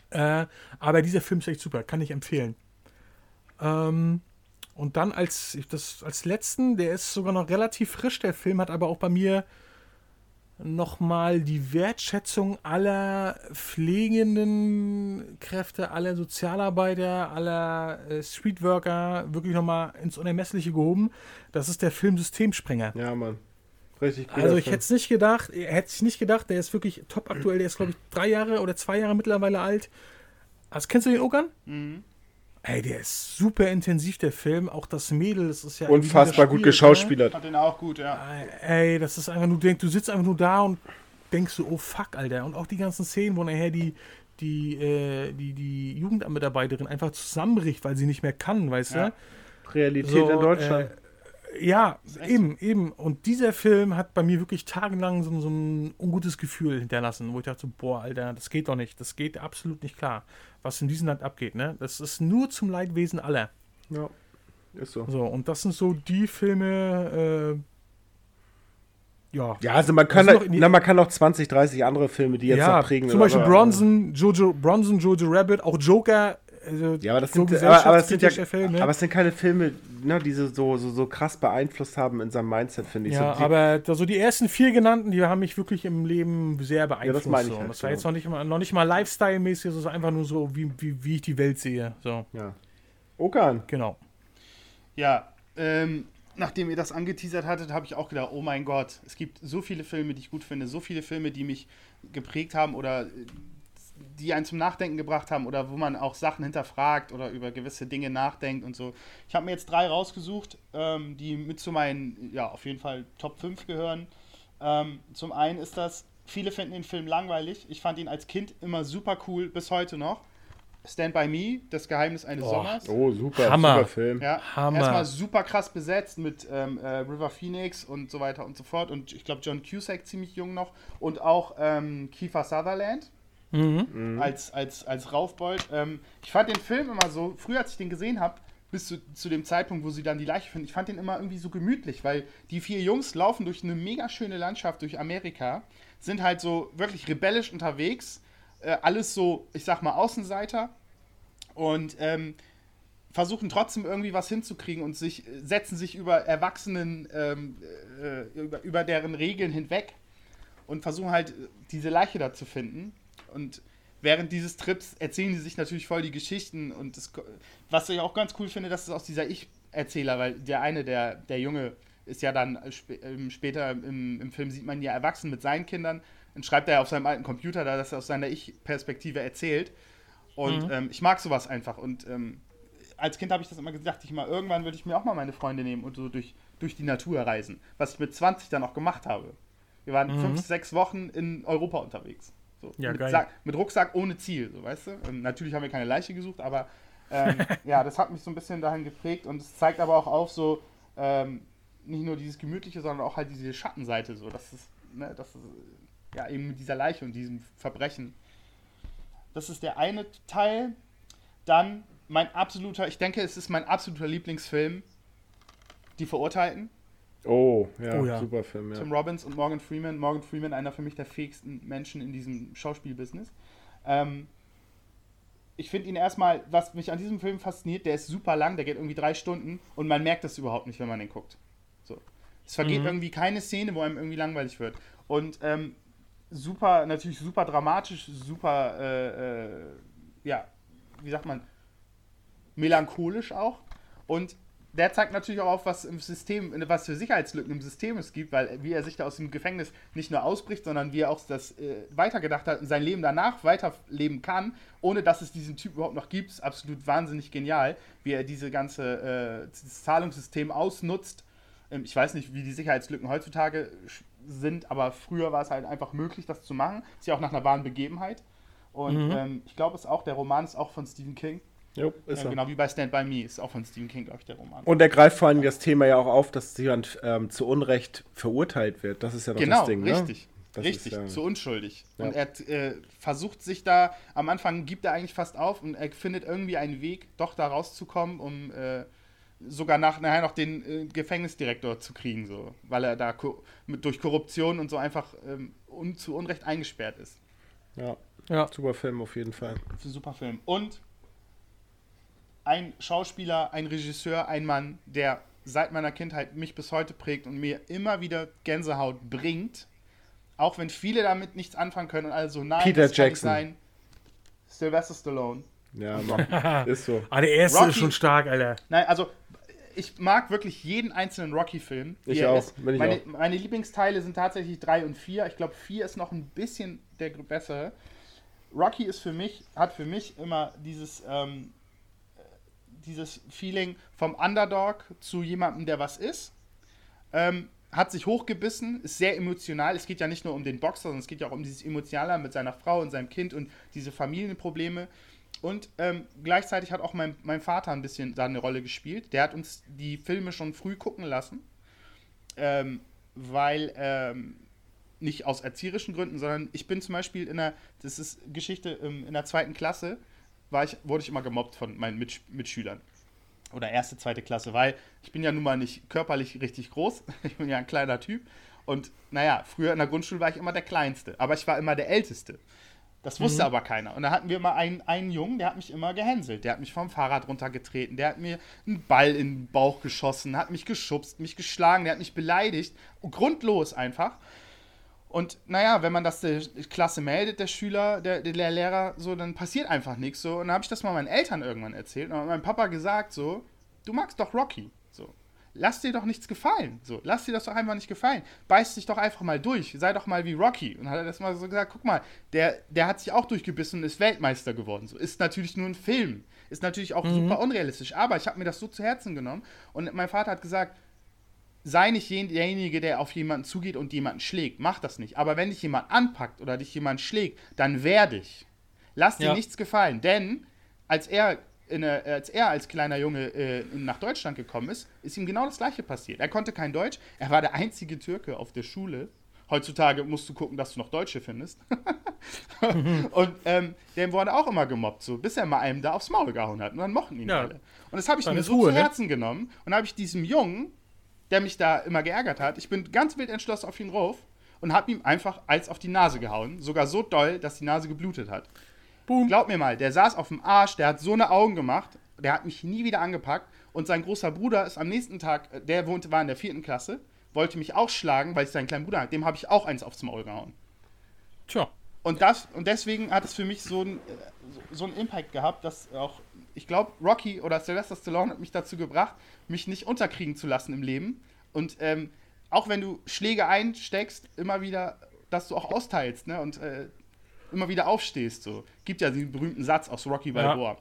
[SPEAKER 1] Äh, aber dieser Film ist echt super, kann ich empfehlen. Ähm, und dann als, das, als letzten, der ist sogar noch relativ frisch, der Film, hat aber auch bei mir nochmal die Wertschätzung aller pflegenden Kräfte, aller Sozialarbeiter, aller äh, Streetworker wirklich nochmal ins Unermessliche gehoben. Das ist der Film Systemsprenger.
[SPEAKER 2] Ja, Mann. Richtig guter
[SPEAKER 1] Also ich hätte es nicht gedacht, hätte ich nicht gedacht, der ist wirklich top aktuell, der ist glaube ich drei Jahre oder zwei Jahre mittlerweile alt. Also kennst du den Ogan?
[SPEAKER 3] Mhm.
[SPEAKER 1] Ey, der ist super intensiv, der Film. Auch das Mädel, das ist ja.
[SPEAKER 2] Unfassbar gut geschauspielert.
[SPEAKER 3] Fand den auch gut, ja.
[SPEAKER 1] Ne? Ey, das ist einfach nur, du denkst, du sitzt einfach nur da und denkst so, oh fuck, Alter. Und auch die ganzen Szenen, wo nachher die, die, äh, die, die Jugendamtmitarbeiterin einfach zusammenbricht, weil sie nicht mehr kann, weißt
[SPEAKER 3] Ja.
[SPEAKER 1] du?
[SPEAKER 2] Realität
[SPEAKER 1] So,
[SPEAKER 2] in Deutschland.
[SPEAKER 1] Äh, ja,
[SPEAKER 3] echt
[SPEAKER 1] eben, eben. Und dieser Film hat bei mir wirklich tagelang so, so ein ungutes Gefühl hinterlassen, wo ich dachte, so, boah, Alter, das geht doch nicht. Das geht absolut nicht klar, was in diesem Land abgeht. Ne? Das ist nur zum Leidwesen aller.
[SPEAKER 2] ja, ist so.
[SPEAKER 1] So, und das sind so die Filme, äh, ja.
[SPEAKER 2] Ja, also man kann,
[SPEAKER 1] in die-
[SPEAKER 2] na, man kann auch 20, 30 andere Filme, die jetzt
[SPEAKER 1] ja,
[SPEAKER 2] noch prägen.
[SPEAKER 1] zum Beispiel
[SPEAKER 2] aber-
[SPEAKER 1] Bronson, Jojo, Bronson, Jojo Rabbit, auch Joker. Also
[SPEAKER 2] Ja, aber das
[SPEAKER 1] so
[SPEAKER 2] sind, aber, aber, es sind ja,
[SPEAKER 1] gesellschaftskritischer Film, ne?
[SPEAKER 2] aber es sind keine Filme, ne, die so, so, so, krass beeinflusst haben in seinem Mindset, finde ich.
[SPEAKER 1] Ja,
[SPEAKER 2] so, die,
[SPEAKER 1] aber so die ersten vier genannten, die haben mich wirklich im Leben sehr beeinflusst.
[SPEAKER 2] meine ich
[SPEAKER 1] so.
[SPEAKER 2] halt,
[SPEAKER 1] das war
[SPEAKER 2] so.
[SPEAKER 1] jetzt noch nicht mal, noch nicht mal Lifestyle-mäßig, es ist einfach nur so, wie, wie, wie ich die Welt sehe. So,
[SPEAKER 2] ja. Okan.
[SPEAKER 1] genau.
[SPEAKER 3] Ja, ähm, nachdem ihr das angeteasert hattet, habe ich auch gedacht, oh mein Gott, es gibt so viele Filme, die ich gut finde, so viele Filme, die mich geprägt haben oder die einen zum Nachdenken gebracht haben oder wo man auch Sachen hinterfragt oder über gewisse Dinge nachdenkt und so. Ich habe mir jetzt drei rausgesucht, ähm, die mit zu meinen, ja, auf jeden Fall Top 5 gehören. Ähm, zum einen ist das, viele finden den Film langweilig. Ich fand ihn als Kind immer super cool, bis heute noch. Stand by Me, das Geheimnis eines
[SPEAKER 1] Oh,
[SPEAKER 3] Sommers.
[SPEAKER 2] Oh, super,
[SPEAKER 1] Hammer.
[SPEAKER 2] super Film.
[SPEAKER 3] Ja,
[SPEAKER 1] Hammer.
[SPEAKER 3] erstmal super krass besetzt mit ähm, äh, River Phoenix und so weiter und so fort. Und ich glaube, John Cusack ziemlich jung noch. Und auch ähm, Kiefer Sutherland
[SPEAKER 1] Mhm.
[SPEAKER 3] als, als, als Raufbold. Ähm, ich fand den Film immer so, früher als ich den gesehen habe, bis zu, zu dem Zeitpunkt, wo sie dann die Leiche finden, ich fand den immer irgendwie so gemütlich, weil die vier Jungs laufen durch eine mega schöne Landschaft durch Amerika, sind halt so wirklich rebellisch unterwegs, äh, alles so, ich sag mal, Außenseiter und ähm, versuchen trotzdem irgendwie was hinzukriegen und sich setzen sich über Erwachsenen, ähm, äh, über, über deren Regeln hinweg und versuchen halt diese Leiche da zu finden. Und während dieses Trips erzählen die sich natürlich voll die Geschichten und das, was ich auch ganz cool finde, das ist aus dieser Ich-Erzähler, weil der eine, der, der Junge, ist ja dann sp ähm, später im, im Film sieht man ja erwachsen mit seinen Kindern, dann schreibt er auf seinem alten Computer da, dass er aus seiner Ich-Perspektive erzählt. Und ähm, ich mag sowas einfach. Und ähm, als Kind habe ich das immer gesagt, ich mal, irgendwann würde ich mir auch mal meine Freunde nehmen und so durch, durch die Natur reisen. Was ich mit 20 dann auch gemacht habe. Wir waren fünf, sechs Wochen in Europa unterwegs. So,
[SPEAKER 1] Ja,
[SPEAKER 3] mit,
[SPEAKER 1] geil.
[SPEAKER 3] Sack, mit Rucksack ohne Ziel, so weißt du. Ähm, natürlich haben wir keine Leiche gesucht, aber ähm, ja, das hat mich so ein bisschen dahin geprägt und es zeigt aber auch auf so ähm, nicht nur dieses Gemütliche, sondern auch halt diese Schattenseite, so dass es, ne, das ist, ja eben mit dieser Leiche und diesem Verbrechen. Das ist der eine Teil. Dann mein absoluter, ich denke, es ist mein absoluter Lieblingsfilm, Die Verurteilten.
[SPEAKER 2] Oh, ja,
[SPEAKER 1] Oh, ja.
[SPEAKER 2] super Film, ja.
[SPEAKER 3] Tim Robbins und Morgan Freeman. Morgan Freeman, einer für mich der fähigsten Menschen in diesem Schauspielbusiness. Ähm, ich finde ihn erstmal, was mich an diesem Film fasziniert, der ist super lang, der geht irgendwie drei Stunden und man merkt das überhaupt nicht, wenn man den guckt. So. Es vergeht
[SPEAKER 1] Mhm.
[SPEAKER 3] irgendwie keine Szene, wo einem irgendwie langweilig wird. Und ähm, super, natürlich super dramatisch, super, äh, äh, ja, wie sagt man, melancholisch auch. Und der zeigt natürlich auch auf, was im System, was für Sicherheitslücken im System es gibt, weil wie er sich da aus dem Gefängnis nicht nur ausbricht, sondern wie er auch das äh, weitergedacht hat und sein Leben danach weiterleben kann, ohne dass es diesen Typ überhaupt noch gibt, ist absolut wahnsinnig genial, wie er diese ganze äh, Zahlungssystem ausnutzt. Ähm, ich weiß nicht, wie die Sicherheitslücken heutzutage sind, aber früher war es halt einfach möglich, das zu machen. Ist ja auch nach einer wahren Begebenheit. Und ähm, ich glaube, es auch, der Roman ist auch von Stephen King.
[SPEAKER 2] Jo, ist er.
[SPEAKER 3] genau wie bei Stand By Me ist auch von Stephen King, glaube ich, der Roman.
[SPEAKER 2] Und er greift vor allem das Thema ja auch auf, dass jemand ähm, zu Unrecht verurteilt wird. Das ist ja doch
[SPEAKER 3] genau,
[SPEAKER 2] das Ding, ne?
[SPEAKER 3] richtig.
[SPEAKER 2] Das
[SPEAKER 3] richtig,
[SPEAKER 2] ist, ja-
[SPEAKER 3] zu unschuldig.
[SPEAKER 2] Ja.
[SPEAKER 3] Und er äh, versucht sich da, am Anfang gibt er eigentlich fast auf und er findet irgendwie einen Weg, doch da rauszukommen, um äh, sogar nach, nachher noch den äh, Gefängnisdirektor zu kriegen, so, weil er da ko mit, durch Korruption und so einfach ähm, un zu Unrecht eingesperrt ist.
[SPEAKER 2] Ja,
[SPEAKER 1] Ja.
[SPEAKER 2] super Film auf jeden Fall.
[SPEAKER 3] Super Film. Und ein Schauspieler, ein Regisseur, ein Mann, der seit meiner Kindheit mich bis heute prägt und mir immer wieder Gänsehaut bringt, auch wenn viele damit nichts anfangen können und alle so, nein,
[SPEAKER 2] Peter
[SPEAKER 3] das kann nicht
[SPEAKER 2] Jackson.
[SPEAKER 3] sein. Sylvester Stallone.
[SPEAKER 2] Ja, Mann. ist so.
[SPEAKER 1] Ah, der erste
[SPEAKER 3] Rocky-
[SPEAKER 1] ist schon stark, Alter.
[SPEAKER 3] Nein, also ich mag wirklich jeden einzelnen Rocky-Film.
[SPEAKER 2] Ich auch,
[SPEAKER 3] ist.
[SPEAKER 2] bin ich
[SPEAKER 3] meine,
[SPEAKER 2] auch.
[SPEAKER 3] meine Lieblingsteile sind tatsächlich 3 und 4. Ich glaube, 4 ist noch ein bisschen der bessere. Rocky ist für mich, hat für mich immer dieses, ähm, äh, dieses Feeling vom Underdog zu jemandem, der was ist. Ähm, hat sich hochgebissen, ist sehr emotional. Es geht ja nicht nur um den Boxer, sondern es geht ja auch um dieses Emotionale mit seiner Frau und seinem Kind und diese Familienprobleme. Und ähm, gleichzeitig hat auch mein, mein Vater ein bisschen da eine Rolle gespielt. Der hat uns die Filme schon früh gucken lassen, ähm, weil ähm, nicht aus erzieherischen Gründen, sondern ich bin zum Beispiel in der, das ist Geschichte, ähm, in der zweiten Klasse war ich, wurde ich immer gemobbt von meinen Mitsch Mitschülern. Oder erste, zweite Klasse, weil ich bin ja nun mal nicht körperlich richtig groß. Ich bin ja ein kleiner Typ. Und naja, früher in der Grundschule war ich immer der Kleinste, aber ich war immer der Älteste. Das wusste aber keiner. Und da hatten wir immer einen, einen Jungen, der hat mich immer gehänselt. Der hat mich vom Fahrrad runtergetreten, der hat mir einen Ball in den Bauch geschossen, hat mich geschubst, mich geschlagen, der hat mich beleidigt. Grundlos einfach. Und naja, wenn man das der Klasse meldet, der Schüler, der, der Lehrer, so, dann passiert einfach nichts. So. Und dann habe ich das mal meinen Eltern irgendwann erzählt. Und dann hat mein Papa gesagt, so, du magst doch Rocky. So. Lass dir doch nichts gefallen. So, lass dir das doch einfach nicht gefallen. Beiß dich doch einfach mal durch. Sei doch mal wie Rocky. Und dann hat er das mal so gesagt, guck mal, der, der hat sich auch durchgebissen und ist Weltmeister geworden. So, ist natürlich nur ein Film. Ist natürlich auch super unrealistisch. Aber ich habe mir das so zu Herzen genommen. Und mein Vater hat gesagt, sei nicht jen- derjenige, der auf jemanden zugeht und jemanden schlägt. Mach das nicht. Aber wenn dich jemand anpackt oder dich jemand schlägt, dann wehr dich. Lass dir
[SPEAKER 1] Ja.
[SPEAKER 3] nichts gefallen. Denn als er, in eine, als er als kleiner Junge äh, nach Deutschland gekommen ist, ist ihm genau das gleiche passiert. Er konnte kein Deutsch. Er war der einzige Türke auf der Schule. Heutzutage musst du gucken, dass du noch Deutsche findest. und ähm, der wurde auch immer gemobbt, so, bis er mal einem da aufs Maul gehauen hat. Und dann mochten ihn
[SPEAKER 1] Ja.
[SPEAKER 3] alle. Und das habe ich
[SPEAKER 1] Dann
[SPEAKER 3] mir so
[SPEAKER 1] Ruhe,
[SPEAKER 3] zu
[SPEAKER 1] ne?
[SPEAKER 3] Herzen genommen. Und habe ich diesem Jungen, der mich da immer geärgert hat, ich bin ganz wild entschlossen auf ihn rauf und habe ihm einfach als auf die Nase gehauen. Sogar so doll, dass die Nase geblutet hat.
[SPEAKER 1] Boom.
[SPEAKER 3] Glaub mir mal, der saß auf dem Arsch, der hat so eine Augen gemacht, der hat mich nie wieder angepackt. Und sein großer Bruder ist am nächsten Tag, äh, der wohnte, war in der vierten Klasse, wollte mich auch schlagen, weil ich seinen kleinen Bruder hatte. Dem habe ich auch eins aufs Maul gehauen.
[SPEAKER 1] Tja.
[SPEAKER 3] Und, das, und deswegen hat es für mich so einen so so einen Impact gehabt, dass auch, ich glaube, Rocky oder Sylvester Stallone hat mich dazu gebracht, mich nicht unterkriegen zu lassen im Leben. Und ähm, auch wenn du Schläge einsteckst, immer wieder, dass du auch austeilst ne? und äh, immer wieder aufstehst. So. Gibt ja den berühmten Satz aus Rocky Balboa. Ja,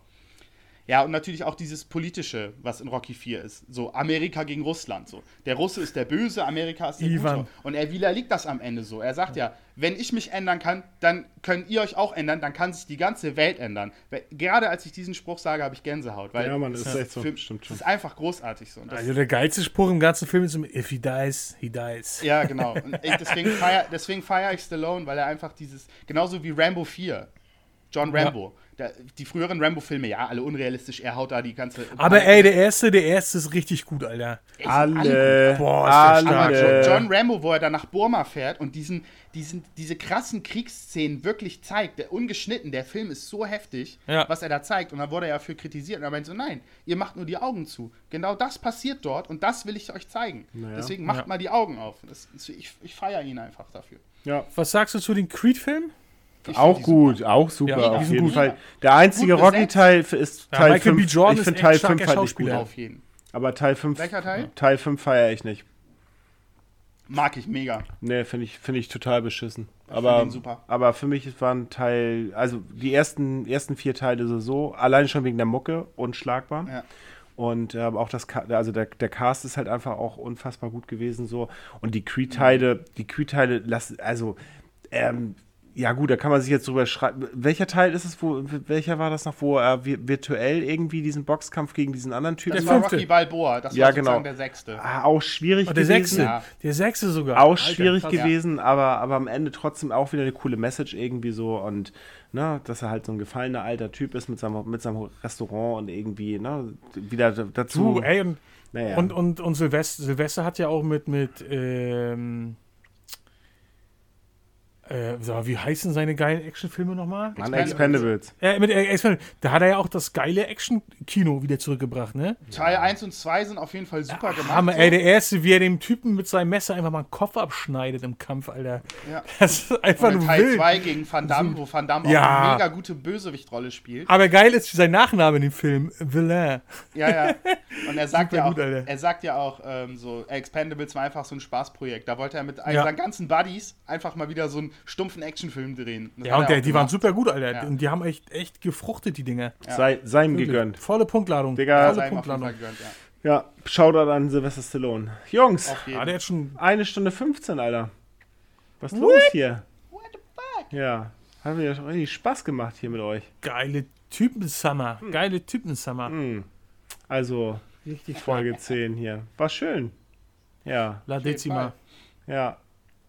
[SPEAKER 3] und natürlich auch dieses politische, was in Rocky 4 ist. So Amerika gegen Russland. So. Der Russe ist der Böse, Amerika ist der
[SPEAKER 1] Ivan.
[SPEAKER 3] Gute. Und er widerlegt das am Ende so. Er sagt ja, wenn ich mich ändern kann, dann könnt ihr euch auch ändern, dann kann sich die ganze Welt ändern. Weil- Gerade als ich diesen Spruch sage, habe ich Gänsehaut. Weil
[SPEAKER 2] Ja, Mann, das ist
[SPEAKER 3] das
[SPEAKER 2] echt so.
[SPEAKER 3] Für,
[SPEAKER 2] Stimmt
[SPEAKER 3] Das
[SPEAKER 2] schon.
[SPEAKER 3] ist einfach großartig so. Das,
[SPEAKER 1] Also der geilste Spruch im ganzen Film ist, if he dies, he dies.
[SPEAKER 3] ja, genau. Und deswegen feiere deswegen feier ich Stallone, weil er einfach dieses, genauso wie Rambo 4, John Rambo. Der, die früheren Rambo-Filme, ja, alle unrealistisch, er haut da die ganze.
[SPEAKER 1] Aber ey, der erste, der erste ist richtig gut, Alter.
[SPEAKER 3] Ey, alle.
[SPEAKER 2] Alle.
[SPEAKER 1] Boah, ist der stark.
[SPEAKER 3] Aber
[SPEAKER 2] alle.
[SPEAKER 3] Jo- John Rambo, wo er dann nach Burma fährt und diesen, diesen, diese krassen Kriegsszenen wirklich zeigt, der ungeschnitten, der Film ist so heftig,
[SPEAKER 1] Ja.
[SPEAKER 3] was er da zeigt. Und dann wurde er ja für kritisiert. Und er meinte so, nein, ihr macht nur die Augen zu. Genau das passiert dort und das will ich euch zeigen.
[SPEAKER 2] Naja.
[SPEAKER 3] Deswegen macht
[SPEAKER 1] Ja.
[SPEAKER 3] mal die Augen auf. Das, ich ich feiere ihn einfach dafür.
[SPEAKER 2] Ja.
[SPEAKER 1] Was sagst du zu den Creed-Filmen?
[SPEAKER 3] Ich
[SPEAKER 2] Auch gut,
[SPEAKER 3] super.
[SPEAKER 2] auch super,
[SPEAKER 1] Ja,
[SPEAKER 2] auf jeden
[SPEAKER 1] gut.
[SPEAKER 2] Fall. Der einzige. Rocky-Teil ist
[SPEAKER 1] Ja,
[SPEAKER 2] Teil
[SPEAKER 1] Michael B.
[SPEAKER 2] 5.
[SPEAKER 1] Jordan
[SPEAKER 2] ich
[SPEAKER 1] ist
[SPEAKER 2] finde
[SPEAKER 1] echt
[SPEAKER 2] Teil
[SPEAKER 1] starker
[SPEAKER 2] 5 halt nicht gut.
[SPEAKER 3] Auf jeden.
[SPEAKER 2] Aber Teil 5,
[SPEAKER 3] Welcher Teil?
[SPEAKER 2] Teil 5 feiere ich nicht.
[SPEAKER 3] Mag ich mega.
[SPEAKER 2] Nee, finde ich, find ich total beschissen.
[SPEAKER 3] Ich
[SPEAKER 2] aber, aber für mich war ein Teil, also die ersten, ersten vier Teile so, allein schon wegen der Mucke unschlagbar.
[SPEAKER 3] Ja.
[SPEAKER 2] Und ähm, auch das, also der, der Cast ist halt einfach auch unfassbar gut gewesen so. Und die Creed-Teile, die Creed-Teile lassen, also, ähm, ja gut, da kann man sich jetzt drüber schreiben. Welcher Teil ist es, wo, welcher war das noch, wo er vi- virtuell irgendwie diesen Boxkampf gegen diesen anderen Typen
[SPEAKER 3] Das
[SPEAKER 1] Der
[SPEAKER 3] war
[SPEAKER 1] fünfte.
[SPEAKER 3] Rocky Balboa. Das
[SPEAKER 2] Ja,
[SPEAKER 3] war sozusagen
[SPEAKER 2] genau.
[SPEAKER 3] der sechste.
[SPEAKER 2] Ah, auch schwierig
[SPEAKER 1] Oh, der
[SPEAKER 2] gewesen.
[SPEAKER 1] sechste.
[SPEAKER 3] Ja.
[SPEAKER 1] Der sechste sogar.
[SPEAKER 2] Auch
[SPEAKER 1] Alter,
[SPEAKER 2] schwierig
[SPEAKER 1] krass.
[SPEAKER 2] gewesen, aber, aber am Ende trotzdem auch wieder eine coole Message irgendwie so und ne, dass er halt so ein gefallener alter Typ ist mit seinem, mit seinem Restaurant und irgendwie ne, wieder dazu.
[SPEAKER 1] Du, ey, und,
[SPEAKER 2] naja.
[SPEAKER 1] und, und, und Silvester, Silvester hat ja auch mit, mit ähm, Äh, wie heißen seine geilen Actionfilme nochmal?
[SPEAKER 2] Mann,
[SPEAKER 3] Expendables.
[SPEAKER 2] Expendables.
[SPEAKER 1] Äh, mit, äh, Expen- da hat er ja auch das geile Action-Kino wieder zurückgebracht, ne?
[SPEAKER 3] Teil 1 und 2 sind auf jeden Fall super gemacht.
[SPEAKER 1] Hammer, ey, der erste, wie er dem Typen mit seinem Messer einfach mal den Kopf abschneidet im Kampf, Alter.
[SPEAKER 3] Ja.
[SPEAKER 1] Das ist einfach nur
[SPEAKER 3] Teil
[SPEAKER 1] wild.
[SPEAKER 3] 2 gegen Van Damme, wo Van Damme
[SPEAKER 1] Ja.
[SPEAKER 3] auch eine mega gute Bösewichtrolle spielt.
[SPEAKER 1] Aber geil ist sein Nachname in dem Film, Villain.
[SPEAKER 3] Ja, ja. Und er sagt
[SPEAKER 1] Super
[SPEAKER 3] ja auch,
[SPEAKER 1] gut, Alter.
[SPEAKER 3] er sagt ja auch, ähm, so, Expendables war einfach so ein Spaßprojekt. Da wollte er mit all
[SPEAKER 1] Ja.
[SPEAKER 3] seinen ganzen Buddies einfach mal wieder so einen stumpfen Actionfilm drehen. Das
[SPEAKER 1] Ja, und
[SPEAKER 3] er
[SPEAKER 1] der, die waren
[SPEAKER 3] gemacht.
[SPEAKER 1] super gut, Alter.
[SPEAKER 3] Ja.
[SPEAKER 1] Und die haben echt, echt gefruchtet, die Dinger.
[SPEAKER 2] Sei, sei ihm
[SPEAKER 1] Wirklich.
[SPEAKER 2] gegönnt.
[SPEAKER 1] Volle Punktladung.
[SPEAKER 2] Digga.
[SPEAKER 1] Volle
[SPEAKER 3] Sei ihm auf jeden
[SPEAKER 1] Punktladung.
[SPEAKER 3] Fall gegönnt, ja.
[SPEAKER 2] Ja, Shoutout an Sylvester Stallone. Jungs,
[SPEAKER 1] Ja, der hat schon.
[SPEAKER 2] eine Stunde 15, Alter. Was ist los hier?
[SPEAKER 3] What the fuck?
[SPEAKER 2] Ja, hat mir schon richtig Spaß gemacht hier mit euch.
[SPEAKER 1] Geile Typen-Summer. Geile Typen-Summer.
[SPEAKER 2] Hm. Also,
[SPEAKER 1] Richtig
[SPEAKER 2] Folge 10 hier. War schön. Ja,
[SPEAKER 1] La Decima.
[SPEAKER 2] ja.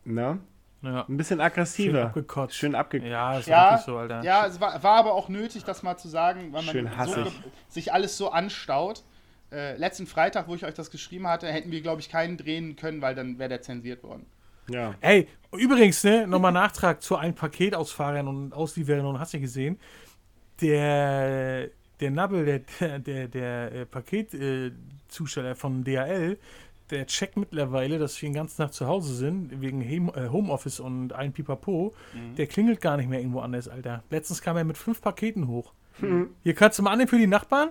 [SPEAKER 2] Na,
[SPEAKER 1] Ja.
[SPEAKER 2] ein bisschen
[SPEAKER 1] Schön
[SPEAKER 2] aggressiver.
[SPEAKER 1] abgekotzt.
[SPEAKER 2] Schön abge...
[SPEAKER 1] Ja, ist
[SPEAKER 3] Ja,
[SPEAKER 1] so, Alter.
[SPEAKER 3] ja, es war, war aber auch nötig, das mal zu sagen, weil man
[SPEAKER 2] Schön
[SPEAKER 3] so,
[SPEAKER 2] hassig.
[SPEAKER 3] ge- sich alles so anstaut. Äh, letzten Freitag, wo ich euch das geschrieben hatte, hätten wir, glaube ich, keinen drehen können, weil dann wäre der zensiert worden.
[SPEAKER 2] Ja.
[SPEAKER 1] Ey, übrigens, ne, nochmal Nachtrag zu allen Paketausfahrern und Auslieferern und hast du gesehen, der, der Nabbel, der, der, der, der äh, Paketzusteller von DHL, der checkt mittlerweile, dass wir den ganzen Tag zu Hause sind, wegen äh, Homeoffice und allen Pipapo. Der klingelt gar nicht mehr irgendwo anders, Alter. Letztens kam er mit fünf Paketen hoch. Hier kannst du mal annehmen für die Nachbarn?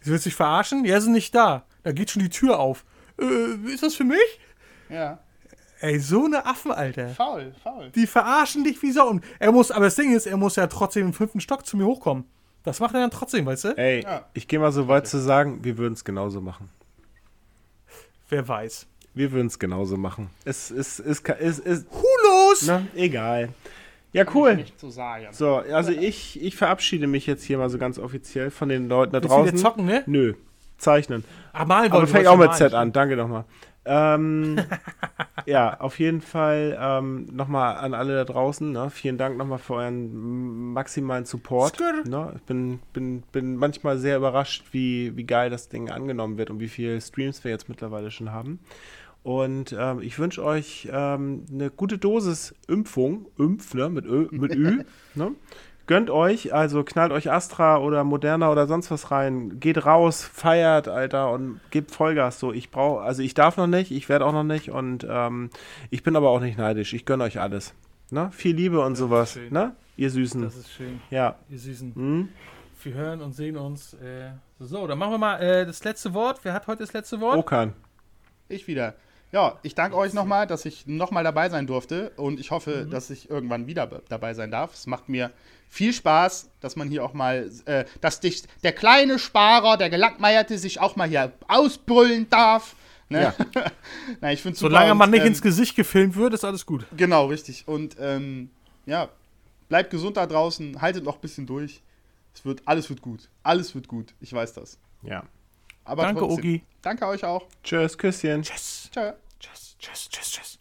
[SPEAKER 1] Sie willst dich verarschen? Ja, sind nicht da. Da geht schon die Tür auf. Äh, ist das für mich?
[SPEAKER 3] Ja,
[SPEAKER 1] Ey, so eine Affen, Alter.
[SPEAKER 3] faul, faul.
[SPEAKER 1] Die verarschen dich wie Sau. Und er muss, aber das Ding ist, er muss ja trotzdem im fünften Stock zu mir hochkommen. Das macht er dann trotzdem, weißt du?
[SPEAKER 2] Ey,
[SPEAKER 3] Ja.
[SPEAKER 2] ich gehe mal so weit zu sagen, wir würden es genauso machen.
[SPEAKER 1] Wer weiß.
[SPEAKER 2] Wir würden es genauso machen. Es ist, ist, ist, ist,
[SPEAKER 1] Hulos!
[SPEAKER 2] na, egal. Ja, cool.
[SPEAKER 3] Nicht zu sagen.
[SPEAKER 2] So, also ich, ich verabschiede mich jetzt hier mal so ganz offiziell von den Leuten da
[SPEAKER 1] Willst du wieder
[SPEAKER 2] draußen.
[SPEAKER 1] zocken, ne?
[SPEAKER 2] Nö, zeichnen.
[SPEAKER 1] Ah, malen
[SPEAKER 2] Aber fängt auch mit. Z an, danke nochmal. Ähm, ja, auf jeden Fall ähm, nochmal an alle da draußen. Ne? Vielen Dank nochmal für euren maximalen Support. Ne? Ich bin, bin, bin manchmal sehr überrascht, wie, wie geil das Ding angenommen wird und wie viele Streams wir jetzt mittlerweile schon haben. Und ähm, ich wünsche euch ähm, eine gute Dosis Impfung, Impf, ne? mit, Ö, mit Ü. ne? Gönnt euch, also knallt euch Astra oder Moderna oder sonst was rein. Geht raus, feiert, Alter, und gebt Vollgas. So, ich brauche, also ich darf noch nicht, ich werde auch noch nicht und ähm, ich bin aber auch nicht neidisch. Ich gönne euch alles. Ne? Viel Liebe und sowas.
[SPEAKER 1] schön.
[SPEAKER 2] Ne? Ihr Süßen.
[SPEAKER 1] Das ist schön,
[SPEAKER 2] Ja.
[SPEAKER 1] ihr Süßen.
[SPEAKER 2] Hm?
[SPEAKER 1] Wir hören und sehen uns. Äh, so, dann machen wir mal äh, das letzte Wort. Wer hat heute das letzte Wort?
[SPEAKER 2] Okan.
[SPEAKER 3] Ich wieder. Ja, ich danke euch nochmal, dass ich nochmal dabei sein durfte und ich hoffe, dass ich irgendwann wieder be- dabei sein darf. Es macht mir viel Spaß, dass man hier auch mal, äh, dass dich der kleine Sparer, der Gelackmeierte, sich auch mal hier ausbrüllen darf. Ne?
[SPEAKER 2] Ja.
[SPEAKER 3] Na, ich find's
[SPEAKER 1] Solange
[SPEAKER 3] super
[SPEAKER 1] man
[SPEAKER 3] und,
[SPEAKER 1] nicht
[SPEAKER 3] ähm,
[SPEAKER 1] ins Gesicht gefilmt wird, ist alles gut.
[SPEAKER 3] Genau, richtig. Und ähm, ja, bleibt gesund da draußen, haltet noch ein bisschen durch. Es wird, alles wird gut. Alles wird gut. Ich weiß das.
[SPEAKER 2] Ja.
[SPEAKER 3] Aber
[SPEAKER 1] Danke,
[SPEAKER 3] trotzdem.
[SPEAKER 1] Ogi.
[SPEAKER 3] Danke euch auch.
[SPEAKER 2] Tschüss, Küsschen.
[SPEAKER 1] Tschüss.
[SPEAKER 3] Ciao.
[SPEAKER 1] Tschüss, tschüss, tschüss, tschüss.